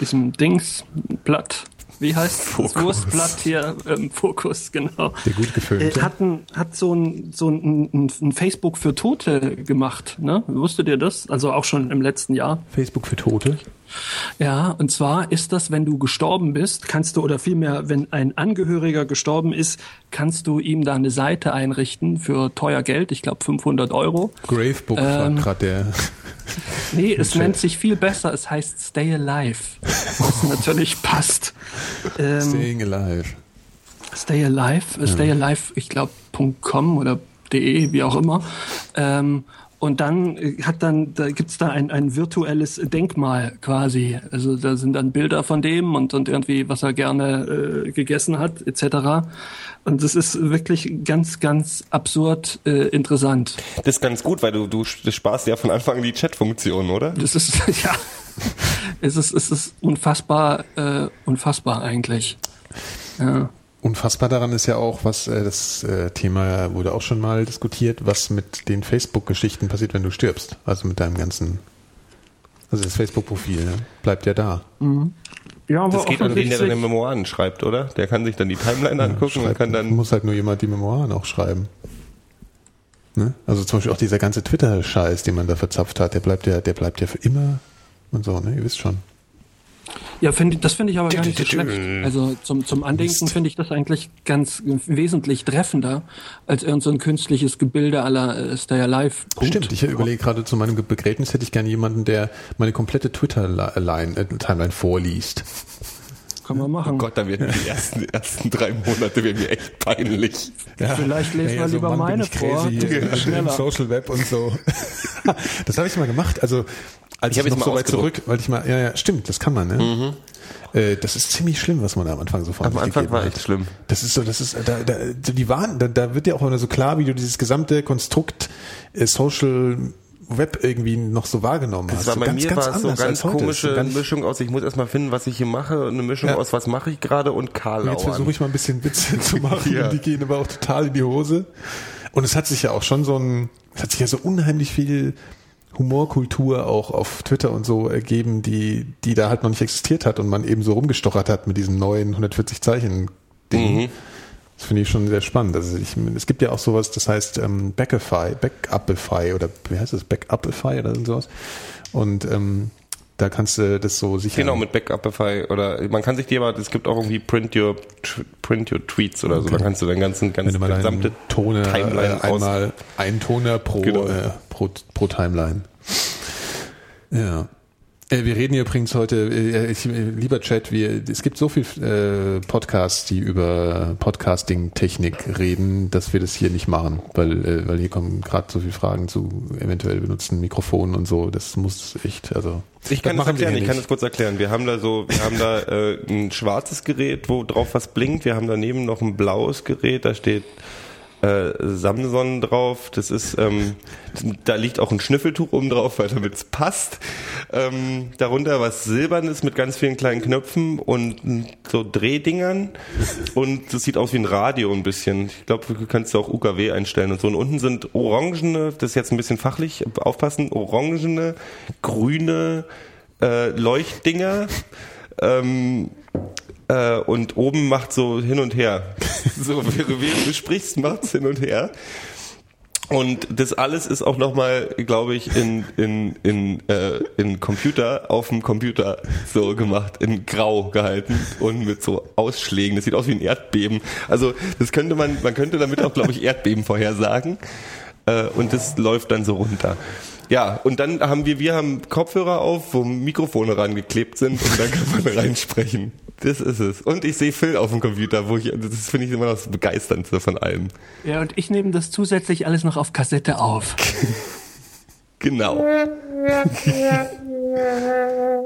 F: diesem Dingsblatt. Wie heißt das
E: Fokus.
F: Wurstblatt hier? Ähm, Fokus, genau.
D: Der gut gefilmte.
F: Äh, hat, ein, hat so ein, so ein, ein, ein Facebook für Tote gemacht. Ne? Wusstet ihr das? Also auch schon im letzten Jahr.
D: Facebook für Tote.
F: Ja, und zwar ist das, wenn du gestorben bist, kannst du, oder vielmehr, wenn ein Angehöriger gestorben ist, kannst du ihm da eine Seite einrichten für teuer Geld, ich glaube 500 Euro.
D: Gravebook
F: Ähm,
D: war gerade der.
F: Nee, es nennt sich viel besser, es heißt Stay Alive, was natürlich passt. Ähm,
D: Staying Alive.
F: Stay Alive, äh, Stay Alive, ich glaube .com oder de, wie auch immer. Ähm, und dann äh, hat dann, da gibt's da ein, ein virtuelles Denkmal quasi. Also da sind dann Bilder von dem und, und irgendwie, was er gerne äh, gegessen hat, etc. Und das ist wirklich ganz, ganz absurd äh, interessant.
E: Das ist ganz gut, weil du, du sparst ja von Anfang an die Chat-Funktion, oder?
F: Das ist, ja, es ist, es ist unfassbar, äh, unfassbar eigentlich. Ja.
D: Unfassbar daran ist ja auch, was äh, das äh, Thema wurde auch schon mal diskutiert, was mit den Facebook-Geschichten passiert, wenn du stirbst. Also mit deinem ganzen, also das Facebook-Profil ne? bleibt ja da.
F: Ja, aber
E: Das geht an den, der deine Memoiren schreibt, oder? Der kann sich dann die Timeline angucken und kann dann.
D: muss halt nur jemand die Memoiren auch schreiben. Ne? Also zum Beispiel auch dieser ganze Twitter-Scheiß, den man da verzapft hat, der bleibt ja, der bleibt ja für immer und so, ne? Ihr wisst schon.
F: Ja, finde das finde ich aber gar nicht so schlecht. Also zum, zum Andenken finde ich das eigentlich ganz wesentlich treffender als irgend so ein künstliches Gebilde aller äh, Stay Alive. Punkt.
D: Stimmt, ich überlege gerade zu meinem Begräbnis hätte ich gerne jemanden, der meine komplette Twitter-Line, äh, Timeline vorliest.
F: Kann man machen.
E: Oh Gott, dann werden die ersten, ersten drei Monate werden mir echt peinlich.
F: Vielleicht lesen wir
D: so,
F: lieber
D: Mann,
F: meine vor.
D: crazy,
F: schneller.
D: Social Web und so. das habe ich mal gemacht. Also als
E: Ich
D: ich, noch
E: mal
D: so weit zurück, weil ich mal, ja, ja, stimmt, das kann man, ne? Äh, das ist ziemlich schlimm, was man da am Anfang so von
E: Am Anfang war echt schlimm.
D: Das ist so, das ist, da, da, die waren, da, da wird ja auch immer so klar, wie du dieses gesamte Konstrukt äh, Social Web irgendwie noch so wahrgenommen
E: Das
D: hast.
E: war
D: so
E: bei
D: ganz,
E: mir
D: ganz
E: war es so ganz komische
D: So ganz-
E: Mischung aus, ich muss erstmal finden, was ich hier mache, eine Mischung
D: Ja.
E: aus, was mache ich gerade und Karlauern.
D: Jetzt versuche ich mal ein bisschen Witze zu machen.
E: Ja.
D: Die gehen aber auch total in die Hose. Und es hat sich ja auch schon so ein, es hat sich ja so unheimlich viel Humorkultur auch auf Twitter und so ergeben, die, die da halt noch nicht existiert hat und man eben so rumgestochert hat mit diesem neuen 140 Zeichen Ding.
E: Mhm.
D: Das finde ich schon sehr spannend. Also ich, es gibt ja auch sowas, das heißt ähm, Backify, Backupify oder wie heißt das, Backupify oder sowas. Und ähm, da kannst du das so sicher.
E: Genau, mit Backupify oder man kann sich die aber, es gibt auch irgendwie Print Your Print Your Tweets oder so, da kannst du deinen ganzen, ganzen gesamte
D: Toner
E: Timeline
D: äh, einmal ein Toner pro,
E: Genau.
D: äh, pro pro Timeline. Ja. Äh, wir reden hier übrigens heute, äh, äh, lieber Chat, wir, es gibt so viel äh, Podcasts, die über Podcasting-Technik reden, dass wir das hier nicht machen, weil, weil hier kommen gerade so viele Fragen zu eventuell benutzten Mikrofonen und so. Das muss echt, also.
E: Ich kann
D: das
E: das erklären, ich kann das kurz erklären. Wir haben da so, wir haben da äh, ein schwarzes Gerät, wo drauf was blinkt. Wir haben daneben noch ein blaues Gerät, da steht äh, Samson drauf. Das ist, ähm, da liegt auch ein Schnüffeltuch oben drauf, weil damit es passt. Ähm, darunter was Silbernes mit ganz vielen kleinen Knöpfen und so Drehdingern. Und das sieht aus wie ein Radio ein bisschen. Ich glaube, du kannst auch UKW einstellen und so. Und unten sind orangene, das ist jetzt ein bisschen fachlich, aufpassen, orangene, grüne äh, Leuchtdinger. Ähm, äh, und oben macht so hin und her. So, während du sprichst, macht's hin und her. Und das alles ist auch nochmal, glaube ich, in, in, in, äh, in Computer, auf dem Computer so gemacht, in Grau gehalten und mit so Ausschlägen. Das sieht aus wie ein Erdbeben. Also das könnte man, man könnte damit auch, glaube ich, Erdbeben vorhersagen. Äh, und das läuft dann so runter. Ja, und dann haben wir, wir haben Kopfhörer auf, wo Mikrofone rangeklebt sind und dann kann man reinsprechen. Das ist es. Und ich sehe Phil auf dem Computer, wo ich, das finde ich immer noch das Begeisterndste von allem.
F: Ja, und ich nehme das zusätzlich alles noch auf Kassette auf.
E: Genau.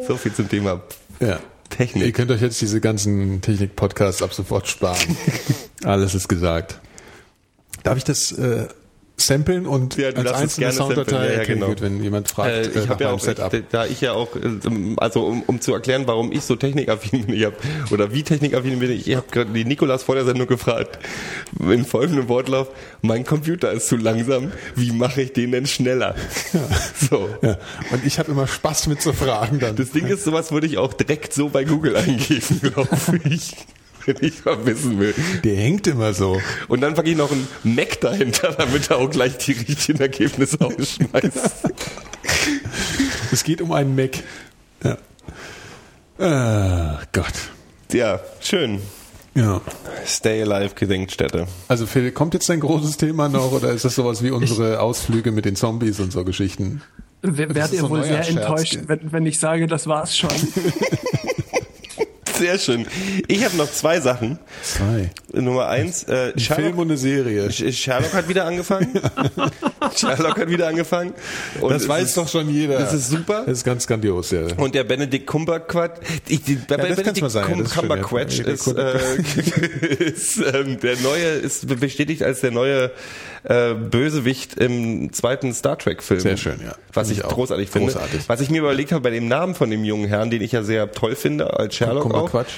E: so viel zum Thema
D: Ja. Ihr
E: Technik.
D: könnt euch jetzt diese ganzen Technik-Podcasts ab sofort sparen. Alles ist gesagt. Darf ich das äh, samplen und
E: Ja,
D: als einzelne Sounddatei.
E: Ja, ja, genau.
D: wird, wenn jemand fragt
E: Äh,
D: äh,
E: ich
D: nach
E: habe ja auch, ich, da ich ja auch, äh, also um, um zu erklären, warum ich so technikaffin bin, ich hab, oder wie technikaffin bin ich, ich habe gerade die Nikolas vor der Sendung gefragt, in folgendem Wortlauf, mein Computer ist zu langsam, wie mache ich den denn schneller? So.
D: ja. Und ich habe immer Spaß mit so Fragen dann.
E: Das Ding ist, sowas würde ich auch direkt so bei Google eingeben, glaube ich. Wenn ich mal wissen will.
D: Der hängt immer so.
E: Und dann packe ich noch einen Mac dahinter, damit er auch gleich die richtigen Ergebnisse ausschmeißt.
D: Es geht um einen Mac. Ja. Ah, Gott.
E: Ja, schön.
D: Ja.
E: Stay Alive Gedenkstätte.
D: Also Phil, kommt jetzt ein großes Thema noch oder ist das sowas wie unsere Ausflüge mit den Zombies und so Geschichten?
F: Wer- Werdet ihr
D: so
F: wohl sehr
D: Scherz,
F: enttäuscht, wenn, wenn ich sage, das war's schon.
E: Sehr schön. Ich habe noch zwei Sachen.
D: Zwei.
E: Nummer eins, äh,
D: Ein Film und eine Serie.
E: Sch- Sherlock hat wieder angefangen. Sherlock hat wieder angefangen. Und
D: Das weiß
E: ist,
D: doch schon jeder.
E: Das ist super.
D: Das ist ganz grandios, ja.
E: Und der Benedict Cumberquatch, ich, die,
D: kann's
E: Benedict
D: mal sein,
E: Cum-
D: das ist schön, ja.
E: Ist, äh, ist ähm, der neue, ist bestätigt als der neue äh, Bösewicht im zweiten Star Trek Film.
D: Sehr schön, ja.
E: Was ich
D: ich
E: großartig finde.
D: großartig.
E: Was ich mir überlegt habe bei dem Namen von dem jungen Herrn, den ich ja sehr toll finde als Sherlock auch.
D: Cumberquatch.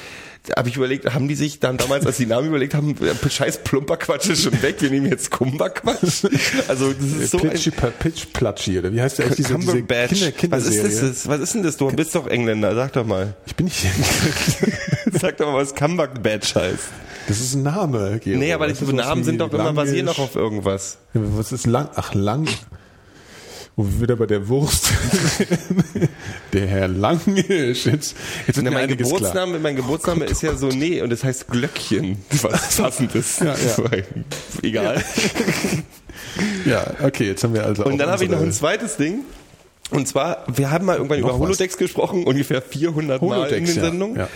E: Habe ich überlegt, haben die sich dann damals, als die Namen überlegt haben, äh, scheiß Plumperquatsch ist schon weg, wir nehmen jetzt Kumberquatsch. Also das ist so ein
D: Pitchy, Pitch Platschi, oder wie heißt der? eigentlich, diese, diese
E: Cumberbatch.
D: Kinder,
E: was ist
D: Kinderserie?
E: das? Was ist denn das? Du bist doch Engländer, sag doch mal.
D: Ich bin nicht.
E: Sag doch mal, was Cumberbatch heißt.
D: Das ist ein Name. Gero.
E: Nee, aber
D: Das
E: die Namen sind doch immer basieren doch auf irgendwas.
D: Ja, Was ist lang? Ach, lang. Wo wir wieder bei der Wurst. der Herr Langisch. Jetzt, jetzt
E: Na, mein
D: einiges klar.
E: Geburtsname, mein Geburtsname ist ja so nee und das heißt Glöckchen, was passend ist.
D: Ja, ja.
E: Egal.
D: Ja, okay, jetzt haben wir also
E: Und dann habe ich noch ein zweites Ding. Und zwar, wir haben mal irgendwann über
D: was.
E: Holodex gesprochen, ungefähr 400 Mal in
D: Holodex,
E: den
D: ja,
E: Sendungen.
D: ja.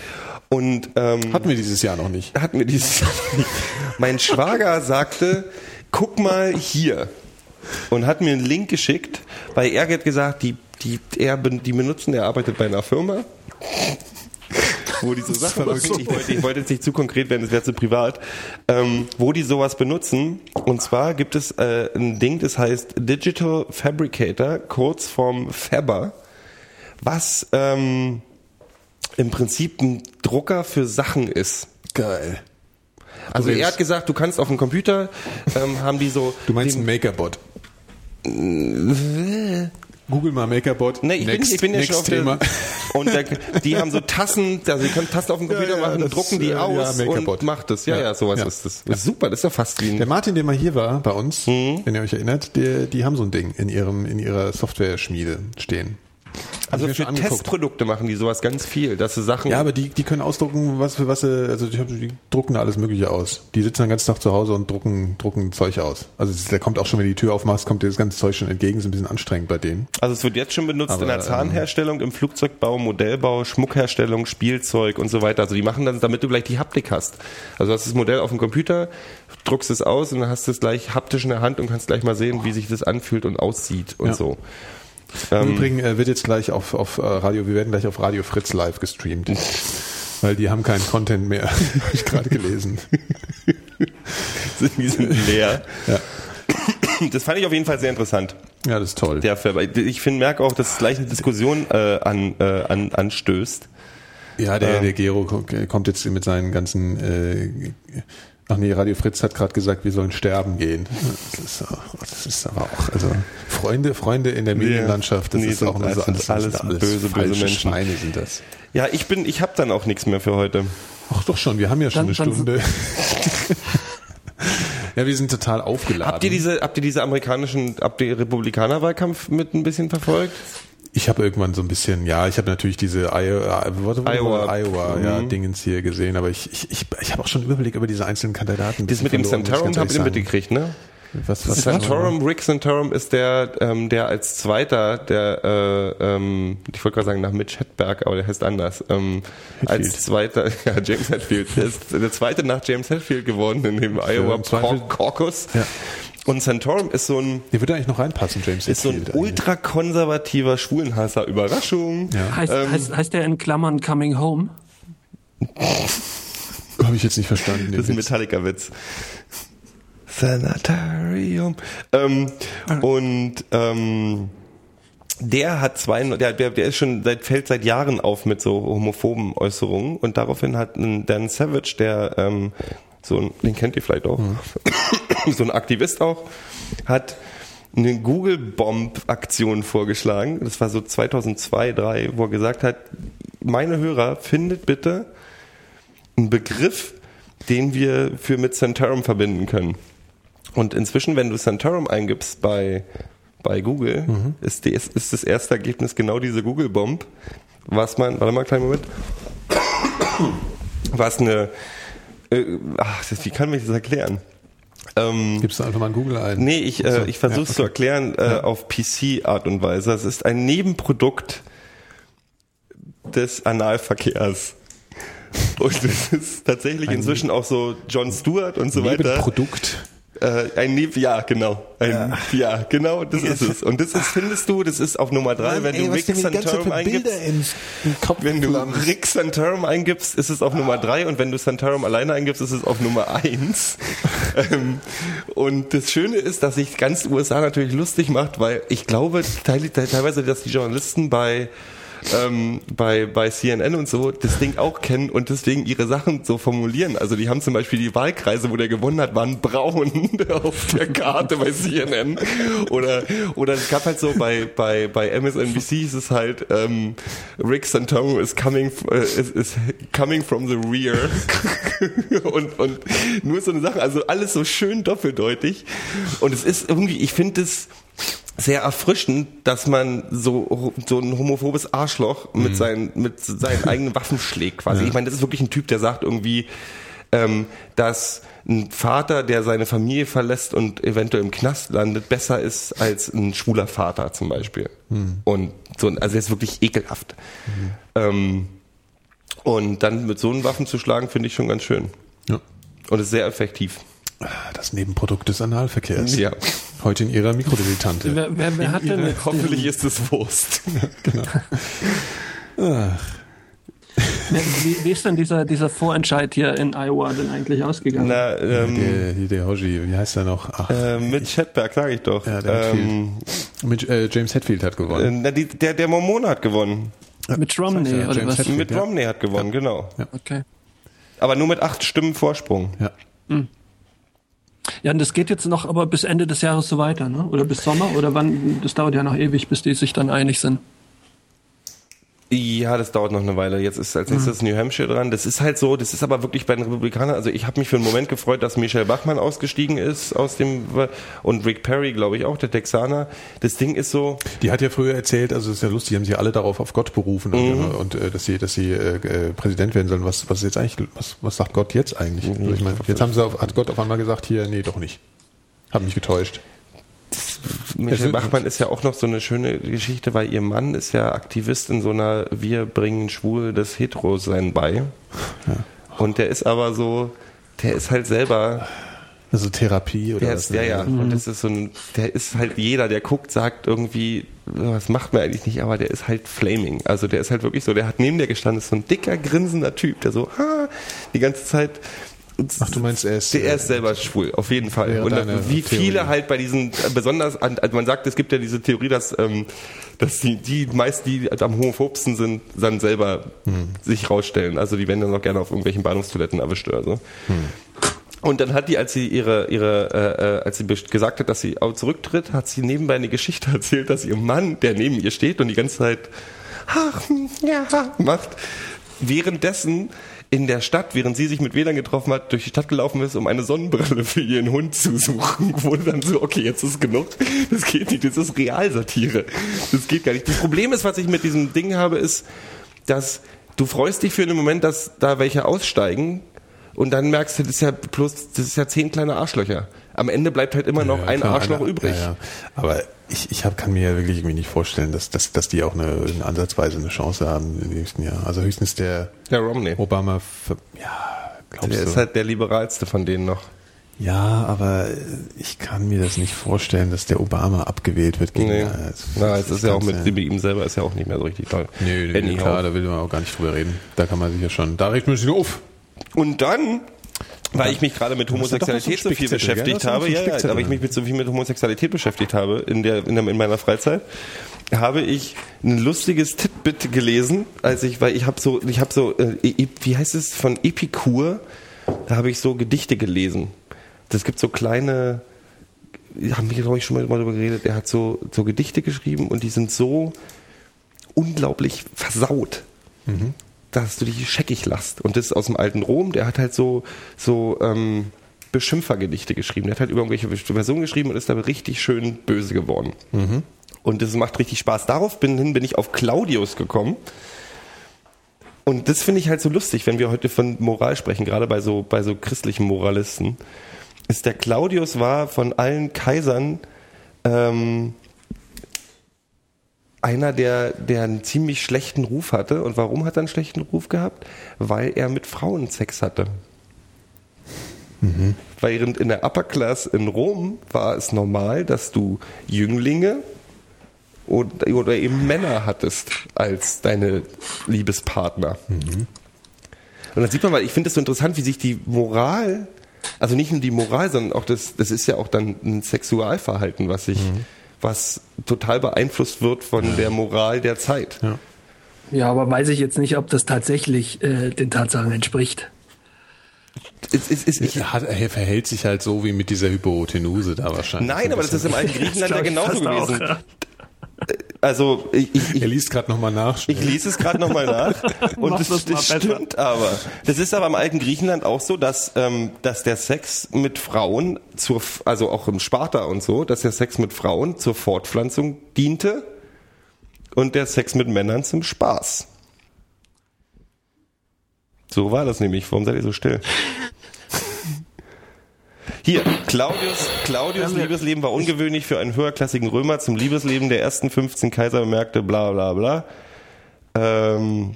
E: Und ähm,
D: Hatten wir dieses Jahr noch nicht.
E: hatten wir dieses mein Schwager sagte, guck mal hier und hat mir einen Link geschickt, weil er hat gesagt, die die er die benutzen, er arbeitet bei einer Firma. Wo die so Sachen
D: verrückt.
E: ich wollte, ich wollte jetzt nicht zu konkret werden, das wäre zu privat, ähm, wo die sowas benutzen. Und zwar gibt es äh, ein Ding, das heißt Digital Fabricator, kurz vom Faber, was ähm, im Prinzip ein Drucker für Sachen ist.
D: Geil.
E: Also
D: redest-
E: er hat gesagt, du kannst auf dem Computer, ähm, haben die so...
D: Du meinst ein Makerbot. Google mal Makerbot.
E: Nee, ich, bin,
D: Next-
E: ich bin ja schon auf
D: Thema.
E: der, und der, die haben so Tassen, also die können Tasten auf dem Computer
D: Ja, ja,
E: machen,
D: das
E: drucken die
D: äh, ja,
E: aus
D: Makerbot.
E: und macht das. Ja, ja,
D: Ja,
E: sowas
D: ja.
E: ist das. das ist super, das ist ja fast wie
D: Der
E: ein,
D: Martin, der mal hier war bei uns,
E: Mhm.
D: wenn ihr euch erinnert, der, die haben so ein Ding in ihrem in ihrer Software-Schmiede stehen.
E: Also für. Testprodukte machen die sowas ganz viel, dass sie Sachen.
D: Ja, aber die, die können ausdrucken, was für was sie, also die, die drucken da alles Mögliche aus. Die sitzen den ganzen Tag zu Hause und drucken, drucken Zeug aus. Also da kommt auch schon, wenn du die Tür aufmachst, kommt dir das ganze Zeug schon entgegen, ist ein bisschen anstrengend bei denen.
E: Also es wird jetzt schon benutzt
D: Aber,
E: in der Zahnherstellung, im Flugzeugbau, Modellbau, Schmuckherstellung, Spielzeug und so weiter. Also die machen das, damit du gleich die Haptik hast. Also du hast das Modell auf dem Computer, druckst es aus und dann hast du es gleich haptisch in der Hand und kannst gleich mal sehen, wie sich das anfühlt und aussieht und
D: Ja.
E: so.
D: Im
E: Ähm,
D: Übrigen äh, wird jetzt gleich auf, auf äh, Radio, wir werden gleich auf Radio Fritz live gestreamt. Weil die haben keinen Content mehr, habe ich gerade gelesen.
E: die sind leer.
D: Ja.
E: Das fand ich auf jeden Fall sehr interessant.
D: Ja, das ist toll.
E: Der ich finde, merke auch, dass es gleich eine Diskussion äh, an, äh, an, anstößt.
D: Ja, der,
E: Ähm.
D: der Gero ko- kommt jetzt mit seinen ganzen. Äh, ach nee, Radio Fritz hat gerade gesagt, wir sollen sterben gehen. Das ist, das ist aber auch, also Freunde, Freunde in der Medienlandschaft, das
E: Nee,
D: ist
E: sind
D: auch so
E: alles-
D: alles,
E: alles böse, böse Menschen.
D: Schweine sind das.
E: Ja, ich bin, ich habe dann auch nichts mehr für heute.
D: Ach doch schon, wir haben ja schon
F: Dann-
D: eine
F: dann-
D: Stunde. ja, wir sind total aufgeladen.
E: Habt ihr diese, habt ihr diese amerikanischen, habt ihr Republikanerwahlkampf mit ein bisschen verfolgt?
D: Ich habe irgendwann so ein bisschen, ja, ich habe natürlich diese Iowa, warte, warte,
E: Iowa.
D: Iowa ja,
E: Mhm.
D: Dingens hier gesehen, aber ich, ich, ich, ich habe auch schon Überblick über diese einzelnen Kandidaten.
E: Das mit dem
D: ich
E: Santorum ihr
D: ehrlich
E: mitgekriegt, ne?
D: Was, was
E: Santorum, Rick Santorum ist der, ähm, der als Zweiter, der, äh, ähm, ich wollte gerade sagen nach Mitch Hedberg, aber der heißt anders. Ähm, als Zweiter, ja, James Hetfield. Der ist der Zweite nach James Hetfield geworden in dem Iowa Caucus.
D: Ja.
E: Und Santorum ist so ein,
D: Der würde eigentlich noch reinpassen, James
E: ist so ein ultrakonservativer Schwulenhasser. Überraschung.
D: Ja.
F: Heißt,
E: Ähm,
F: heißt, heißt der in Klammern Coming Home?
D: Habe ich jetzt nicht verstanden. den
E: Das ist ein
D: Witz.
E: Metallica-Witz. Sanatarium. Ähm, und ähm, der hat zwei, der, der, der ist schon seit fällt seit Jahren auf mit so homophoben Äußerungen und daraufhin hat ein Dan Savage, der ähm, so ein, den kennt ihr vielleicht auch, so ein Aktivist auch, hat eine Google Bomb Aktion vorgeschlagen. Das war so 2002, 2003, wo er gesagt hat, meine Hörer findet bitte einen Begriff, den wir für mit Santorum verbinden können. Und inzwischen, wenn du Santorum eingibst bei, bei Google, ist, die, ist, ist das erste Ergebnis genau diese Google-Bomb, was man, warte mal, einen kleinen Moment, was eine, äh, ach, wie kann man das erklären? Ähm,
D: Gibst du einfach mal in Google ein?
E: Nee, ich, äh, ich versuche es zu erklären äh, auf PC-Art und Weise. Es ist ein Nebenprodukt des Analverkehrs. Und es ist tatsächlich inzwischen auch so John Stewart und so weiter.
D: Produkt.
E: Äh, ein Neb ja, genau. Ein, ja. genau, das ist es. Und das ist, findest du, das ist auf Nummer drei, wenn du Rick Santorum eingibst. Wenn du Rick Santorum eingibst, ist es auf Nummer drei und wenn du Santorum alleine eingibst, ist es auf Nummer eins. ähm, und das Schöne ist, dass sich ganz USA natürlich lustig macht, weil ich glaube teil- teilweise, dass die Journalisten bei ähm, bei, bei CNN und so das Ding auch kennen und deswegen ihre Sachen so formulieren. Also die haben zum Beispiel die Wahlkreise, wo der gewonnen hat, waren braun auf der Karte bei CNN. Oder, oder es gab halt so bei, bei, bei MSNBC ist es halt ähm, Rick Santorum is coming, äh, is, is coming from the rear. und, und nur so eine Sache, also alles so schön doppeldeutig. Und es ist irgendwie, ich finde es sehr erfrischend, dass man so so ein homophobes Arschloch mit seinen mit seinen eigenen Waffen schlägt quasi. Ich meine, das ist wirklich ein Typ, der sagt irgendwie, ähm, dass ein Vater, der seine Familie verlässt und eventuell im Knast landet, besser ist als ein schwuler Vater zum Beispiel. Und so, also er ist wirklich ekelhaft. Ähm, und dann mit so einen Waffen zu schlagen, finde ich schon ganz schön.
D: Ja.
E: Und ist sehr effektiv.
D: Das Nebenprodukt des Analverkehrs.
E: Ja.
D: Heute in ihrer Mikrodilettante.
F: Wer, wer, wer hat denn
E: Hoffentlich ist es Wurst.
F: wer, wie, wie ist denn dieser, dieser Vorentscheid hier in Iowa denn eigentlich ausgegangen?
E: Na, ähm,
D: Der, hier der Hoshi, wie heißt er noch? Ach,
E: äh, mit Chatberg, sage ich doch.
D: Ja, der
E: ähm,
D: mit, äh, James Hetfield hat
E: äh,
D: gewonnen.
E: na, die, der, der Mormon hat gewonnen.
F: Mit Romney
D: ja,
F: oder was?
D: Hetfield.
E: Mit
D: ja.
E: Romney hat gewonnen, genau.
F: Okay.
E: Aber nur mit acht Stimmen Vorsprung.
D: ja.
F: Ja, und das geht jetzt noch aber bis Ende des Jahres so weiter, ne? Oder bis Sommer? Oder wann? Das dauert ja noch ewig, bis die sich dann einig sind.
E: Ja, das dauert noch eine Weile. Jetzt ist als nächstes New Hampshire dran. Das ist halt so, das ist aber wirklich bei den Republikanern. Also ich habe mich für einen Moment gefreut, dass Michelle Bachmann ausgestiegen ist aus dem und Rick Perry, glaube ich, auch der Texaner. Das Ding ist so.
D: Die hat ja früher erzählt, also es ist ja lustig, haben sie alle darauf auf Gott berufen und, und äh, dass sie, dass sie äh, äh, Präsident werden sollen. Was, was ist jetzt eigentlich, was, was sagt Gott jetzt eigentlich? Also ich meine, jetzt haben sie auf, hat Gott auf einmal gesagt, hier, nee, doch nicht. Hab mich getäuscht.
E: Michelle Bachmann ist ja auch noch so eine schöne Geschichte, weil ihr Mann ist ja Aktivist in so einer Wir bringen Schwul das Hetero-Sein bei. Und der ist aber so, der ist halt selber
D: Also Therapie oder
E: Der
D: was?
E: ist, ja, ja. Und das ist so ein, der ist halt jeder, der guckt, sagt irgendwie, was macht man eigentlich nicht, aber der ist halt flaming. Also der ist halt wirklich so, der hat neben der gestanden, ist so ein dicker, grinsender Typ, der so, ha, die ganze Zeit.
D: Ach, du meinst, er ist,
E: Der, er ist selber schwul, auf jeden Fall. Und wie
D: Theorie.
E: viele halt bei diesen, besonders, also man sagt, es gibt ja diese Theorie, dass, ähm, dass die, die meist, die am homophobsten sind, dann selber
D: Hm.
E: sich rausstellen. Also die werden dann auch gerne auf irgendwelchen Bahnhofstoiletten erwischt oder so.
D: Hm.
E: Und dann hat die, als sie ihre, ihre, äh, äh, als sie gesagt hat, dass sie auch zurücktritt, hat sie nebenbei eine Geschichte erzählt, dass ihr Mann, der neben ihr steht und die ganze Zeit ach, hm, ja, macht, währenddessen in der Stadt, während sie sich mit Wählern getroffen hat, durch die Stadt gelaufen ist, um eine Sonnenbrille für ihren Hund zu suchen, wurde dann so, okay, jetzt ist genug. Das geht nicht, das ist Realsatire. Das geht gar nicht. Das Problem ist, was ich mit diesem Ding habe, ist, dass du freust dich für einen Moment, dass da welche aussteigen und dann merkst du, das ist ja bloß, das ist ja zehn kleine Arschlöcher. Am Ende bleibt halt immer noch
D: Ja,
E: ein
D: klar,
E: Arschloch
D: einer-
E: übrig.
D: Ja, ja. Aber ich, ich hab, kann mir ja wirklich irgendwie nicht vorstellen, dass, dass, dass die auch eine, eine ansatzweise eine Chance haben im nächsten Jahr. Also höchstens der
E: Der Romney.
D: Obama, ver- ja, glaubst
E: Der
D: du?
E: ist halt der liberalste von denen noch.
D: ja, aber ich kann mir das nicht vorstellen, dass der Obama abgewählt wird gegen
E: Nee.
D: äh,
E: Na, es ist ja auch mit, mit ihm selber ist ja auch nicht mehr so richtig toll.
D: Nö, nö, nö
E: Anyhow.
D: klar, da will man auch gar nicht drüber reden. Da kann man sich ja schon, da regt man sich auf.
E: Und dann, weil ich mich gerade mit
D: so
E: Homosexualität
D: einen
E: so viel beschäftigt habe,
D: so
E: ja, ja, aber ich mich mit so viel mit Homosexualität beschäftigt habe in der, in, der, in meiner Freizeit, habe ich ein lustiges Titbit gelesen, als ich, weil ich habe so, ich habe so, äh, E- wie heißt es von Epikur, da habe ich so Gedichte gelesen. Das gibt so kleine, haben wir glaube ich schon mal darüber geredet. Er hat so so Gedichte geschrieben und die sind so unglaublich versaut dass du dich scheckig lachst. Und das ist aus dem alten Rom, der hat halt so, so ähm, Beschimpfergedichte geschrieben. Der hat halt über irgendwelche Personen geschrieben und ist da richtig schön böse geworden. Und das macht richtig Spaß. Darauf bin, hin bin ich auf Claudius gekommen. Und das finde ich halt so lustig, wenn wir heute von Moral sprechen, gerade bei so, bei so christlichen Moralisten. Ist der Claudius war von allen Kaisern ähm, einer, der, der einen ziemlich schlechten Ruf hatte. Und warum hat er einen schlechten Ruf gehabt? Weil er mit Frauen Sex hatte. Während in der Upper Class in Rom war es normal, dass du Jünglinge oder, oder eben Männer hattest als deine Liebespartner. Und dann sieht man mal, ich finde es so interessant, wie sich die Moral, also nicht nur die Moral, sondern auch das, das ist ja auch dann ein Sexualverhalten, was sich, was total beeinflusst wird von der Moral der Zeit.
D: Ja.
F: Ja, aber weiß ich jetzt nicht, ob das tatsächlich äh, den Tatsachen entspricht.
E: Es, es, es, ich,
D: Er, hat, er verhält sich halt so wie mit dieser Hypotenuse da wahrscheinlich.
E: nein, aber das ist im alten Griechenland ja genauso
F: fast auch,
E: gewesen.
F: ja.
E: Also ich, ich,
D: Er liest gerade nochmal nach.
E: ich lese es gerade nochmal nach und
F: Mach
E: das,
F: das mal
E: das stimmt aber. Das ist aber im alten Griechenland auch so, dass, ähm, dass der Sex mit Frauen, zur, also auch im Sparta und so, dass der Sex mit Frauen zur Fortpflanzung diente und der Sex mit Männern zum Spaß. So war das nämlich. Warum seid ihr so still? Hier, Claudius, Claudius Liebesleben war ungewöhnlich für einen höherklassigen Römer. Zum Liebesleben der ersten 15 Kaiser bemerkte bla bla bla. Ähm,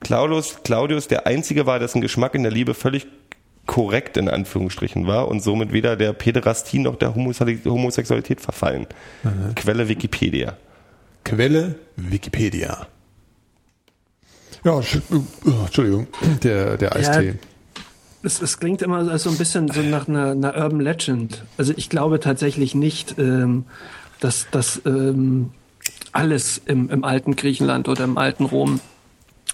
E: Claudius, Claudius der Einzige war, dessen Geschmack in der Liebe völlig korrekt in Anführungsstrichen war und somit weder der Päderastie noch der Homosexualität verfallen. Quelle Wikipedia.
D: Quelle Wikipedia. Ja, sch- äh, Entschuldigung, der, der Eistee.
F: Es, es klingt immer so ein bisschen so nach einer, einer Urban Legend. Also ich glaube tatsächlich nicht, ähm, dass, dass ähm, alles im, im alten Griechenland oder im alten Rom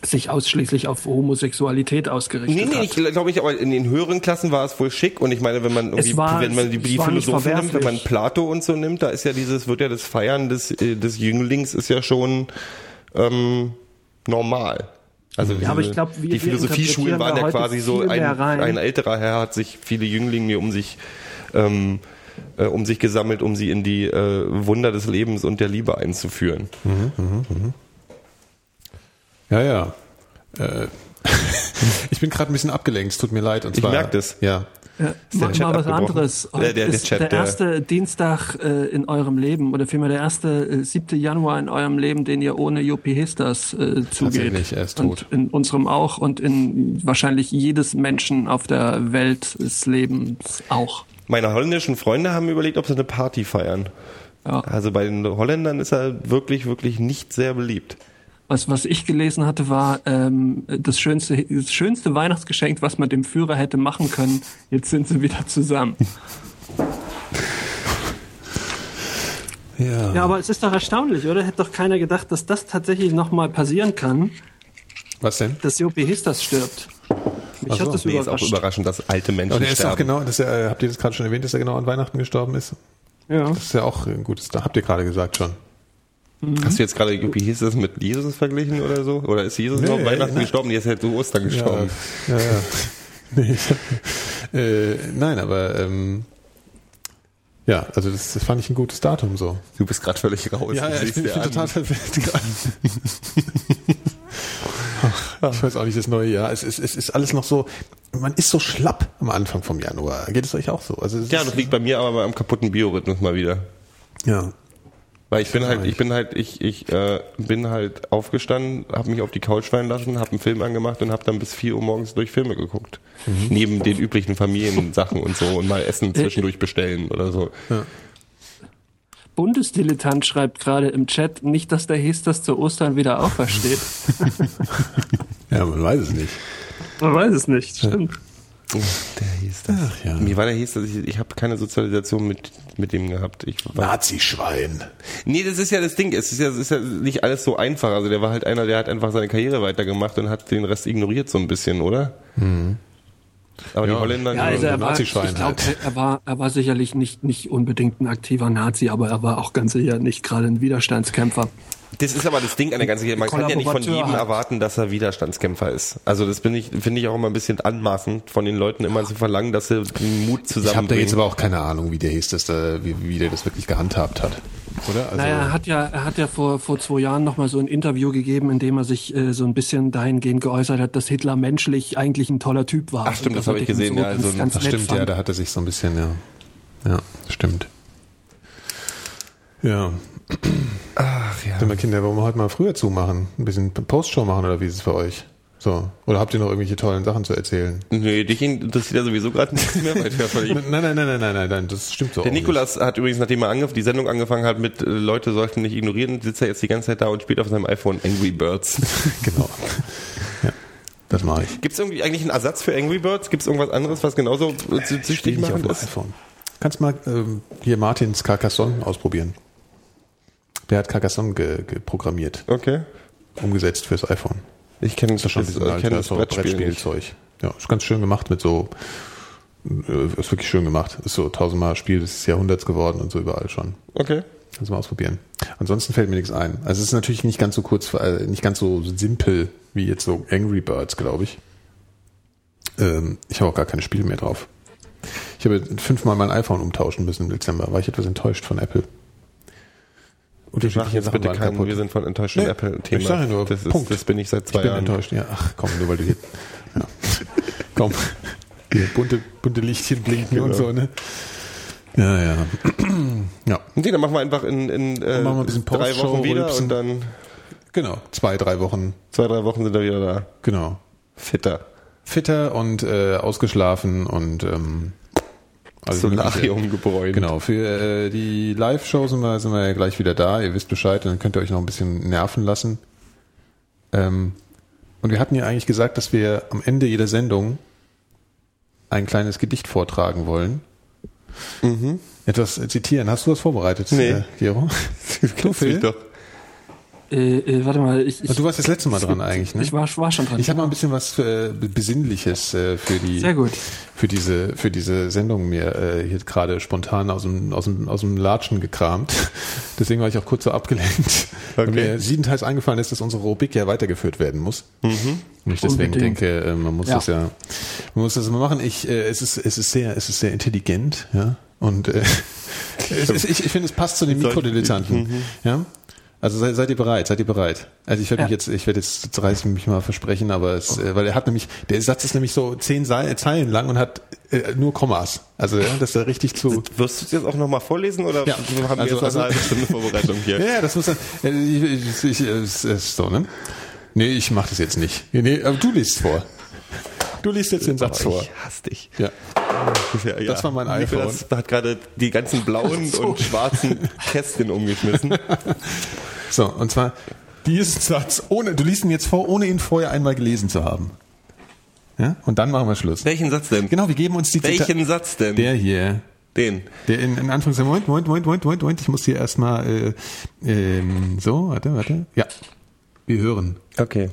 F: sich ausschließlich auf Homosexualität ausgerichtet
E: Nee, nee,
F: hat.
E: ich glaube ich, aber in den höheren Klassen war es wohl schick und ich meine, wenn man irgendwie,
F: war-
E: wenn man die, die Philosophen nimmt, wenn man. Plato und so nimmt, da ist ja dieses, wird ja das Feiern des, äh, des Jünglings ist ja schon ähm, normal. Also
F: Ja, aber
E: diese-
F: ich glaub, wir-
E: die Philosophieschulen waren ja quasi so ein, ein älterer Herr hat sich viele Jünglinge um sich ähm, äh, um sich gesammelt, um sie in die äh, Wunder des Lebens und der Liebe einzuführen.
D: Ja, ja. Äh, ich bin gerade ein bisschen abgelenkt, es tut mir leid. Und
E: Ich
D: zwar,
E: merk das.
D: Ja.
F: Ja,
E: der
F: mal,
E: Chat
F: mal was anderes.
E: Der- der- der
F: ist
E: Chat,
F: der
E: der-
F: erste Dienstag äh, in eurem Leben oder vielmehr der erste äh, 7. Januar in eurem Leben, den ihr ohne Juppie Histas äh, zugeht.
D: Tatsächlich, er ist tot.
F: Und in unserem auch und in wahrscheinlich jedes Menschen auf der Welt des Lebens auch.
E: Meine holländischen Freunde haben überlegt, ob sie eine Party feiern.
F: Ja.
E: Also bei den Holländern ist er wirklich, wirklich nicht sehr beliebt.
F: Was, was ich gelesen hatte, war ähm, das, schönste, das schönste Weihnachtsgeschenk, was man dem Führer hätte machen können. Jetzt sind sie wieder zusammen.
D: Ja.
F: Ja, aber es ist doch erstaunlich, oder? Hätte doch keiner gedacht, dass das tatsächlich nochmal passieren kann,
D: Was denn?
F: dass Jopi Histas stirbt. Mich
D: Ach so.
F: hat das
E: Nee, ist auch
F: überrascht.
E: überraschend, dass alte Menschen
D: Und er ist auch
E: sterben.
D: genau, das ja, habt ihr das gerade schon erwähnt, dass er genau an Weihnachten gestorben ist?
F: ja.
D: Das ist ja auch ein gutes, da habt ihr gerade gesagt schon.
E: Hast du jetzt gerade, wie hieß das, mit Jesus verglichen oder so? Oder ist Jesus noch
D: Nee,
E: Weihnachten
D: nein.
E: gestorben? Ist halt zu Ostern gestorben.
D: Ja, ja. ja. Nee, hab, äh, nein, aber ähm, ja, also das, das fand ich ein gutes Datum so.
E: Du bist gerade völlig raus.
D: Ja,
E: Du
D: ja, ich bin, ich bin total verwirrt gerade. Ich weiß auch nicht, das neue Jahr. Es ist, es ist alles noch so, man ist so schlapp am Anfang vom Januar. Geht es euch auch so? Also
E: Ja, das liegt bei mir aber am kaputten Biorhythmus mal wieder.
D: ja.
E: Weil ich bin halt, ich bin halt, ich, ich äh, bin halt aufgestanden, habe mich auf die Couch fallen lassen, habe einen Film angemacht und habe dann bis 4 Uhr morgens durch Filme geguckt. Neben den üblichen Familiensachen und so und mal Essen zwischendurch bestellen oder so.
F: Bundesdilettant schreibt gerade im Chat, nicht, dass der Histas zu Ostern wieder aufersteht.
D: ja, man weiß es nicht.
F: Man weiß es nicht, stimmt.
E: Der hieß das.
D: Ach ja.
E: Mir war der hieß das, ich, ich habe keine Sozialisation mit, mit dem gehabt. Ich war,
D: Nazi-Schwein.
E: Nee, das ist ja das Ding. Es ist ja, es ist ja nicht alles so einfach. Also der war halt einer, der hat einfach seine Karriere weitergemacht und hat den Rest ignoriert so ein bisschen, oder? Aber die
D: Ja.
E: Holländer,
F: Ja, also er war, ich
D: Nazi-Schwein
F: glaub,
D: halt.
F: er war, er war sicherlich nicht, nicht unbedingt ein aktiver Nazi, aber er war auch ganz sicher nicht gerade ein Widerstandskämpfer.
E: Das ist aber das Ding an der ganzen Geschichte. Man kann ja nicht von jedem
F: halt.
E: erwarten, dass er Widerstandskämpfer ist. Also das bin ich, finde ich auch immer ein bisschen anmaßend, von den Leuten immer zu verlangen, dass sie den Mut
D: Ich habe da
E: zusammenbringen.
D: jetzt aber auch keine Ahnung, wie der hieß, dass da, wie, wie der das wirklich gehandhabt hat. Oder? Also,
F: Naja, er hat ja, er hat ja vor, vor zwei Jahren nochmal so ein Interview gegeben, in dem er sich äh, so ein bisschen dahingehend geäußert hat, dass Hitler menschlich eigentlich ein toller Typ war.
E: Ach, stimmt, das
F: dass er
E: habe ich gesehen,
F: So
E: ja,
F: ganz,
E: so ein-
F: ganz
D: Ach,
F: nett
D: stimmt, ja,
F: fand.
D: da hat er sich so ein bisschen, ja. Ja, stimmt. Ja.
E: Ach ja.
D: Sag mal, Kinder, wollen wir heute mal früher zumachen? Ein bisschen Postshow machen oder wie ist es für euch? So. Oder habt ihr noch irgendwelche tollen Sachen zu erzählen?
E: Nee, dich interessiert ja sowieso gerade nichts mehr, weil
D: Nein, nein, nein, nein, nein, nein, nein, das stimmt so.
E: Der Nikolas hat übrigens, nachdem er angef die Sendung angefangen hat mit äh, Leute sollten nicht ignorieren, sitzt er jetzt die ganze Zeit da und spielt auf seinem iPhone Angry Birds.
D: Genau. Ja, das mache ich.
E: Gibt es irgendwie eigentlich einen Ersatz für Angry Birds? Gibt es irgendwas anderes, was genauso äh, süchtig
D: dem
E: ist?
D: iPhone. Kannst mal ähm, hier Martins Carcassonne ausprobieren. Der hat Carcassonne ge geprogrammiert,
E: Okay.
D: umgesetzt fürs iPhone.
E: Ich kenne
D: Das
E: äh,
D: alt,
E: kenn
D: das
E: das Brettspiel.
D: Brettspielzeug. Ja, ist ganz schön gemacht mit so, äh, ist wirklich schön gemacht. Ist so tausendmal Spiel des Jahrhunderts geworden und so überall schon.
E: Okay.
D: Kannst du mal ausprobieren. Ansonsten fällt mir nichts ein. Also es ist natürlich nicht ganz so kurz, äh, nicht ganz so simpel wie jetzt so Angry Birds, glaube ich. Ähm, ich habe auch gar keine Spiele mehr drauf. Ich habe fünfmal mein iPhone umtauschen müssen im Dezember. War ich etwas enttäuscht von Apple. Unterschiedliche
E: jetzt bitte keinen,
D: kaputt.
E: wir sind von enttäuschtem
D: Nee,
E: Apple-Thema.
D: ich sage nur,
E: das, ist,
D: Punkt.
E: das bin ich seit
D: Ich
E: zwei
D: bin
E: Jahren.
D: enttäuscht. Ja, ach komm, nur weil du hier. Ja. komm. Hier, bunte, bunte Lichtchen blinken und
E: Genau.
D: so, ne? Ja, ja. ja,
E: Nee, dann machen wir einfach in, in äh,
D: machen wir ein bisschen
E: drei Wochen wieder
D: Rülpsen.
E: und dann
D: genau. Zwei, drei Wochen.
E: zwei, drei Wochen sind wir wieder da.
D: Genau.
E: Fitter.
D: Fitter und äh, ausgeschlafen und ähm, also
E: Solarium gebräunt.
D: Genau, für äh, die Live-Show sind wir, sind wir ja gleich wieder da. Ihr wisst Bescheid, dann könnt ihr euch noch ein bisschen nerven lassen. Ähm, und wir hatten ja eigentlich gesagt, dass wir am Ende jeder Sendung ein kleines Gedicht vortragen wollen. Etwas äh, zitieren. Hast du was vorbereitet,
E: Nee.
D: äh, Gero?
E: Du kennst mich doch.
F: Äh, äh, warte mal, ich, ich,
D: Du warst das letzte Mal dran eigentlich, ne?
F: ich war, war schon dran.
D: Ich habe mal ein bisschen was äh, Besinnliches äh, für die
F: Sehr gut.
D: für diese für diese Sendung mir äh, hier gerade spontan aus dem aus dem aus dem Latschen gekramt. Deswegen war ich auch kurz so abgelenkt. Und
E: Okay.
D: mir siebenteils eingefallen ist, dass unsere Rubrik ja weitergeführt werden muss. Und ich deswegen
F: Unbedingt.
D: denke, äh, man muss
F: Ja.
D: das ja man muss das mal machen. Ich äh, es ist es ist sehr es ist sehr intelligent, ja. Und äh, es ist, ich, ich finde, es passt zu den Mikrodilettanten. Ja. Also seid, seid ihr bereit? Seid ihr bereit? Also ich werde mich
F: Ja.
D: jetzt, ich werde jetzt jetzt reiß ich mich mal versprechen, aber es, äh, weil er hat nämlich, der Satz ist nämlich so zehn Sei- Zeilen lang und hat äh, nur Kommas. Also ja, das ist ja richtig zu.
E: Wirst du es jetzt auch nochmal vorlesen oder
D: Ja.
E: haben
D: Also-
E: wir jetzt
D: also-
E: eine halbe Stunde Vorbereitung hier?
D: Ja, das muss dann. äh, Ich, ich, ich, es ist so ne? Nee, ich mache das jetzt nicht. Nee, nee, aber du liest vor. Du liest jetzt den Satz
E: Oh,
D: vor.
E: ich hasse dich.
D: Ja.
E: Ja,
D: Das war mein
E: Nikolas hat gerade die ganzen blauen und schwarzen Kästchen umgeschmissen.
D: So, und zwar diesen Satz, ohne, du liest ihn jetzt vor, ohne ihn vorher einmal gelesen zu haben. Ja? Und dann machen wir Schluss.
E: Welchen Satz denn?
D: Genau, wir geben uns die
E: Welchen Satz denn?
D: Der hier.
E: Den.
D: Der in, in Anführungszeichen, Moment, Moment, Moment, Moment, Moment, Moment, ich muss hier erstmal, äh, ähm, so, warte, warte, ja, wir hören.
E: Okay.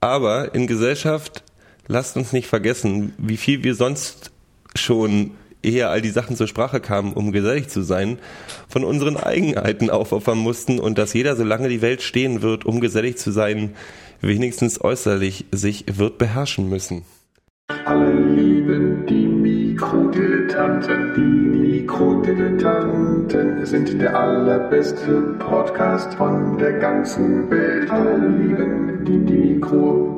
E: Aber in Gesellschaft lasst uns nicht vergessen, wie viel wir sonst schon ehe all die Sachen zur Sprache kamen, um gesellig zu sein, von unseren Eigenheiten aufopfern mussten und dass jeder, solange die Welt stehen wird, um gesellig zu sein, wenigstens äußerlich sich wird beherrschen müssen.
A: Alle lieben die Mikrodilettanten. Die Mikrodilettanten sind der allerbeste Podcast von der ganzen Welt. Alle lieben die, die Mikrodilettanten.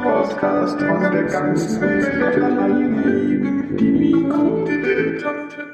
A: Podcast von der ganzen Welt. Die Mikrodilettanten.